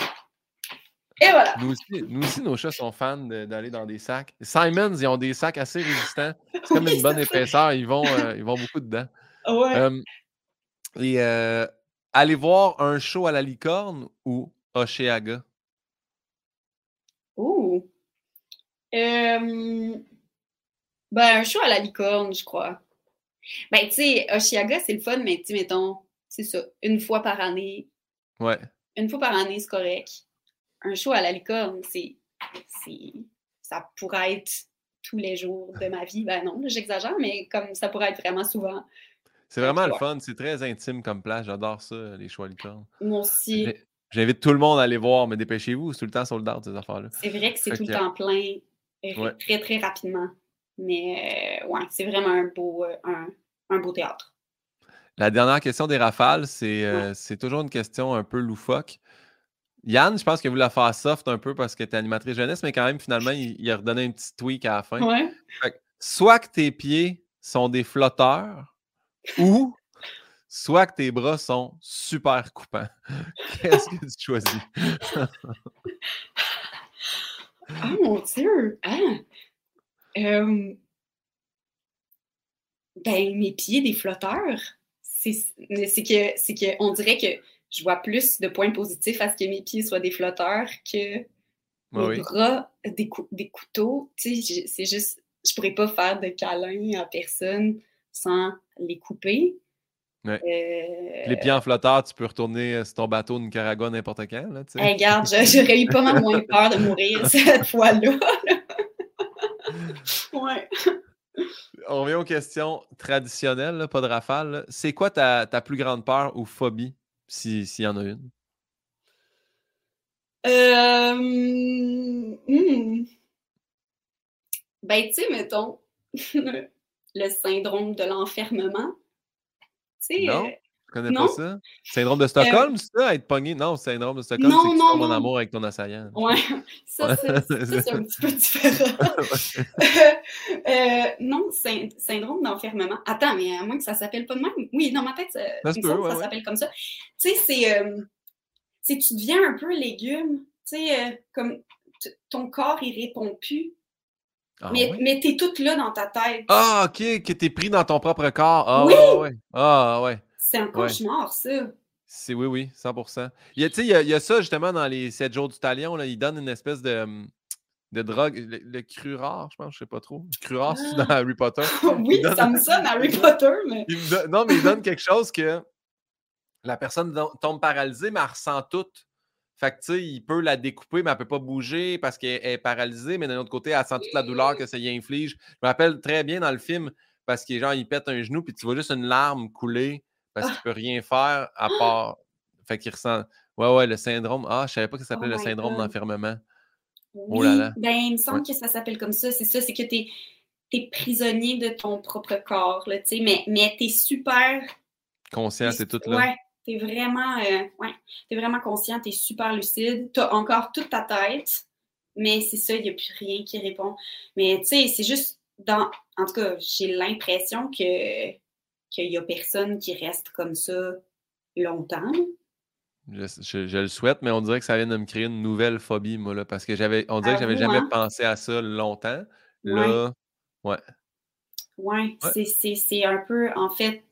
Et voilà. Nous aussi, nous aussi nos chats sont fans d'aller dans des sacs. Simons, ils ont des sacs assez résistants. C'est comme une bonne épaisseur. Ils vont, euh, ils vont beaucoup dedans. Ouais. Euh, et euh, aller voir un show à la licorne ou Oceaga? Oh! ben, un show à la licorne, je crois. Ben, tu sais, Oshiaga, c'est le fun, mais tu mettons, c'est ça, une fois par année. Ouais. Une fois par année, c'est correct. Un show à la licorne, c'est. Ça pourrait être tous les jours de ma vie. Ben non, j'exagère, mais comme ça pourrait être vraiment souvent. C'est vraiment le fun, c'est très intime comme place. J'adore ça, les shows à licorne. Moi aussi. J'invite tout le monde à aller voir, mais dépêchez-vous, c'est tout le temps sold out, ces affaires-là. C'est vrai que c'est tout le temps plein, euh, très, très rapidement. Mais euh, ouais, c'est vraiment un beau, euh, un, beau théâtre. La dernière question des rafales, c'est toujours une question un peu loufoque. Yann, je pense que vous la faire soft un peu parce que tu es animatrice jeunesse, mais quand même, finalement, il, a redonné un petit tweak à la fin. Ouais. soit que tes pieds sont des flotteurs ou soit que tes bras sont super coupants. Qu'est-ce que tu choisis? oh mon Dieu! Hein? ben, mes pieds, des flotteurs. C'est que, c'est que on dirait que je vois plus de points positifs à ce que mes pieds soient des flotteurs que mes bras, des, des couteaux. Tu sais, c'est juste, je pourrais pas faire de câlin à personne sans les couper. Euh, les pieds en flotteur, tu peux retourner euh, sur ton bateau de Nicaragua n'importe quand. Là, regarde, j'aurais eu pas mal moins peur de mourir cette fois-là. ouais. On revient aux questions traditionnelles, pas de rafale. C'est quoi ta, plus grande peur ou phobie, s'il y en a une? Euh... Hmm. Ben, tu sais, mettons, le syndrome de l'enfermement euh, je connais pas ça? Syndrome de euh, Stockholm, c'est ça, être pogné? Non, syndrome de Stockholm, c'est que tu tombes en amour avec ton assaillant. Ouais, ça, c'est un petit peu différent. euh, non, syndrome d'enfermement. Attends, mais à moins que ça s'appelle pas de même. Oui, dans ma tête, ça, ça, s'appelle comme ça. Tu sais, c'est... Euh, tu deviens un peu légume. Tu sais, euh, comme ton corps, il répond plus ah mais, mais t'es toute là dans ta tête. Ah, OK, que t'es pris dans ton propre corps. Ah, oui! ouais, Ah, ouais. C'est un cauchemar, ça. C'est oui, oui, 100 il y, a, il, y a, il y a ça justement dans les 7 jours du talion. Là, ils donnent une espèce de, hum, de drogue, le, le rare, je pense, je sais pas trop. Le rare, c'est dans Harry Potter. oui, ça me sonne Harry Potter, mais. non, mais il donne quelque chose que la personne tombe paralysée, mais elle ressent tout. Fait que, tu sais, il peut la découper, mais elle ne peut pas bouger parce qu'elle est paralysée, mais d'un autre côté, elle sent toute la douleur que ça y inflige. Je me rappelle très bien dans le film parce qu'il genre, il pète un genou, puis tu vois juste une larme couler parce qu'il ne peut rien faire à part. Fait qu'il ressent. Ouais, ouais, le syndrome. Ah, je ne savais pas que ça s'appelait oh le syndrome d'enfermement. Oh là là. Ben, il me semble que ça s'appelle comme ça. C'est ça, c'est que tu es, prisonnier de ton propre corps, là, mais, mais tu es super. Conscient, c'est tout là. Ouais, tu es vraiment, euh, ouais, es vraiment conscient, tu es super lucide, tu as encore toute ta tête, mais c'est ça, il n'y a plus rien qui répond. Mais tu sais, c'est juste dans. En tout cas, j'ai l'impression que qu'il n'y a personne qui reste comme ça longtemps. Je, le souhaite, mais on dirait que ça vient de me créer une nouvelle phobie, moi, là, parce que j'avais. On dirait que j'avais jamais hein? pensé à ça longtemps. Là, ouais. Ouais, ouais. c'est un peu, en fait,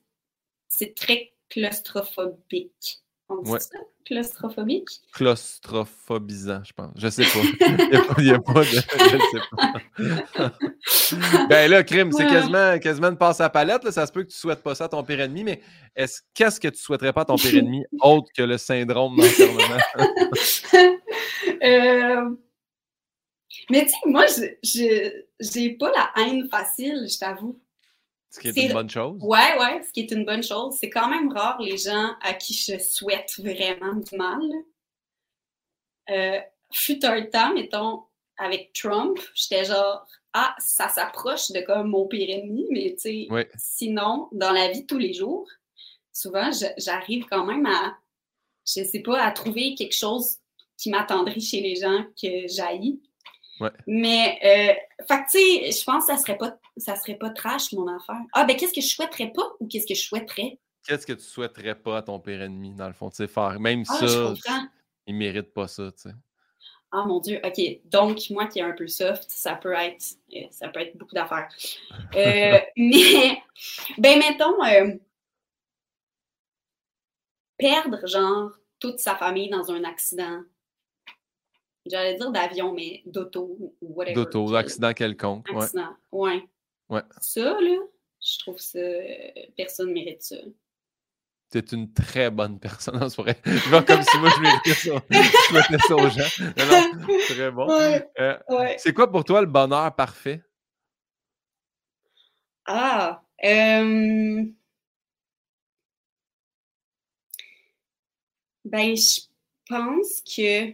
c'est très claustrophobique. On dit ça? Claustrophobique? Claustrophobisant, je pense. Je sais pas. Il n'y a, pas de. Je sais pas. ben là, crime, c'est quasiment, quasiment une passe à palette. Là. Ça se peut que tu ne souhaites pas ça à ton pire ennemi, mais est-ce, qu'est-ce que tu ne souhaiterais pas à ton pire ennemi autre que le syndrome d'enfermement? euh... Mais tu sais, moi, je n'ai pas la haine facile, je t'avoue. Ce qui est, une bonne chose. Ouais, ouais, ce qui est une bonne chose. C'est quand même rare les gens à qui je souhaite vraiment du mal. Euh, fut un temps, mettons, avec Trump, j'étais genre ah, ça s'approche de comme mon pire ennemi, mais tu sais, sinon, dans la vie de tous les jours, souvent, j'arrive quand même à, je sais pas, à trouver quelque chose qui m'attendrit chez les gens que j'haïs. Mais, euh, fait tu sais, je pense que ça serait pas, ça serait pas trash, mon affaire. Ah, ben, qu'est-ce que je souhaiterais pas ou qu'est-ce que je souhaiterais? Qu'est-ce que tu souhaiterais pas à ton pire ennemi, dans le fond, tu sais, faire? Même ah, ça, il mérite pas ça, tu sais. Ah mon Dieu, OK. Donc, moi qui est un peu soft, ça peut être, euh, ça peut être beaucoup d'affaires. Euh, mais, ben, mettons, euh, perdre, genre, toute sa famille dans un accident. J'allais dire d'avion, mais d'auto ou whatever. D'auto, d'accident quelconque. Accident, ouais. ouais. Ça, là, je trouve ça, personne ne mérite ça tu es une très bonne personne. en vrai. Je vois comme si moi, je méritais ça. Je mettais ça aux gens. Non, très bon. Euh, c'est quoi pour toi le bonheur parfait? Ah, euh... ben, je pense que,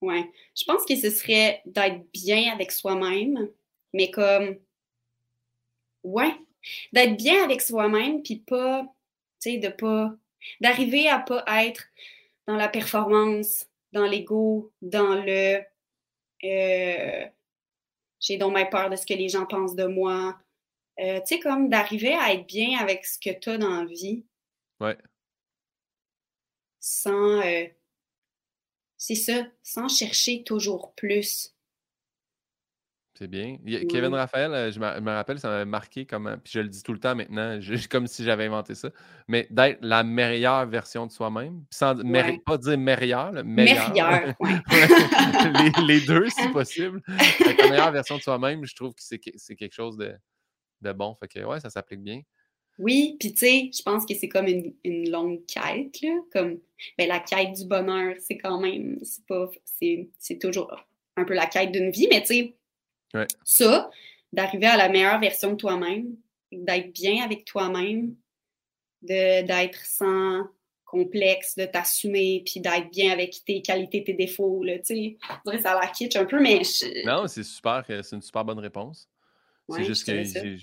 ouais, je pense que ce serait d'être bien avec soi-même, mais comme, ouais, d'être bien avec soi-même, puis pas tu sais, de pas, d'arriver à pas être dans la performance, dans l'ego, dans le euh, j'ai donc ma peur de ce que les gens pensent de moi. Euh, tu sais, comme d'arriver à être bien avec ce que tu as dans la vie. Ouais. Sans. Euh, c'est ça, sans chercher toujours plus. C'est bien. Kevin Raphaël, euh, je me, rappelle, ça m'a marqué comme. Puis je le dis tout le temps maintenant, comme si j'avais inventé ça. Mais d'être la meilleure version de soi-même. Sans pas dire meilleure, meilleure. meilleure les, deux, si possible. la meilleure version de soi-même, je trouve que c'est quelque chose de, bon. Fait que ouais, ça s'applique bien. Oui, puis tu sais, je pense que c'est comme une, longue quête, là. Comme ben, la quête du bonheur, c'est quand même. C'est pas. C'est toujours un peu la quête d'une vie, mais tu sais ça, d'arriver à la meilleure version de toi-même, d'être bien avec toi-même, d'être sans complexe, de t'assumer, puis d'être bien avec tes qualités, tes défauts. Là, je dirais ça a la kitsch un peu, mais... Non, c'est super, c'est une super bonne réponse. c'est juste que...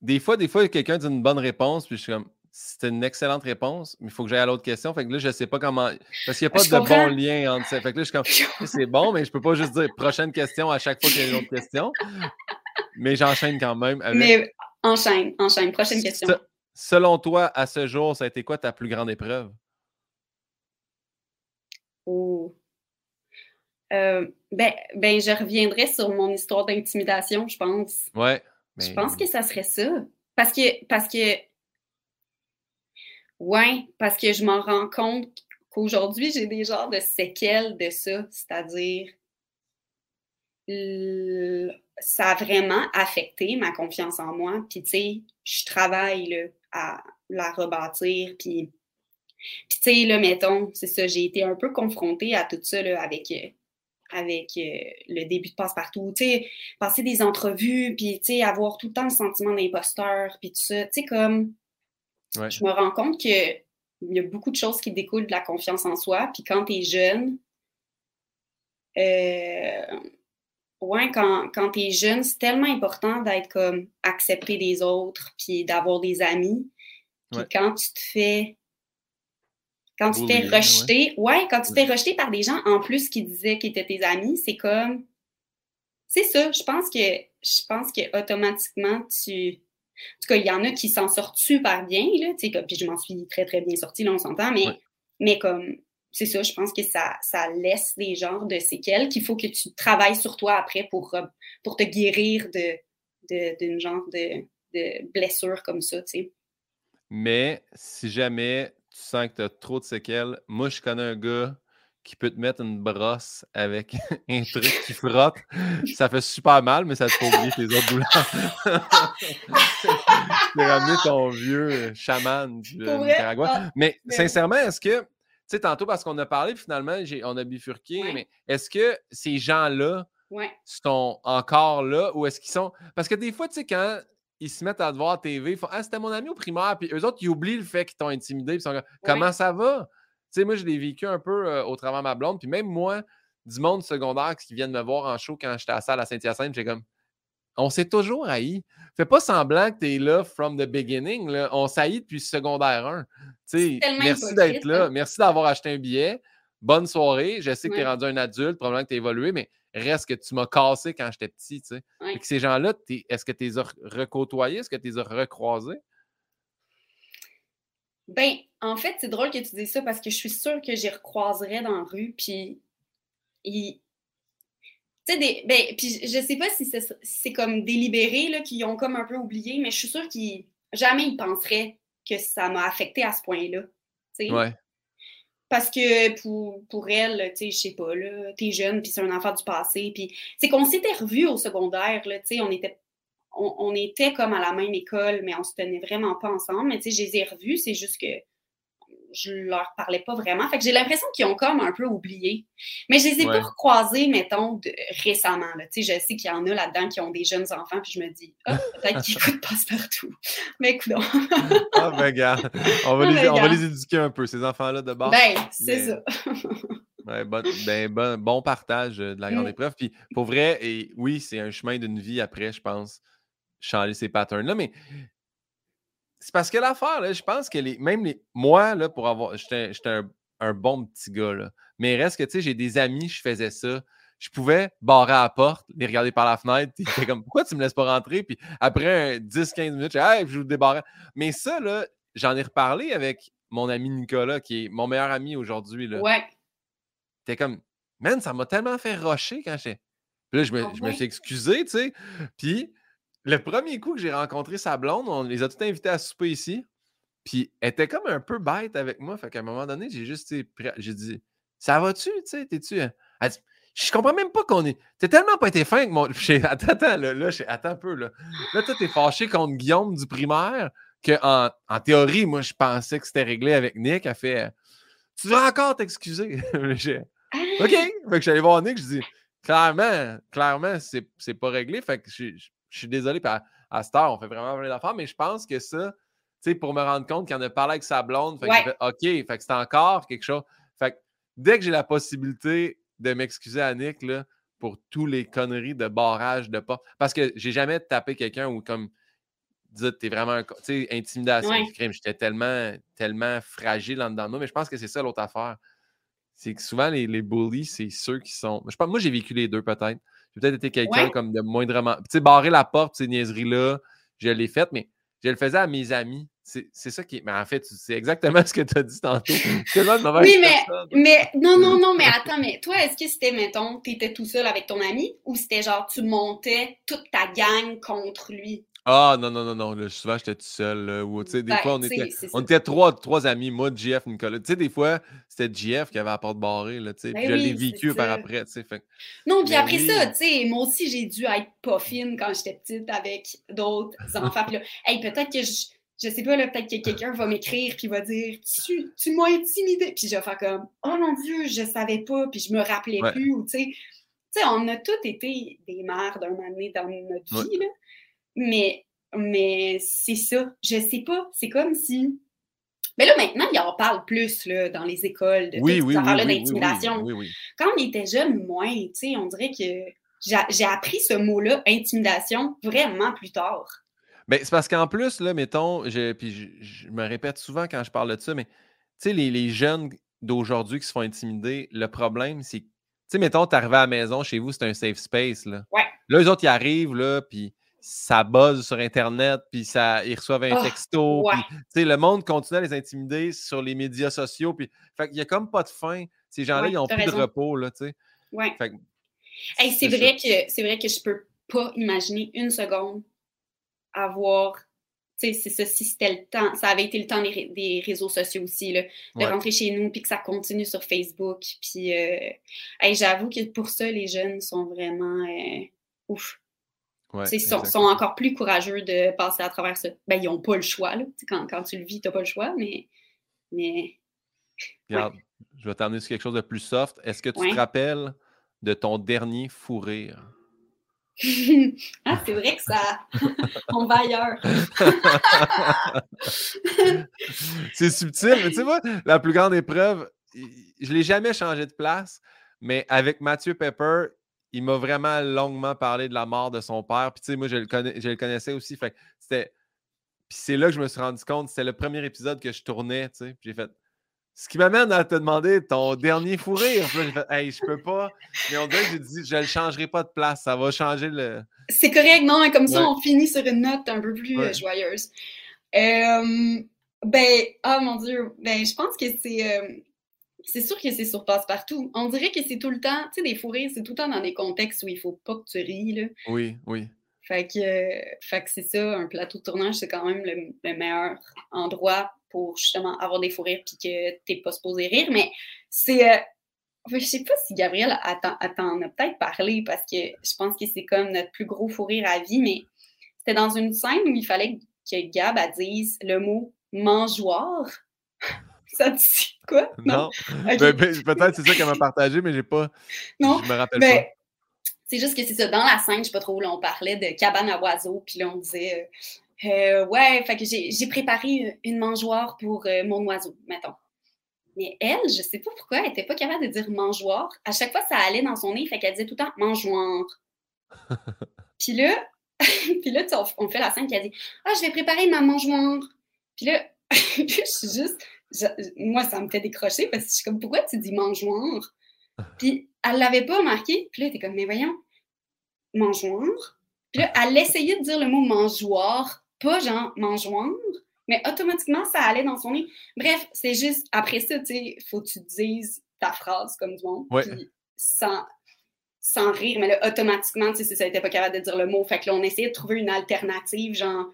Des fois, des fois, quelqu'un dit une bonne réponse, puis je suis comme c'était une excellente réponse, mais il faut que j'aille à l'autre question. Fait que là, je ne sais pas comment. Parce qu'il n'y a pas de bon lien entre ça. Fait que là, je suis comme. C'est bon, mais je ne peux pas juste dire prochaine question à chaque fois qu'il y a une autre question. Mais j'enchaîne quand même. Avec... Mais enchaîne, enchaîne. Prochaine question. selon toi, à ce jour, ça a été quoi ta plus grande épreuve? Oh. Euh, ben, ben, je reviendrai sur mon histoire d'intimidation, je pense. Ouais. Je pense que ça serait ça. Parce que, parce que oui, parce que je m'en rends compte qu'aujourd'hui, j'ai des genres de séquelles de ça, c'est-à-dire ça a vraiment affecté ma confiance en moi. Puis, tu sais, je travaille à la rebâtir. Puis, tu sais, là, mettons, c'est ça, j'ai été un peu confrontée à tout ça là, avec, euh, avec euh, le début de passe-partout. Tu sais, passer des entrevues, puis, tu sais, avoir tout le temps le sentiment d'imposteur, puis tout ça. Tu sais, comme je me rends compte qu'il y a beaucoup de choses qui découlent de la confiance en soi. Puis quand tu es jeune, euh, ouais, quand, quand tu es jeune, c'est tellement important d'être comme accepté des autres, puis d'avoir des amis. Puis quand tu te fais. Quand tu t'es rejeté, ouais. quand tu t'es rejeté par des gens en plus qui disaient qu'ils étaient tes amis, c'est comme. C'est ça, je pense que je pense que automatiquement tu en tout cas, il y en a qui s'en sortent super bien, là, puis je m'en suis très, très bien sortie, là, on s'entend, mais, mais comme, c'est ça, je pense que ça, ça laisse des genres de séquelles qu'il faut que tu travailles sur toi après pour, euh, pour te guérir de, d'une genre de, de blessure comme ça, tu sais. Mais si jamais tu sens que tu as trop de séquelles, moi, je connais un gars qui peut te mettre une brosse avec un truc qui frotte. Ça fait super mal, mais ça te fait oublier tes autres douleurs. tu ramené ton vieux chaman du euh, Nicaragua. Ah, mais sincèrement, est-ce que, tu sais, tantôt, parce qu'on a parlé, finalement, on a bifurqué, mais est-ce que ces gens-là sont encore là ou est-ce qu'ils sont. Parce que des fois, tu sais, quand ils se mettent à te voir à TV, ils font Ah, c'était mon ami au primaire, puis eux autres, ils oublient le fait qu'ils t'ont intimidé, ils sont Comment ça va? Sais, moi, je l'ai vécu un peu au travers de ma blonde. Puis même moi, du monde secondaire qui viennent me voir en show quand j'étais à la salle à Saint-Hyacinthe, j'ai comme on s'est toujours haï. Fais pas semblant que tu es là from the beginning. Là. On s'haït depuis secondaire 1. merci d'être là. Hein. Merci d'avoir acheté un billet. Bonne soirée. Je sais que tu es rendu un adulte, probablement que tu as évolué, mais reste que tu m'as cassé quand j'étais petit. Tu ces gens-là, est-ce que tu les as recôtoyés? Est-ce que tu les as recroisés? Ben, en fait, c'est drôle que tu dises ça parce que je suis sûre que j'y recroiserais dans la rue. Puis, tu sais, des... ben, puis je sais pas si c'est comme délibéré, là, qu'ils ont comme un peu oublié, mais je suis sûre qu'ils jamais ils penseraient que ça m'a affecté à ce point-là. Ouais. Parce que pour, pour elle, tu sais, je sais pas, là, t'es jeune, puis c'est un enfant du passé. Puis c'est qu'on s'était revus au secondaire, là, tu sais, on était, on, était comme à la même école, mais on se tenait vraiment pas ensemble. Mais tu sais, je les ai revus, c'est juste que je leur parlais pas vraiment. Fait que j'ai l'impression qu'ils ont comme un peu oublié. Mais je les ai pas recroisés, mettons, récemment. Là. Je sais qu'il y en a là-dedans qui ont des jeunes enfants, puis je me dis, oh, peut-être qu'ils écoutent passe-partout. Mais écoute. ah, ben, regarde. On va, les, on va les éduquer un peu, ces enfants-là, de base. Ben, c'est ça. bon, ben, bon, partage de la grande mm. épreuve. Puis pour vrai, et oui, c'est un chemin d'une vie après, je pense, changer ces patterns-là. Mais c'est parce que l'affaire, je pense que les, même les, moi, là, pour avoir. J'étais un, bon petit gars, là. Mais reste que, tu sais, j'ai des amis, je faisais ça. Je pouvais barrer à la porte, les regarder par la fenêtre. Étaient comme, pourquoi tu me laisses pas rentrer? Puis après 10-15 minutes, je hey, je vous débarre. Mais ça, là, j'en ai reparlé avec mon ami Nicolas, qui est mon meilleur ami aujourd'hui. Là. Ouais. T'es comme, man, ça m'a tellement fait rocher quand j'étais. Puis là, je me, ah je me suis excusé, tu sais. Puis le premier coup que j'ai rencontré sa blonde, on les a tous invités à souper ici. Puis elle était comme un peu bête avec moi. Fait qu'à un moment donné, j'ai juste j'ai dit Ça va-tu? Tu sais, t'es-tu? Hein? Elle dit Je comprends même pas qu'on est. T'es tellement pas été fin avec mon. Attends, attends, là, là attends un peu. Là, là toi, t'es fâché contre Guillaume du primaire. Que en, en théorie, moi, je pensais que c'était réglé avec Nick. Elle fait Tu vas encore t'excuser. OK. Fait que j'allais voir Nick, je dis Clairement, clairement, c'est pas réglé. Fait que je, je suis désolé, à, à cette heure, on fait vraiment plein d'affaires, mais je pense que ça, tu sais, pour me rendre compte qu'il en a parlé avec sa blonde, fait OK, fait que c'est encore quelque chose. Fait que dès que j'ai la possibilité de m'excuser à Nick, là, pour tous les conneries de barrage de porte, parce que j'ai jamais tapé quelqu'un ou comme tu t'es vraiment, tu sais, intimidation du crime. J'étais tellement, tellement fragile en dedans de moi, mais je pense que c'est ça l'autre affaire. C'est que souvent, les, les bullies, c'est ceux qui sont. Je pense, moi, j'ai vécu les deux peut-être. J'ai peut-être été quelqu'un comme de moindrement. Tu sais, barrer la porte, ces niaiseries-là, je l'ai faite, mais je le faisais à mes amis. C'est ça qui. Mais en fait, c'est exactement ce que tu as dit tantôt. oui, mais, mais non, non, non, mais attends, mais toi, est-ce que c'était, mettons, tu étais tout seul avec ton ami ou c'était genre tu montais toute ta gang contre lui? Ah non, non, non, non. souvent, j'étais tout seul. des ben, fois, on était, on était trois, trois amis, moi, JF, Nicolas. Tu sais, des fois, c'était JF qui avait la porte barrée. Là, ben je l'ai vécu par après. Fait... Non, puis après ça, tu sais, moi aussi, j'ai dû être pas fine quand j'étais petite avec d'autres enfants. Puis là, hey, peut-être que je. Je sais pas, là, peut-être que quelqu'un va m'écrire puis va dire Tu, tu m'as intimidé. Puis je vais faire comme Oh mon Dieu, je savais pas, puis je me rappelais plus. Ou tu sais, on a tous été des mères d'un moment donné dans notre vie. Là. Mais, mais c'est ça. Je sais pas. C'est comme si. Mais là, maintenant, il en parle plus là, dans les écoles de oui, oui, oui, d'intimidation. Quand on était jeune, moins, tu sais, on dirait que j'ai appris ce mot-là, intimidation, vraiment plus tard. Ben, c'est parce qu'en plus, là, mettons, je, puis je, me répète souvent quand je parle de ça, mais tu sais, les, les, jeunes d'aujourd'hui qui se font intimider, le problème, c'est, tu sais, mettons, tu arrives à la maison, chez vous, c'est un safe space, là. Ouais. Là, eux autres, ils arrivent, là, puis ça buzz sur Internet, puis ça, ils reçoivent un ah, texto. le monde continue à les intimider sur les médias sociaux. Puis, fait il n'y a comme pas de fin. Ces gens-là, ils n'ont plus de repos. Là, ouais. c'est vrai, que, c'est vrai que je peux pas imaginer une seconde avoir. C'est ça, si c'était le temps, ça avait été le temps des, réseaux sociaux aussi, là, de rentrer chez nous, puis que ça continue sur Facebook. Puis, euh, j'avoue que pour ça, les jeunes sont vraiment euh, ouf. Ils sont, encore plus courageux de passer à travers ça. Ben, ils n'ont pas le choix. Là. Quand, quand, tu le vis, tu n'as pas le choix, mais. mais... Regarde, je vais t'amener sur quelque chose de plus soft. Est-ce que tu te rappelles de ton dernier fou rire? ah, c'est vrai que ça. On va ailleurs. c'est subtil, mais tu moi, la plus grande épreuve, je ne l'ai jamais changé de place, mais avec Mathieu Pepper, il m'a vraiment longuement parlé de la mort de son père. Puis, tu sais, moi, je le, je le connaissais aussi. Fait c'était. Puis c'est là que je me suis rendu compte, c'était le premier épisode que je tournais, tu sais. J'ai fait. Ce qui m'amène à te demander ton dernier fou rire. Puis j'ai fait, hey, je peux pas. Mais on dirait que j'ai dit, je ne changerai pas de place. Ça va changer le. C'est correct, non? Comme ça, on finit sur une note un peu plus euh, joyeuse. Euh, ben, oh mon Dieu. Ben, je pense que c'est. Euh, c'est sûr que c'est sur passe-partout. On dirait que c'est tout le temps, tu sais, des fourrés, c'est tout le temps dans des contextes où il faut pas que tu ris, là. Oui, oui. Fait que, fait que c'est ça, un plateau de tournage, c'est quand même le, meilleur endroit pour justement avoir des fous rires puis que t'es pas supposé rire. Mais c'est. Euh, je sais pas si Gabriel t'en a peut-être parlé parce que je pense que c'est comme notre plus gros fou rire à vie, mais c'était dans une scène où il fallait que Gab dise le mot mangeoire. Ça dit quoi? Non. Ben, ben, peut-être c'est ça qu'elle m'a partagé, mais j'ai pas. Non. Je me rappelle ben, pas. C'est juste que c'est ça. Dans la scène, je sais pas trop, là, on parlait de cabane à oiseaux, puis là, on disait euh, euh, Ouais, fait que j'ai préparé une mangeoire pour euh, mon oiseau, mettons. Mais elle, je sais pas pourquoi, elle était pas capable de dire mangeoire. À chaque fois, ça allait dans son nez, fait qu'elle disait tout le temps mangeoire. puis là, puis là, on, fait la scène qui a dit Ah, je vais préparer ma mangeoire. Puis là, je suis juste moi, ça me fait décrocher parce que je suis comme, pourquoi tu dis mangeoire? Puis elle l'avait pas remarqué. Puis là, elle était comme, mais voyons, mangeoire? Puis là, elle essayait de dire le mot mangeoire, pas genre mangeoire, mais automatiquement, ça allait dans son nez. Bref, c'est juste, après ça, tu sais, faut que tu dises ta phrase comme du monde. Puis sans, sans rire, mais là, automatiquement, tu sais, ça n'était pas capable de dire le mot. Fait que là, on essayait de trouver une alternative, genre,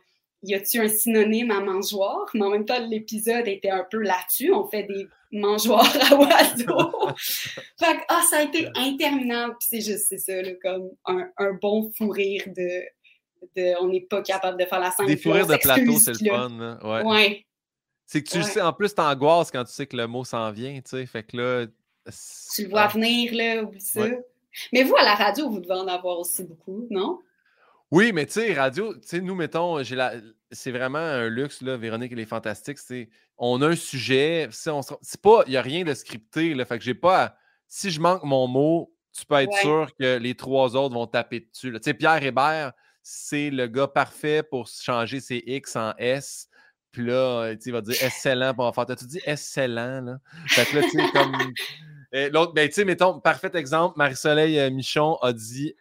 y a-tu un synonyme à mangeoire? Mais en même temps, l'épisode était un peu là-dessus. On fait des mangeoires à oiseaux. fait que, ah, ça a été interminable. c'est juste, c'est ça, comme un, un, bon fou rire de, de on n'est pas capable de faire la scène. Des fous rires de plateau, c'est le fun. Ouais. ouais. C'est que tu sais, en plus, t'angoisses quand tu sais que le mot s'en vient, tu sais. Fait que là. Tu le vois venir, là, oublie ça. Mais vous, à la radio, vous devez en avoir aussi beaucoup, non? Oui, mais tu sais, radio, tu sais, nous, mettons, j'ai la... c'est vraiment un luxe, là, Véronique, elle est fantastique. C'est... On a un sujet, on c'est pas, il n'y a rien de scripté, là, fait que j'ai pas, si je manque mon mot, tu peux être sûr que les trois autres vont taper dessus. Tu sais, Pierre Hébert, c'est le gars parfait pour changer ses X en S. Puis là, il va dire excellent pour en faire. T'as-tu dit excellent, là? Fait que là, tu sais, comme. L'autre, ben, tu sais, mettons, parfait exemple, Marie-Soleil euh, Michon a dit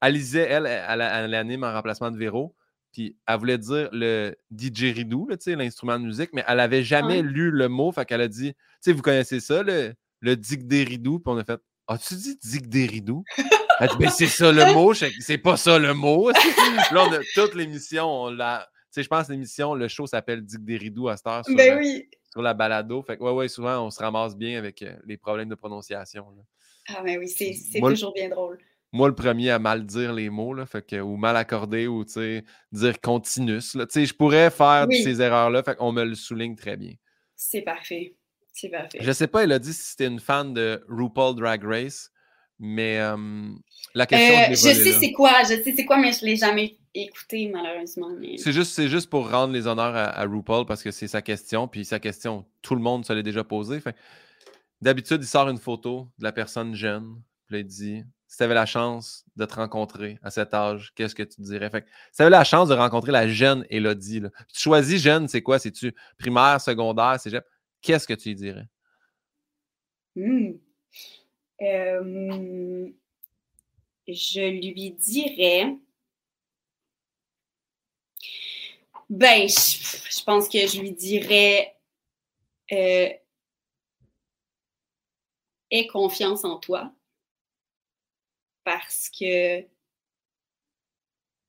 Alizée, elle, elle, elle, anime en remplacement de Véro. Puis elle voulait dire le didgeridoo, l'instrument de musique, mais elle n'avait jamais lu le mot. Fait qu'elle a dit, tu sais, vous connaissez ça, le, le digderidoo. Puis on a fait, as-tu dit digderidoo? Elle dit, ben c'est ça le mot. C'est pas ça le mot. là, on a toute l'émission, tu sais, je pense l'émission, le show s'appelle Digderidoo à cette heure sur, ben oui. sur la balado. Fait que, ouais, ouais, souvent, on se ramasse bien avec euh, les problèmes de prononciation. Ah, ben oui, c'est toujours bien drôle moi le premier à mal dire les mots, là, fait que, ou mal accorder, ou dire continus. Je pourrais faire ces erreurs-là, fait qu'on me le souligne très bien. C'est parfait. C'est parfait. Je sais pas, elle a dit si c'était une fan de RuPaul Drag Race, mais la question. Euh, je sais c'est quoi, je sais c'est quoi, mais je l'ai jamais écouté malheureusement. C'est juste, juste pour rendre les honneurs à, RuPaul parce que c'est sa question, puis sa question, tout le monde se l'est déjà posée. D'habitude, il sort une photo de la personne jeune, puis il dit si tu avais la chance de te rencontrer à cet âge, qu'est-ce que tu dirais? Fait si tu avais la chance de rencontrer la jeune Elodie, tu choisis jeune, c'est quoi? C'est-tu primaire, secondaire, cégep? Qu'est-ce que tu lui dirais? Hmm. je lui dirais. Ben, je, pense que je lui dirais. Euh, aie confiance en toi parce que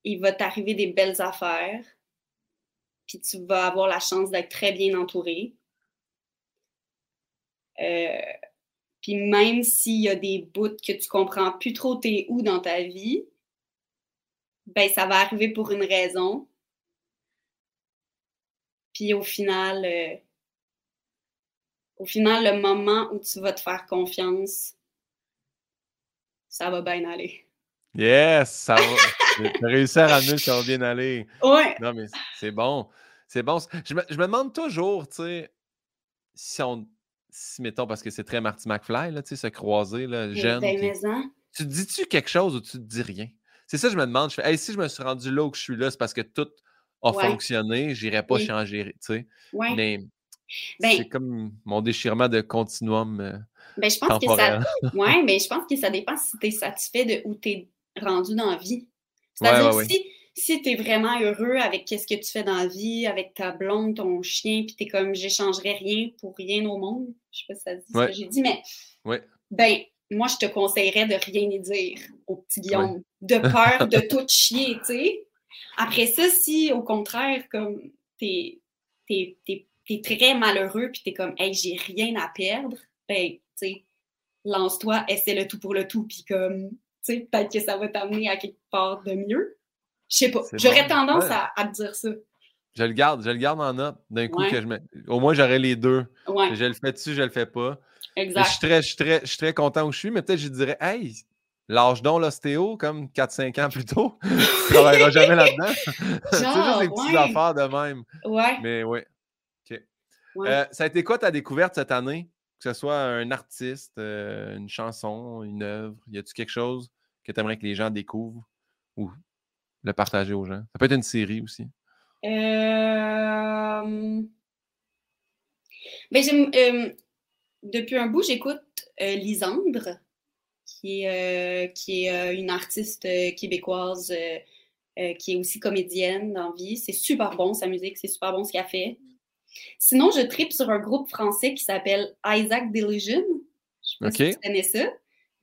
il va t'arriver des belles affaires, puis tu vas avoir la chance d'être très bien entouré. Euh, puis même s'il y a des bouts que tu comprends plus trop t'es où dans ta vie, ben ça va arriver pour une raison. Puis au final, euh, au final, le moment où tu vas te faire confiance, ça va bien aller. Yes, ça va. Tu réussi à ramener ça va bien aller. Ouais. Non, mais c'est bon. C'est bon. Je me, demande toujours, tu sais, si on. Si, mettons, parce que c'est très Marty McFly, là, tu sais, se croiser, là, jeune. Tu dis-tu quelque chose ou tu te dis rien? C'est ça que je me demande. Je fais, si je me suis rendu là où je suis là, c'est parce que tout a fonctionné, je n'irai pas changer, tu sais. Mais ben c'est comme mon déchirement de continuum. Euh, ben, je pense que ça. Ouais, mais je pense que ça dépend si tu es satisfait de où tu es rendu dans la vie. C'est-à-dire si, si tu es vraiment heureux avec ce que tu fais dans la vie, avec ta blonde, ton chien, puis tu es comme j'échangerais rien pour rien au monde. Je sais pas si ça dit ce que j'ai dit, mais ben, moi, je te conseillerais de rien y dire au petit Guillaume, de peur de tout chier, tu sais. Après ça, si au contraire, comme t'es es, es, très malheureux, puis t'es comme, hey, j'ai rien à perdre, ben, tu sais, lance-toi, essaie le tout pour le tout, puis comme, tu sais, peut-être que ça va t'amener à quelque part de mieux. Je sais pas. J'aurais tendance à, à, te dire ça. Je le garde, je le garde en note d'un coup que je mets. Au moins, j'aurais les deux. Je le fais dessus, je le fais pas. Exact. Je suis, très, je, suis très, je suis très content où je suis, mais peut-être je dirais Hey, lâche donc l'ostéo comme 4-5 ans plus tôt. tu ne travailleras jamais là-dedans. c'est juste des petites affaires de même. Ouais. Mais oui. Euh, ça a été quoi ta découverte cette année? Que ce soit un artiste, euh, une chanson, une œuvre, y a-tu quelque chose que tu aimerais que les gens découvrent ou le partager aux gens? Ça peut être une série aussi. Euh... Ben, depuis un bout, j'écoute euh, Lisandre, qui est, qui est une artiste québécoise qui est aussi comédienne dans vie. C'est super bon, sa musique, c'est super bon ce qu'elle fait. Sinon, je tripe sur un groupe français qui s'appelle Isaac Delusion. Je sais pas si tu connais ça.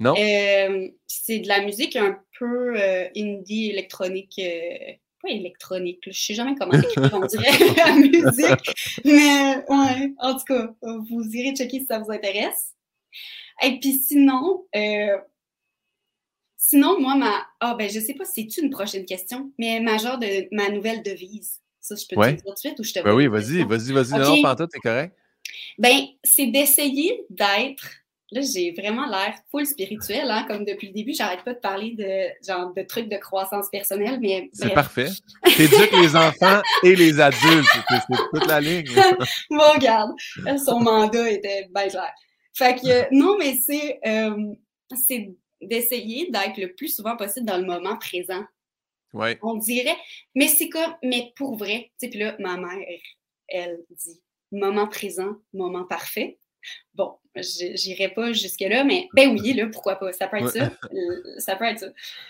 Non. c'est de la musique un peu indie électronique pas électronique, je sais jamais comment écrire, on dirait la musique. Mais ouais, en tout cas, vous irez checker si ça vous intéresse. Et puis sinon, euh, sinon, moi, ma. Ah, ben, je sais pas si c'est une prochaine question, mais ma genre de ma nouvelle devise. Ça, je peux te dire tout de suite ou je te ben oui, vas-y, vas-y, vas-y. Non, pas c'est correct. Ben, c'est d'essayer d'être Là, j'ai vraiment l'air full spirituel, hein, comme depuis le début, j'arrête pas de parler de genre de trucs de croissance personnelle, mais c'est parfait. T'éduques les enfants et les adultes, c'est toute la ligne. bon, regarde, son mandat était bien clair. Fait que non, mais c'est euh, c'est d'essayer d'être le plus souvent possible dans le moment présent. Ouais. On dirait, mais c'est comme, mais pour vrai, tu sais, puis là, ma mère, elle dit moment présent, moment parfait. Bon, j'irai pas jusque-là, mais ben oui, là, pourquoi pas? Ça peut être ça. Euh, ça peut être ça.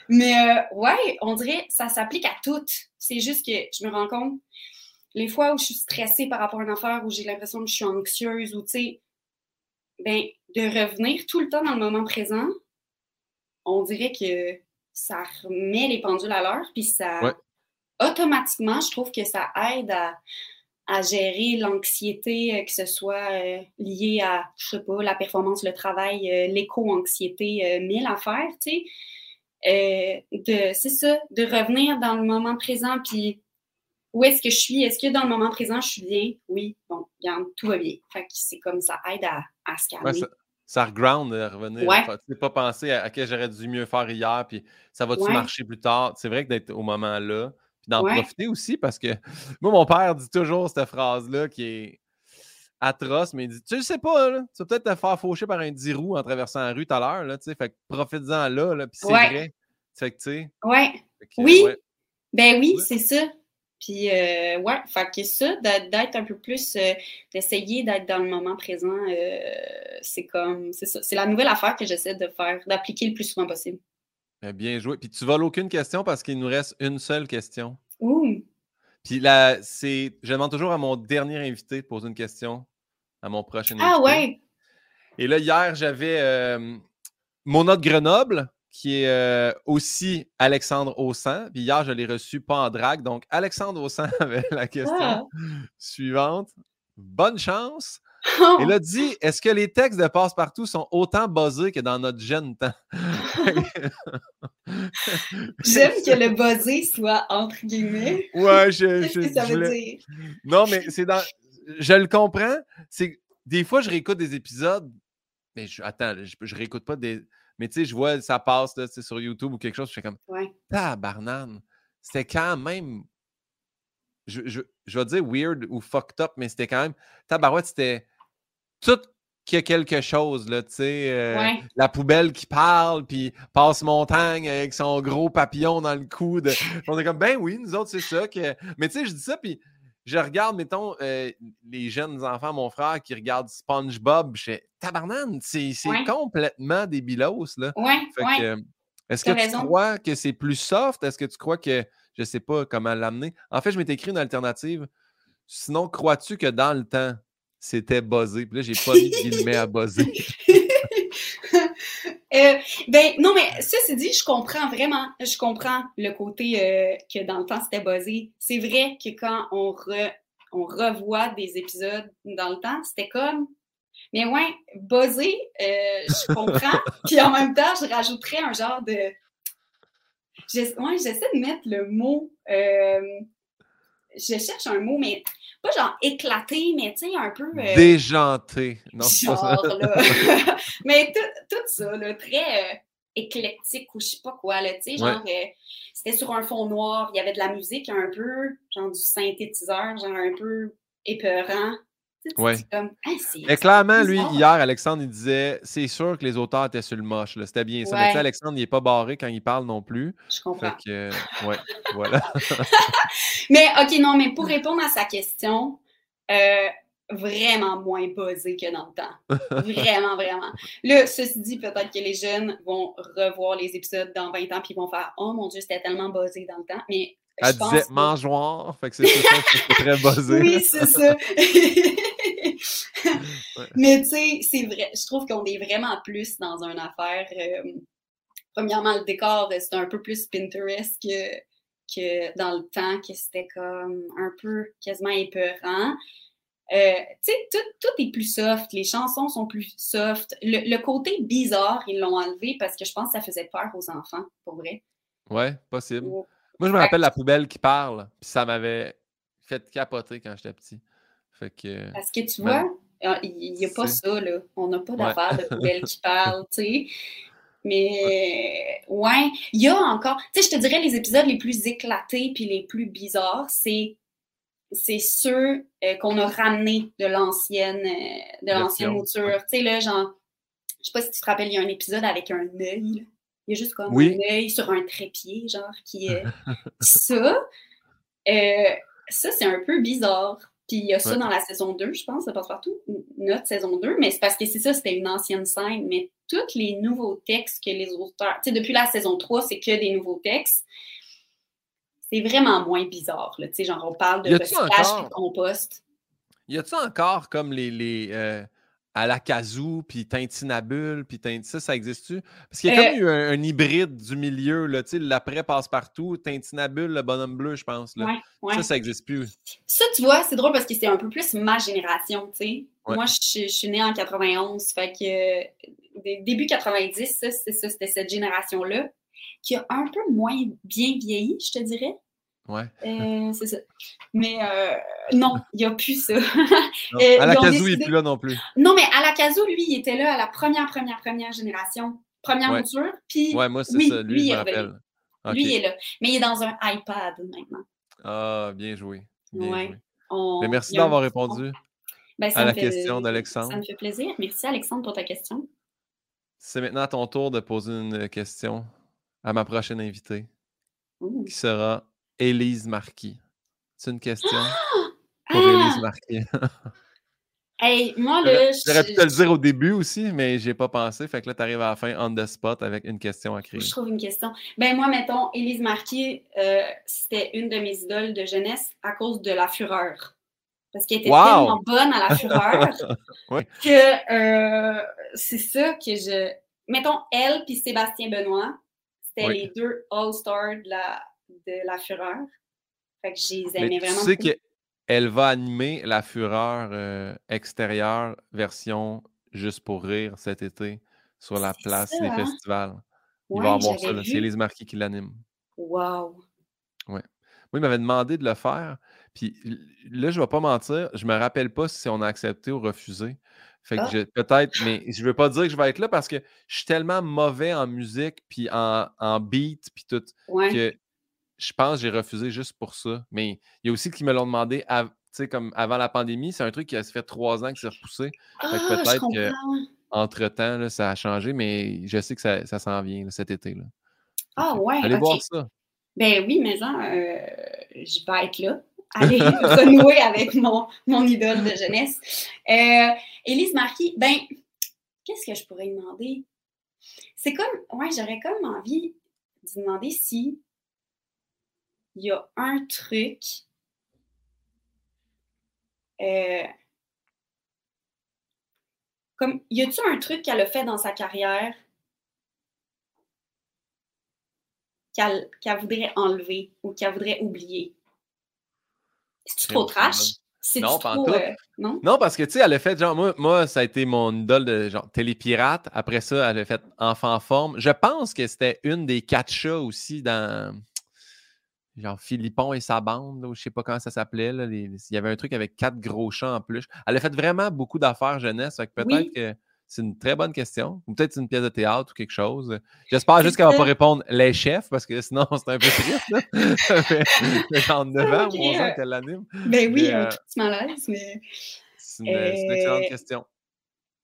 Mais euh, ouais, on dirait ça s'applique à toutes. C'est juste que je me rends compte, les fois où je suis stressée par rapport à une affaire, où j'ai l'impression que je suis anxieuse, ou tu sais, ben, de revenir tout le temps dans le moment présent, on dirait que ça remet les pendules à l'heure, puis ça. Automatiquement, je trouve que ça aide à à gérer l'anxiété, euh, que ce soit euh, lié à, je sais pas, la performance, le travail, euh, l'éco-anxiété, mille affaires, tu sais. de, c'est ça, de revenir dans le moment présent, puis où est-ce que je suis? Est-ce que dans le moment présent, je suis bien? Oui, bon, bien, tout va bien. Fait que c'est comme ça aide à, à se calmer. ça, ça reground de revenir. Ouais. Tu pas penser à, à que j'aurais dû mieux faire hier, puis ça va-tu marcher plus tard? C'est vrai que d'être au moment là, d'en profiter aussi parce que moi, mon père dit toujours cette phrase-là qui est atroce, mais il dit Tu le sais pas, là, tu vas peut-être te faire faucher par un 10 roues en traversant la rue tout à l'heure, là, tu sais, fait que profite-en là, là puis c'est vrai. Fait que, tu sais. Ouais. oui. Ben oui, c'est ça. Puis, euh, ouais, fait que ça, d'être un peu plus, euh, d'essayer d'être dans le moment présent, euh, c'est comme, c'est ça. C'est la nouvelle affaire que j'essaie de faire, d'appliquer le plus souvent possible. Eh bien joué. Puis tu voles aucune question parce qu'il nous reste une seule question. Ouh. Puis là, c'est. Je demande toujours à mon dernier invité de poser une question à mon prochain ah, invité. Ah ouais. Et là, hier, j'avais euh, mon autre Grenoble, qui est euh, aussi Alexandre Aussan. Puis hier, je l'ai reçu pas en drague. Donc, Alexandre Aussan avait la question ah. suivante. Bonne chance. Il a dit Est-ce que les textes de Passe-Partout sont autant buzzés que dans notre jeune temps? J'aime que le buzzé soit entre guillemets. Ouais, je. Qu'est-ce que ça veut dire? Non, mais c'est dans. Je le comprends. C'est des fois, je réécoute des épisodes. Mais je... attends, je, je réécoute pas des. Mais tu sais, je vois ça passe là, sur YouTube ou quelque chose. Je fais comme. Ouais. Tabarnane. C'était quand même je, je, vais dire weird ou fucked up, mais c'était quand même. Tabarouette, c'était. Tout, qu'il y a quelque chose, là, tu sais. Euh, la poubelle qui parle, puis passe montagne avec son gros papillon dans le coude. On est comme, ben oui, nous autres, c'est ça. Que... Mais tu sais, je dis ça, puis je regarde, mettons, euh, les jeunes enfants, mon frère, qui regardent SpongeBob. Je fais, tabarnane, c'est complètement débilos, là. Ouais, Est-ce que tu crois que c'est plus soft? Est-ce que tu crois que, je sais pas comment l'amener? En fait, je m'étais écrit une alternative. Sinon, crois-tu que dans le temps, c'était buzzé? Puis là, j'ai pas mis de guillemets à buzzer. Euh, ben non, mais ça c'est dit, je comprends vraiment, je comprends le côté euh, que dans le temps c'était buzzé. C'est vrai que quand on, on revoit des épisodes dans le temps, c'était comme. Mais ouais, buzzé, euh, je comprends. Puis en même temps, je rajouterais un genre de. Ouais, j'essaie de mettre le mot. Je cherche un mot, mais pas genre éclaté, mais tu sais, un peu. Euh, Déjanté. Non, genre, pas ça. là. mais tout, tout, ça, là, très euh, éclectique ou je sais pas quoi, là, tu sais, genre, euh, c'était sur un fond noir, il y avait de la musique un peu, genre du synthétiseur, genre un peu épeurant. Ouais. Mais clairement, lui, hier, Alexandre, il disait c'est sûr que les auteurs étaient sur le moche. C'était bien ça. Mais Alexandre, il n'est pas barré quand il parle non plus. Je comprends. Fait ouais, voilà. mais OK, non, mais pour répondre à sa question, euh, vraiment moins buzzé que dans le temps. Vraiment, vraiment. Là, ceci dit, peut-être que les jeunes vont revoir les épisodes dans 20 ans puis vont faire Oh mon Dieu, c'était tellement buzzé dans le temps. Mais elle disait mangeoire, fait que c'est très buzzé. Oui, c'est ça. Mais tu sais, c'est vrai, je trouve qu'on est vraiment plus dans une affaire. Euh, premièrement, le décor, c'est un peu plus Pinterest que, que dans le temps, que c'était comme un peu quasiment épeurant. Euh, tu sais, tout, tout, est plus soft, les chansons sont plus soft. Le, le côté bizarre, ils l'ont enlevé parce que je pense que ça faisait peur aux enfants, pour vrai. Ouais, possible. Moi, je me rappelle la poubelle qui parle, puis ça m'avait fait capoter quand j'étais petit. Fait que, Parce que tu vois, ah, il n'y a pas ça, là. On n'a pas d'affaire de poubelle qui parle, tu sais. Mais ouais, il y a encore, tu sais, je te dirais les épisodes les plus éclatés puis les plus bizarres, c'est c'est ceux euh, qu'on a ramenés de l'ancienne euh, de l'ancienne mouture. Tu sais là, genre, je sais pas si tu te rappelles, il y a un épisode avec un œil. Il y a juste comme un œil sur un trépied, genre, qui est ça. Euh, ça, c'est un peu bizarre. Puis il y a ça dans la saison 2, je pense, ça passe partout, notre saison 2, mais c'est parce que c'est ça, c'était une ancienne scène. Mais tous les nouveaux textes que les auteurs, tu sais, depuis la saison 3, c'est que des nouveaux textes. C'est vraiment moins bizarre, tu sais, genre on parle de recyclage et de compost. Y a-tu encore comme les, les euh, à la Kazoo, puis Tintinabule, puis ça, ça existe-tu? Parce qu'il y a comme euh, eu un, hybride du milieu, là, tu sais, l'après passe-partout, Tintinabule, le bonhomme bleu, je pense. Là. Ça, ça n'existe plus. Ça, tu vois, c'est drôle parce que c'est un peu plus ma génération, tu sais. Moi, je, suis née en 91, fait que début 90, ça, c'était cette génération-là qui a un peu moins bien vieilli, je te dirais. Ouais. C'est ça. Mais euh, non, il n'y a plus ça. à la Kazoo, il n'est plus là non plus. Non, mais à la Kazoo, lui, il était là à la première, première, première génération. Première ouais. mouture. Puis, ouais, moi, c'est ça. Lui, je me rappelle. Lui, il est là. Mais il est dans un iPad maintenant. Ah, bien joué. ouais. Mais merci d'avoir répondu ben, à la question d'Alexandre. Ça me fait plaisir. Merci, Alexandre, pour ta question. C'est maintenant à ton tour de poser une question à ma prochaine invitée, qui sera Élise Marquis. C'est une question pour Élise ah! Marquis. hey, moi, là. J'aurais pu te le dire au début aussi, mais j'ai pas pensé. Fait que là, tu arrives à la fin on the spot avec une question à créer. Je trouve une question. Ben, moi, mettons, Élise Marquis, euh, c'était une de mes idoles de jeunesse à cause de la fureur. Parce qu'elle était tellement bonne à la fureur que euh, c'est ça que je. Mettons, elle puis Sébastien Benoît, c'était les deux All-Stars de la, de La Fureur. Fait que aimais vraiment. Tu sais qu'elle va animer La Fureur euh, extérieure version Juste pour rire cet été sur la place des hein? festivals. Il va avoir ça. C'est Elise Marquis qui l'anime. Wow! Ouais. Moi, il m'avait demandé de le faire. Puis là, je ne vais pas mentir, je ne me rappelle pas si on a accepté ou refusé. Fait que ah! peut-être, mais je ne veux pas dire que je vais être là parce que je suis tellement mauvais en musique, puis en, en beat, puis tout, que je pense que j'ai refusé juste pour ça. Mais il y a aussi qui me l'ont demandé sais, comme avant la pandémie, c'est un truc qui a fait trois ans que c'est repoussé. Ah, peut-être qu'entre-temps, ça a changé, mais je sais que ça, ça s'en vient cet été. Là. Ah ouais. Allez voir ça. Ben oui, mais euh, je vais être là. Aller renouer avec mon, mon idole de jeunesse. Euh, Élise Marquis, ben, qu'est-ce que je pourrais demander? C'est comme, ouais, j'aurais comme envie de demander si il y a un truc euh, comme, y a-tu un truc qu'elle a fait dans sa carrière qu'elle voudrait enlever ou qu'elle voudrait oublier? C'est trop trash? Non, trop, euh, non? non? parce que tu sais, elle a fait genre, moi, moi, ça a été mon idole de genre télépirate. Après ça, elle a fait Enfant en forme. Je pense que c'était une des quatre chats aussi dans genre Philippon et sa bande, ou je sais pas comment ça s'appelait. il y avait un truc avec quatre gros chats en plus. Elle a fait vraiment beaucoup d'affaires jeunesse. peut-être que c'est une très bonne question. Ou peut-être une pièce de théâtre ou quelque chose. J'espère juste qu'elle va pas répondre les chefs, parce que sinon, c'est un peu triste. genre 9 ans ou 11 ans qu'elle l'anime. Ben oui, un petit malaise, mais. C'est une, une, excellente euh, question.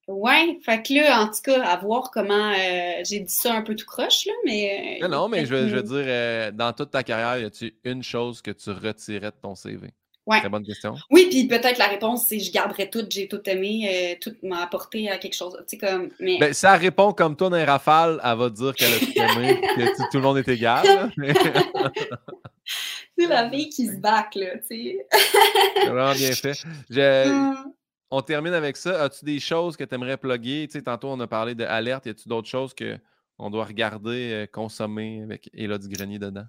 Ouais, fait que là, en tout cas, à voir comment euh, j'ai dit ça un peu tout croche, là, mais. Euh, non, non, mais je veux, je veux dire, euh, dans toute ta carrière, y a-tu une chose que tu retirais de ton CV? Ouais. Très bonne question. Oui, puis peut-être la réponse, c'est je garderai tout, j'ai tout aimé, tout m'a apporté à quelque chose. Tu sais, comme. Mais... Ben, si elle répond comme toi dans les rafales, elle va dire qu'elle a tout aimé, que tout le monde est égal. c'est la fille qui se back, là, tu sais. c'est vraiment bien fait. Hum on termine avec ça. As-tu des choses que tu aimerais plugger? Tu sais, tantôt, on a parlé de alerte. Y a-tu d'autres choses qu'on doit regarder, euh, consommer avec Elodie Grenier dedans?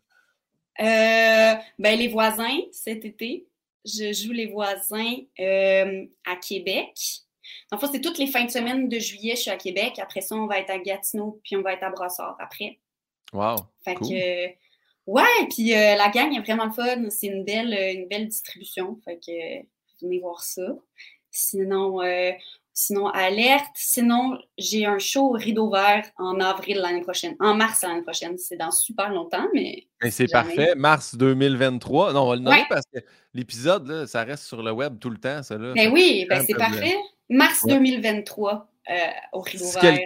Euh, ben, les voisins, cet été. Je joue les voisins euh, à Québec. En fait, c'est toutes les fins de semaine de juillet, je suis à Québec. Après ça, on va être à Gatineau, puis on va être à Brossard après. Wow! Fait que, ouais, puis la gang est vraiment fun. C'est une belle, une belle distribution. Fait que, venez voir ça. Sinon, euh, sinon alerte. Sinon, j'ai un show au rideau vert en avril l'année prochaine, en mars l'année prochaine. C'est dans super longtemps, mais. c'est parfait. Mars 2023. Non, on va le nommer parce que l'épisode, ça reste sur le web tout le temps, ça. Là. Ben oui, ben c'est parfait. Mars 2023 euh, au rideau vert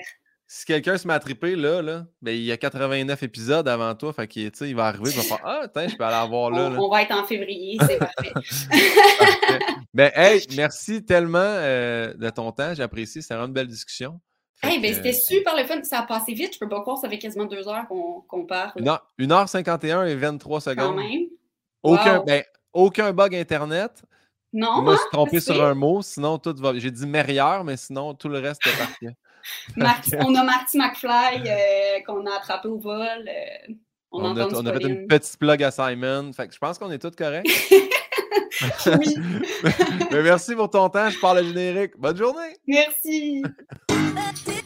si quelqu'un se m'a trippé, là, là ben, il y a 89 épisodes avant toi. Fait qu'il il va arriver, il va faire Ah, tiens, je peux aller voir là. On, va être en février, c'est parfait. Ben, hey, merci tellement euh, de ton temps. J'apprécie. C'était vraiment une belle discussion. Hey, ben, c'était super le fun. Ça a passé vite. Je peux pas croire ça fait quasiment deux heures qu'on parle. 1h51 et 23 secondes. Quand même. Aucun, ben, aucun bug Internet. Non. Je me suis trompé sur un mot, sinon tout va. J'ai dit meilleur, mais sinon tout le reste est parfait. On a Marty McFly euh, qu'on a attrapé au vol. Euh, on, a, on a fait une petite plug à Simon. Fait que je pense qu'on est tous corrects. oui. Mais merci pour ton temps. Je parle le générique. Bonne journée. Merci.